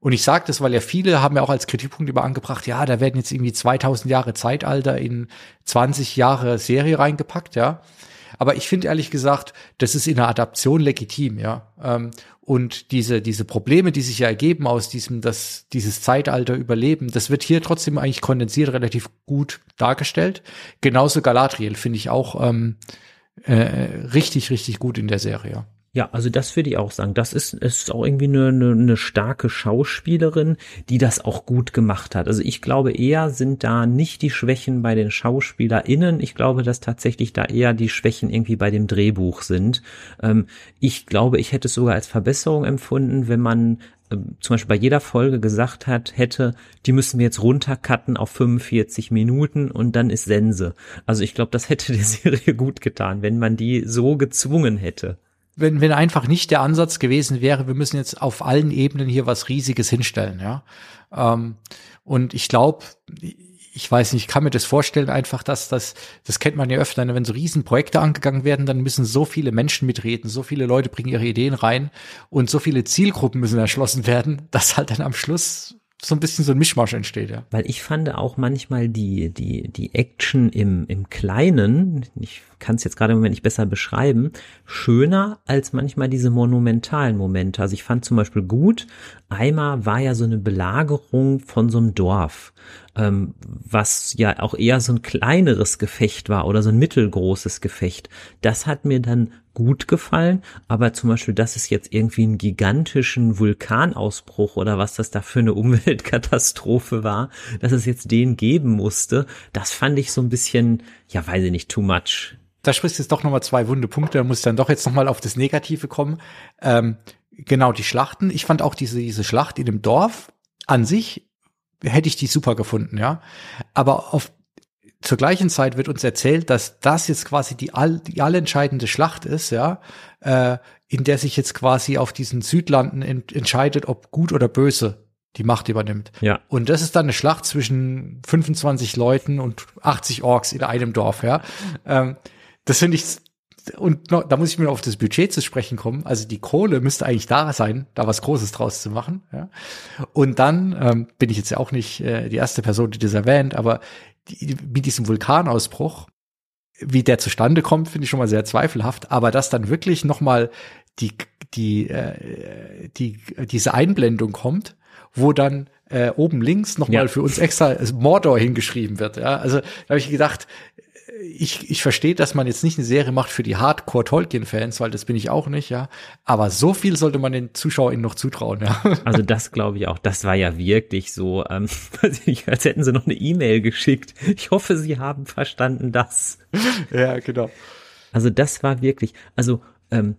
A: Und ich sage das, weil ja viele haben ja auch als Kritikpunkt immer angebracht, ja, da werden jetzt irgendwie 2000 Jahre Zeitalter in 20 Jahre Serie reingepackt, ja. Aber ich finde ehrlich gesagt, das ist in der Adaption legitim, ja. Ähm, und diese, diese Probleme, die sich ja ergeben aus diesem, das, dieses Zeitalter überleben, das wird hier trotzdem eigentlich kondensiert relativ gut dargestellt. Genauso Galadriel finde ich auch ähm, äh, richtig, richtig gut in der Serie.
B: Ja, also das würde ich auch sagen. Das ist, ist auch irgendwie eine, eine, eine starke Schauspielerin, die das auch gut gemacht hat. Also ich glaube eher sind da nicht die Schwächen bei den SchauspielerInnen. Ich glaube, dass tatsächlich da eher die Schwächen irgendwie bei dem Drehbuch sind. Ähm, ich glaube, ich hätte es sogar als Verbesserung empfunden, wenn man ähm, zum Beispiel bei jeder Folge gesagt hat, hätte, die müssen wir jetzt runtercutten auf 45 Minuten und dann ist Sense. Also ich glaube, das hätte der Serie gut getan, wenn man die so gezwungen hätte
A: wenn, wenn einfach nicht der Ansatz gewesen wäre, wir müssen jetzt auf allen Ebenen hier was Riesiges hinstellen, ja. Ähm, und ich glaube, ich weiß nicht, ich kann mir das vorstellen, einfach, dass das, das kennt man ja öfter, ne, wenn so Riesenprojekte angegangen werden, dann müssen so viele Menschen mitreden, so viele Leute bringen ihre Ideen rein und so viele Zielgruppen müssen erschlossen werden, dass halt dann am Schluss so ein bisschen so ein Mischmasch entsteht, ja.
B: Weil ich fand auch manchmal die, die, die Action im, im Kleinen, ich kann es jetzt gerade im Moment nicht besser beschreiben, schöner als manchmal diese monumentalen Momente. Also ich fand zum Beispiel gut, einmal war ja so eine Belagerung von so einem Dorf ähm, was ja auch eher so ein kleineres Gefecht war oder so ein mittelgroßes Gefecht. Das hat mir dann gut gefallen, aber zum Beispiel, dass es jetzt irgendwie einen gigantischen Vulkanausbruch oder was das da für eine Umweltkatastrophe war, dass es jetzt den geben musste, das fand ich so ein bisschen, ja, weiß ich nicht, too much.
A: Da sprichst du jetzt doch nochmal zwei wunde Punkte, da muss ich dann doch jetzt nochmal auf das Negative kommen. Ähm, genau, die Schlachten. Ich fand auch diese, diese Schlacht in dem Dorf an sich hätte ich die super gefunden, ja. Aber auf, zur gleichen Zeit wird uns erzählt, dass das jetzt quasi die, all, die allentscheidende Schlacht ist, ja, äh, in der sich jetzt quasi auf diesen Südlanden ent entscheidet, ob gut oder böse die Macht übernimmt.
B: Ja.
A: Und das ist dann eine Schlacht zwischen 25 Leuten und 80 Orks in einem Dorf, ja. Ähm, das finde ich und noch, da muss ich mir auf das Budget zu sprechen kommen. Also die Kohle müsste eigentlich da sein, da was Großes draus zu machen. Ja. Und dann ähm, bin ich jetzt ja auch nicht äh, die erste Person, die das erwähnt, aber die, mit diesem Vulkanausbruch, wie der zustande kommt, finde ich schon mal sehr zweifelhaft. Aber dass dann wirklich noch mal die die äh, die diese Einblendung kommt, wo dann äh, oben links noch ja. für uns extra Mordor hingeschrieben wird. Ja, also da habe ich gedacht, ich, ich verstehe, dass man jetzt nicht eine Serie macht für die Hardcore-Tolkien-Fans, weil das bin ich auch nicht, ja. Aber so viel sollte man den ZuschauerInnen noch zutrauen, ja.
B: Also das glaube ich auch. Das war ja wirklich so, ähm, als hätten sie noch eine E-Mail geschickt. Ich hoffe, sie haben verstanden das.
A: Ja, genau.
B: Also das war wirklich, also ähm,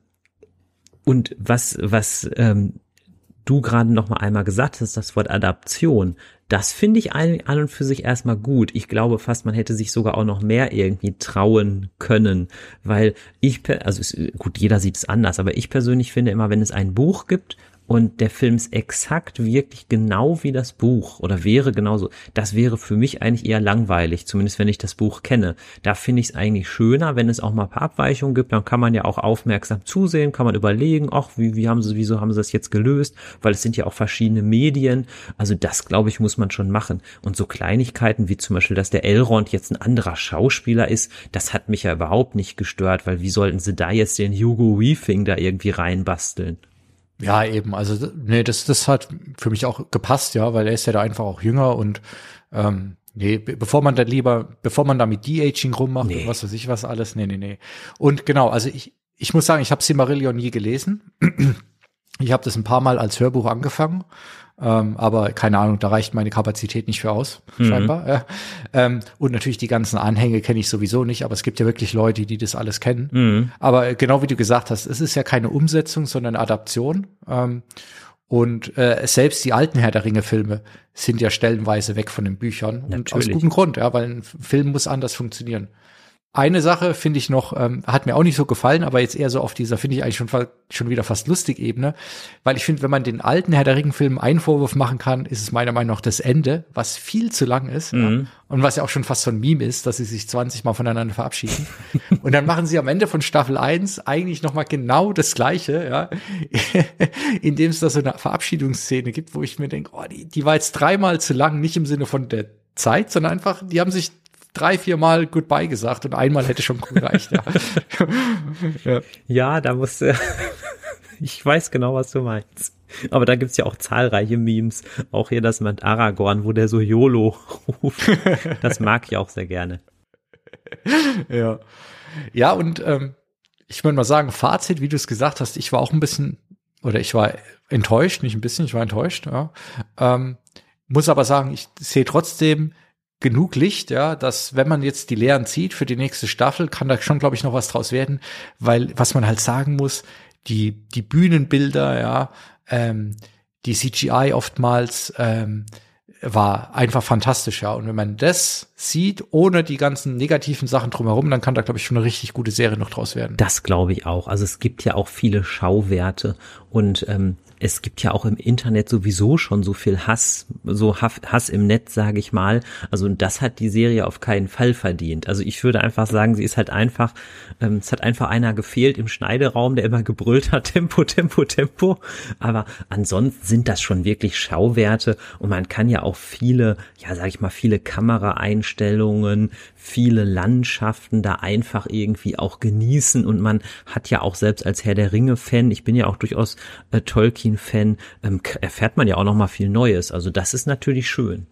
B: und was was ähm, du gerade noch mal einmal gesagt hast, das Wort Adaption, das finde ich an, an und für sich erstmal gut. Ich glaube fast, man hätte sich sogar auch noch mehr irgendwie trauen können, weil ich, also gut, jeder sieht es anders, aber ich persönlich finde immer, wenn es ein Buch gibt und der Film ist exakt wirklich genau wie das Buch oder wäre genauso, das wäre für mich eigentlich eher langweilig, zumindest wenn ich das Buch kenne. Da finde ich es eigentlich schöner, wenn es auch mal ein paar Abweichungen gibt, dann kann man ja auch aufmerksam zusehen, kann man überlegen, ach, wie, wie haben sie, wieso haben sie das jetzt gelöst, weil es sind ja auch verschiedene Medien. Also das, glaube ich, muss man schon machen. Und so Kleinigkeiten wie zum Beispiel, dass der Elrond jetzt ein anderer Schauspieler ist, das hat mich ja überhaupt nicht gestört, weil wie sollten sie da jetzt den Hugo Weaving da irgendwie reinbasteln?
A: Ja, eben. Also, nee, das, das hat für mich auch gepasst, ja, weil er ist ja da einfach auch jünger und ähm, nee, bevor man da lieber, bevor man da mit De-Aging rummacht nee. und was weiß ich was alles, nee, nee, nee. Und genau, also ich, ich muss sagen, ich habe Silmarillion nie gelesen. Ich habe das ein paar Mal als Hörbuch angefangen ähm, aber keine Ahnung, da reicht meine Kapazität nicht für aus, mhm. scheinbar. Ja. Ähm, und natürlich die ganzen Anhänge kenne ich sowieso nicht, aber es gibt ja wirklich Leute, die das alles kennen. Mhm. Aber genau wie du gesagt hast, es ist ja keine Umsetzung, sondern Adaption. Ähm, und äh, selbst die alten Herr der Ringe-Filme sind ja stellenweise weg von den Büchern. Natürlich. Und aus gutem Grund, ja, weil ein Film muss anders funktionieren. Eine Sache finde ich noch, ähm, hat mir auch nicht so gefallen, aber jetzt eher so auf dieser, finde ich eigentlich schon, schon wieder fast lustig Ebene, weil ich finde, wenn man den alten Herr der Ringe-Film einen Vorwurf machen kann, ist es meiner Meinung nach das Ende, was viel zu lang ist mhm. ja, und was ja auch schon fast so ein Meme ist, dass sie sich 20 Mal voneinander verabschieden. und dann machen sie am Ende von Staffel 1 eigentlich nochmal genau das Gleiche, ja, indem es da so eine Verabschiedungsszene gibt, wo ich mir denke, oh, die, die war jetzt dreimal zu lang, nicht im Sinne von der Zeit, sondern einfach, die haben sich drei, vier Mal Goodbye gesagt und einmal hätte schon gereicht. ja.
B: ja. ja, da musste. ich weiß genau, was du meinst. Aber da gibt's ja auch zahlreiche Memes. Auch hier das mit Aragorn, wo der so YOLO ruft. Das mag ich auch sehr gerne.
A: Ja. Ja, und ähm, Ich würde mal sagen, Fazit, wie du es gesagt hast, ich war auch ein bisschen, oder ich war enttäuscht, nicht ein bisschen, ich war enttäuscht, ja. Ähm, muss aber sagen, ich sehe trotzdem genug Licht, ja, dass wenn man jetzt die Lehren zieht für die nächste Staffel, kann da schon, glaube ich, noch was draus werden, weil was man halt sagen muss, die die Bühnenbilder, ja, ähm, die CGI oftmals ähm, war einfach fantastisch, ja. Und wenn man das sieht, ohne die ganzen negativen Sachen drumherum, dann kann da, glaube ich, schon eine richtig gute Serie noch draus werden.
B: Das glaube ich auch. Also es gibt ja auch viele Schauwerte und ähm, es gibt ja auch im Internet sowieso schon so viel Hass, so Hass im Netz, sage ich mal. Also das hat die Serie auf keinen Fall verdient. Also ich würde einfach sagen, sie ist halt einfach, ähm, es hat einfach einer gefehlt im Schneideraum, der immer gebrüllt hat, Tempo, Tempo, Tempo. Aber ansonsten sind das schon wirklich Schauwerte und man kann ja auch viele, ja, sag ich mal, viele Kameraeinstellungen, viele Landschaften da einfach irgendwie auch genießen und man hat ja auch selbst als Herr der Ringe Fan, ich bin ja auch durchaus äh, Tolkien Fan, ähm, erfährt man ja auch noch mal viel Neues. Also das ist natürlich schön.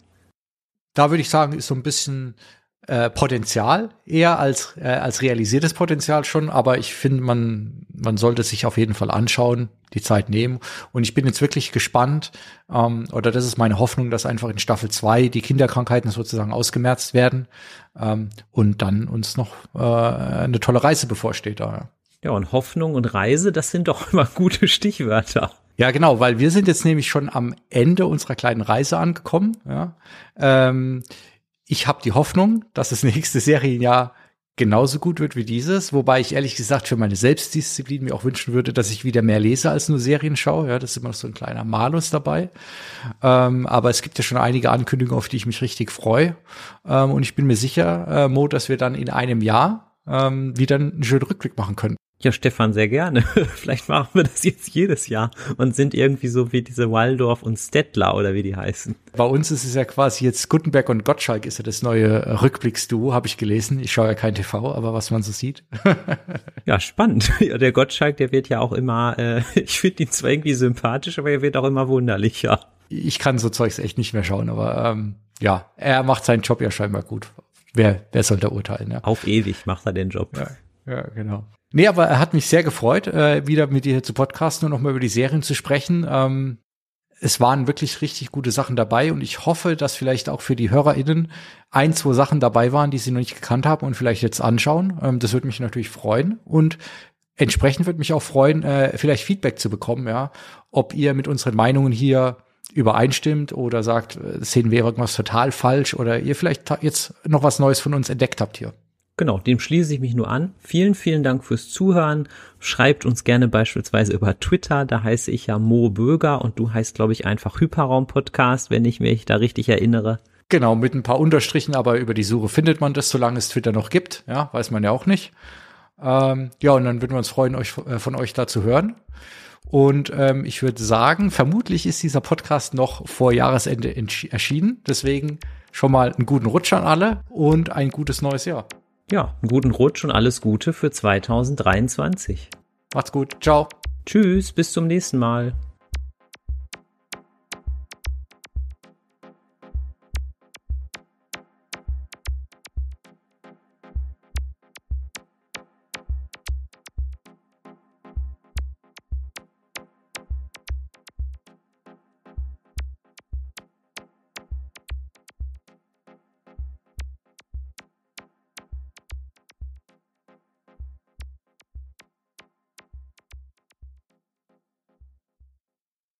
A: Da würde ich sagen, ist so ein bisschen äh, Potenzial eher als äh, als realisiertes Potenzial schon, aber ich finde, man man sollte sich auf jeden Fall anschauen, die Zeit nehmen und ich bin jetzt wirklich gespannt ähm, oder das ist meine Hoffnung, dass einfach in Staffel 2 die Kinderkrankheiten sozusagen ausgemerzt werden ähm, und dann uns noch äh, eine tolle Reise bevorsteht da.
B: Ja. ja, und Hoffnung und Reise, das sind doch immer gute Stichwörter.
A: Ja, genau, weil wir sind jetzt nämlich schon am Ende unserer kleinen Reise angekommen. Ja. Ähm, ich habe die Hoffnung, dass das nächste Serienjahr genauso gut wird wie dieses, wobei ich ehrlich gesagt für meine Selbstdisziplin mir auch wünschen würde, dass ich wieder mehr lese als nur Serien schaue. Ja, das ist immer noch so ein kleiner Malus dabei. Ähm, aber es gibt ja schon einige Ankündigungen, auf die ich mich richtig freue. Ähm, und ich bin mir sicher, äh, Mo, dass wir dann in einem Jahr ähm, wieder einen schönen Rückblick machen können.
B: Ja, Stefan, sehr gerne. Vielleicht machen wir das jetzt jedes Jahr und sind irgendwie so wie diese Waldorf und Stettler oder wie die heißen.
A: Bei uns ist es ja quasi jetzt Gutenberg und Gottschalk ist ja das neue Rückblicksduo, habe ich gelesen. Ich schaue ja kein TV, aber was man so sieht.
B: ja, spannend. Ja, der Gottschalk, der wird ja auch immer, äh, ich finde ihn zwar irgendwie sympathisch, aber er wird auch immer wunderlicher.
A: Ich kann so Zeugs echt nicht mehr schauen, aber ähm, ja, er macht seinen Job ja scheinbar gut. Wer, wer soll da urteilen? Ja?
B: Auf ewig macht er den Job.
A: Ja, ja genau. Nee, aber er hat mich sehr gefreut, äh, wieder mit dir zu podcasten und nochmal über die Serien zu sprechen. Ähm, es waren wirklich richtig gute Sachen dabei und ich hoffe, dass vielleicht auch für die HörerInnen ein, zwei Sachen dabei waren, die sie noch nicht gekannt haben und vielleicht jetzt anschauen. Ähm, das würde mich natürlich freuen und entsprechend würde mich auch freuen, äh, vielleicht Feedback zu bekommen, ja, ob ihr mit unseren Meinungen hier übereinstimmt oder sagt, äh, sehen wir irgendwas total falsch oder ihr vielleicht jetzt noch was Neues von uns entdeckt habt hier.
B: Genau, dem schließe ich mich nur an. Vielen, vielen Dank fürs Zuhören. Schreibt uns gerne beispielsweise über Twitter, da heiße ich ja Mo Böger und du heißt, glaube ich, einfach Hyperraum Podcast, wenn ich mich da richtig erinnere.
A: Genau, mit ein paar Unterstrichen, aber über die Suche findet man das, solange es Twitter noch gibt. Ja, weiß man ja auch nicht. Ähm, ja, und dann würden wir uns freuen, euch äh, von euch da zu hören. Und ähm, ich würde sagen, vermutlich ist dieser Podcast noch vor Jahresende erschienen. Deswegen schon mal einen guten Rutsch an alle und ein gutes neues Jahr.
B: Ja, einen guten Rutsch und alles Gute für 2023.
A: Macht's gut. Ciao.
B: Tschüss, bis zum nächsten Mal.